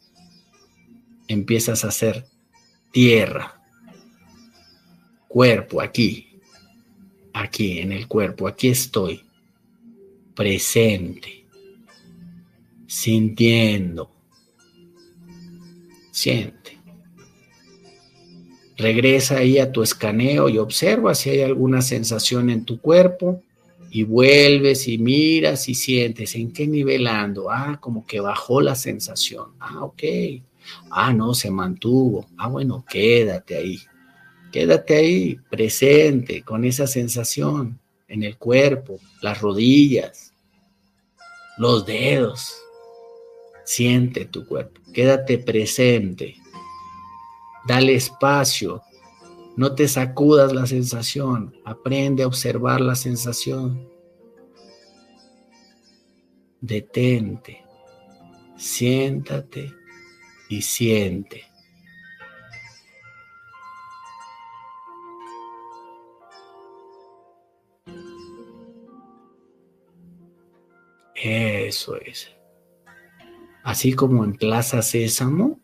empiezas a hacer tierra, cuerpo, aquí, aquí en el cuerpo, aquí estoy, presente, sintiendo, siente. Regresa ahí a tu escaneo y observa si hay alguna sensación en tu cuerpo y vuelves y miras y sientes en qué nivel ando. Ah, como que bajó la sensación. Ah, ok. Ah, no, se mantuvo. Ah, bueno, quédate ahí. Quédate ahí, presente, con esa sensación en el cuerpo, las rodillas, los dedos. Siente tu cuerpo. Quédate presente. Dale espacio no te sacudas la sensación, aprende a observar la sensación. Detente, siéntate y siente. Eso es. Así como en Plaza Sésamo,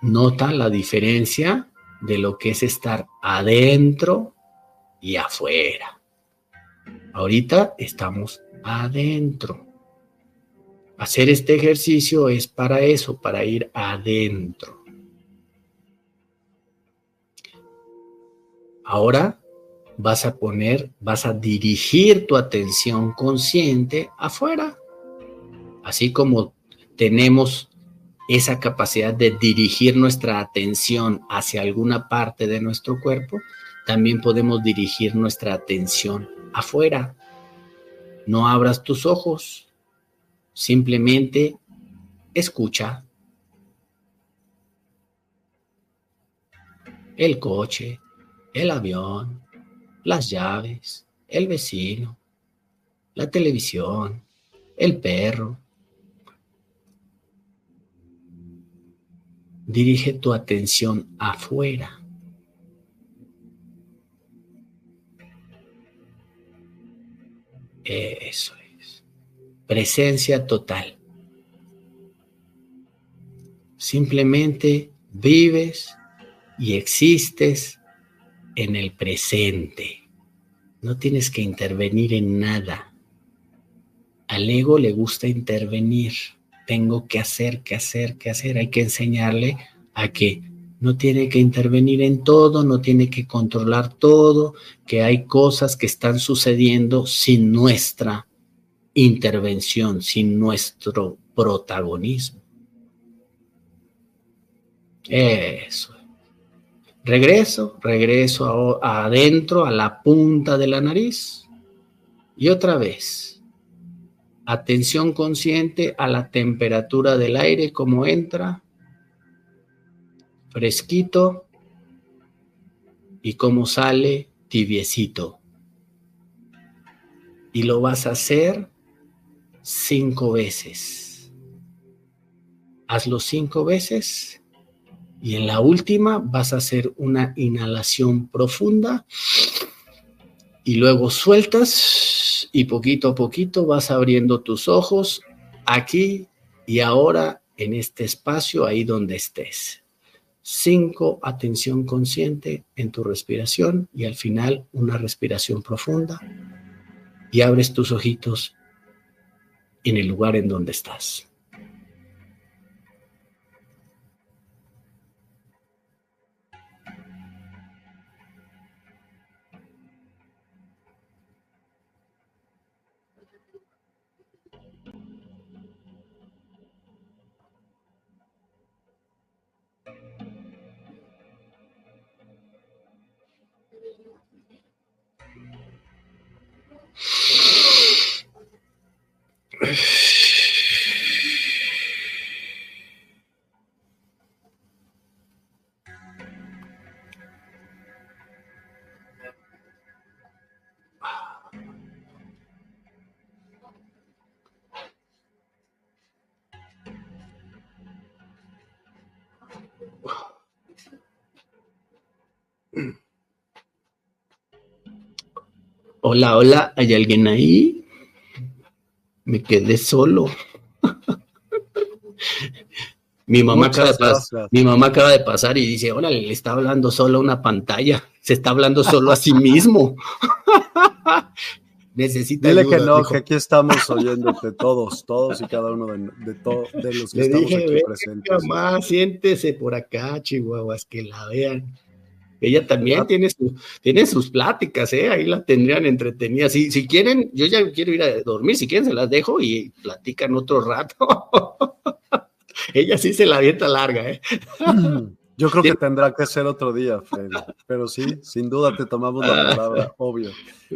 nota la diferencia de lo que es estar adentro y afuera. Ahorita estamos adentro. Hacer este ejercicio es para eso, para ir adentro. Ahora vas a poner, vas a dirigir tu atención consciente afuera. Así como tenemos esa capacidad de dirigir nuestra atención hacia alguna parte de nuestro cuerpo, también podemos dirigir nuestra atención afuera. No abras tus ojos, simplemente escucha. El coche, el avión, las llaves, el vecino, la televisión, el perro, Dirige tu atención afuera. Eso es. Presencia total. Simplemente vives y existes en el presente. No tienes que intervenir en nada. Al ego le gusta intervenir tengo que hacer, que hacer, que hacer. Hay que enseñarle a que no tiene que intervenir en todo, no tiene que controlar todo, que hay cosas que están sucediendo sin nuestra intervención, sin nuestro protagonismo. Eso. Regreso, regreso adentro, a la punta de la nariz. Y otra vez. Atención consciente a la temperatura del aire, cómo entra, fresquito y cómo sale tibiecito. Y lo vas a hacer cinco veces. Hazlo cinco veces y en la última vas a hacer una inhalación profunda y luego sueltas y poquito a poquito vas abriendo tus ojos aquí y ahora en este espacio ahí donde estés. Cinco, atención consciente en tu respiración y al final una respiración profunda y abres tus ojitos en el lugar en donde estás. Hola, hola, ¿hay alguien ahí? Me quedé solo. mi, mamá acaba de pasar, mi mamá acaba de pasar y dice, órale, le está hablando solo a una pantalla, se está hablando solo a sí mismo. <laughs> Necesita Dile que no, que aquí estamos oyéndote todos, todos y cada uno de, de, los que estamos aquí presentes. Mamá, siéntese por acá, chihuahuas, que la vean. Ella también ah. tiene, tiene sus pláticas, ¿eh? ahí la tendrían entretenidas. Si, si quieren, yo ya quiero ir a dormir, si quieren se las dejo y platican otro rato. <laughs> Ella sí se la avienta larga, ¿eh? <laughs> Yo creo que tendrá que ser otro día, Freddy. <laughs> Pero sí, sin duda te tomamos la palabra, obvio.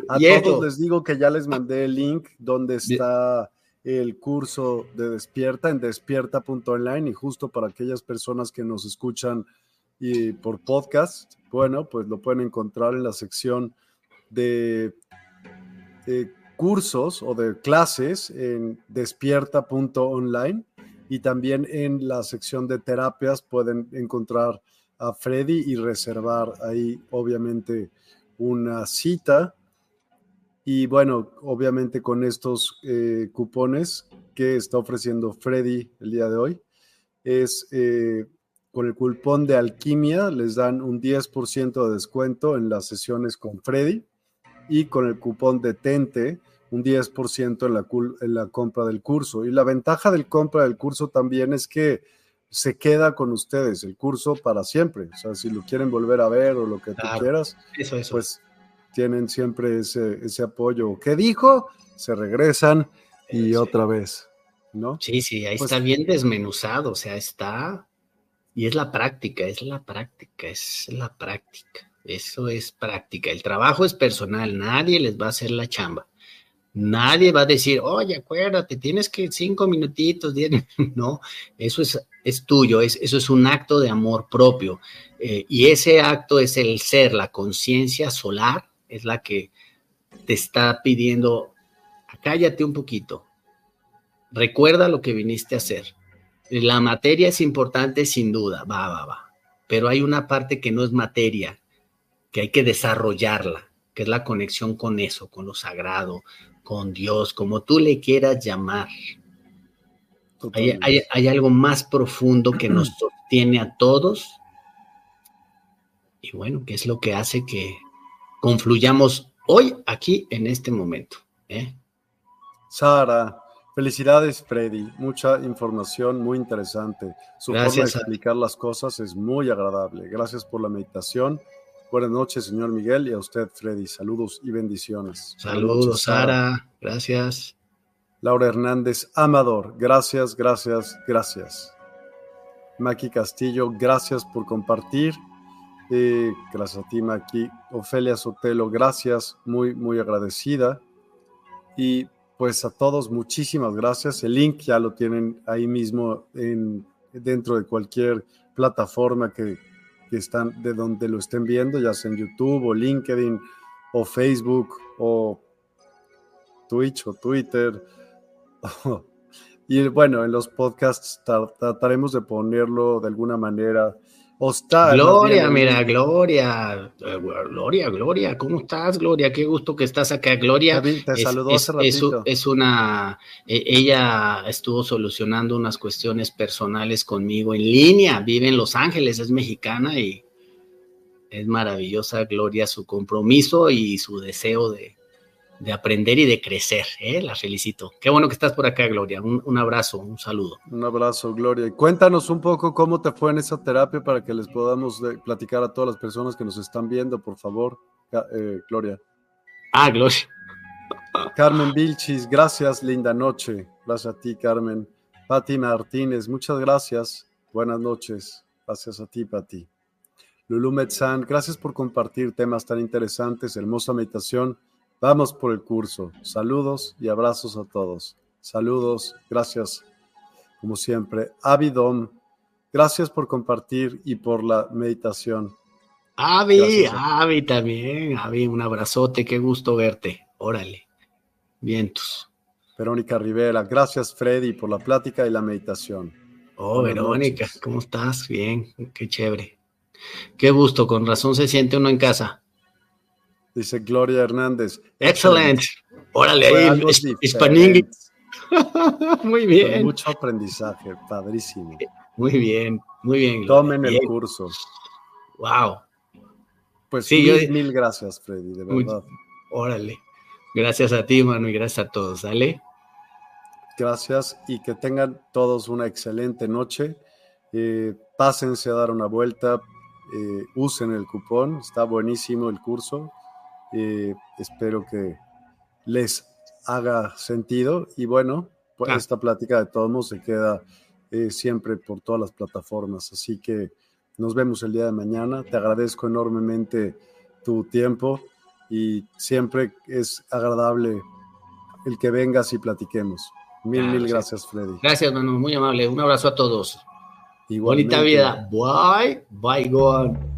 A todos les digo que ya les mandé el link donde está el curso de Despierta en despierta.online y justo para aquellas personas que nos escuchan y por podcast, bueno, pues lo pueden encontrar en la sección de, cursos o de clases en despierta.online y también en la sección de terapias pueden encontrar a Freddy y reservar ahí obviamente una cita. Y bueno, obviamente con estos eh, cupones que está ofreciendo Freddy el día de hoy, es eh, con el cupón de alquimia les dan un 10% de descuento en las sesiones con Freddy y con el cupón de Tente un 10% en la, en la compra del curso. Y la ventaja del compra del curso también es que se queda con ustedes el curso para siempre. O sea, si lo quieren volver a ver o lo que tú quieras, pues tienen siempre ese, ese apoyo. ¿Qué dijo? Se regresan y otra vez, ¿no? Sí, sí, ahí pues está bien desmenuzado, o sea, está y es la práctica, es la práctica, es la práctica. Eso es práctica. El trabajo es personal, nadie les va a hacer la chamba. Nadie va a decir, oye, acuérdate, tienes que cinco minutitos, diez <laughs> No, eso es, es tuyo, es, eso es un acto de amor propio. Eh, y ese acto es el ser, la conciencia solar, es la que te está pidiendo, cállate un poquito, recuerda lo que viniste a hacer. La materia es importante sin duda, va, va, va. Pero hay una parte que no es materia, que hay que desarrollarla, que es la conexión con eso, con lo sagrado, con Dios, como tú le quieras llamar. Hay, algo más profundo que nos <clears throat> sostiene a todos. Y bueno, que es lo que hace que confluyamos hoy, aquí, en este momento. ¿eh? Sara, Felicidades, Freddy. Mucha información muy interesante. Su forma de explicar las cosas es muy agradable. Gracias por la meditación. Buenas noches, señor Miguel, y a usted, Freddy. Saludos y bendiciones. Saludos, Sara. Gracias. Laura Hernández, Amador. Gracias, gracias, gracias. Maki Castillo, gracias por compartir. Eh, gracias a ti, Maki. Ofelia Sotelo, gracias. Muy, muy agradecida. Y pues a todos muchísimas gracias. El link ya lo tienen ahí mismo en, dentro de cualquier plataforma que que están de donde lo estén viendo, ya sea en YouTube o LinkedIn o Facebook o Twitch o Twitter. <laughs> y bueno, en los podcasts trataremos de ponerlo de alguna manera Gloria, mira, Gloria, eh, Gloria, Gloria, ¿cómo estás, Gloria? Qué gusto que estás acá, Gloria. te es, saludó hace es, una, e, ella estuvo solucionando unas cuestiones personales conmigo en línea, vive en Los Ángeles, es mexicana y es maravillosa, Gloria, su compromiso y su deseo de, de aprender y de crecer. ¿eh? La felicito. Qué bueno que estás por acá, Gloria. Un, abrazo, un saludo. Un abrazo, Gloria. Y cuéntanos un poco cómo te fue en esa terapia para que les podamos eh, platicar a todas las personas que nos están viendo, por favor, eh, Gloria. Ah, Gloria. Carmen Vilchis, gracias, linda noche. Gracias a ti, Carmen. Pati Martínez, muchas gracias. Buenas noches. Gracias a ti, Pati. Lulu Metzán, gracias por compartir temas tan interesantes, hermosa meditación Vamos por el curso. Saludos y abrazos a todos. Saludos, gracias, como siempre. Avidom, gracias por compartir y por la meditación. Avi, Avi también. Avi, un abrazote, qué gusto verte. Órale. Vientos. Verónica Rivera, gracias Freddy por la plática y la meditación. Oh, Verónica, ¿cómo estás? Bien, qué chévere. Qué gusto, con razón se siente uno en casa. Dice Gloria Hernández. Excelente. Órale, ahí, <laughs> muy bien. mucho aprendizaje, padrísimo. Muy bien, muy bien. Tomen el curso. Wow. Pues sí, mil, gracias, Freddy, de verdad. órale. Gracias a ti, mano, y gracias a todos. ¿Sale? Gracias y que tengan todos una excelente noche. Eh, pásense a dar una vuelta, eh, usen el cupón, está buenísimo el curso. Espero que les haga sentido y bueno, pues esta plática de todos modos se queda eh, siempre por todas las plataformas. Así que nos vemos el día de mañana. Te agradezco enormemente tu tiempo y siempre es agradable el que vengas y platiquemos. Mil, mil gracias, Freddy. Gracias, Manu, muy amable. Un abrazo a todos. Bonita vida. Bye, bye, go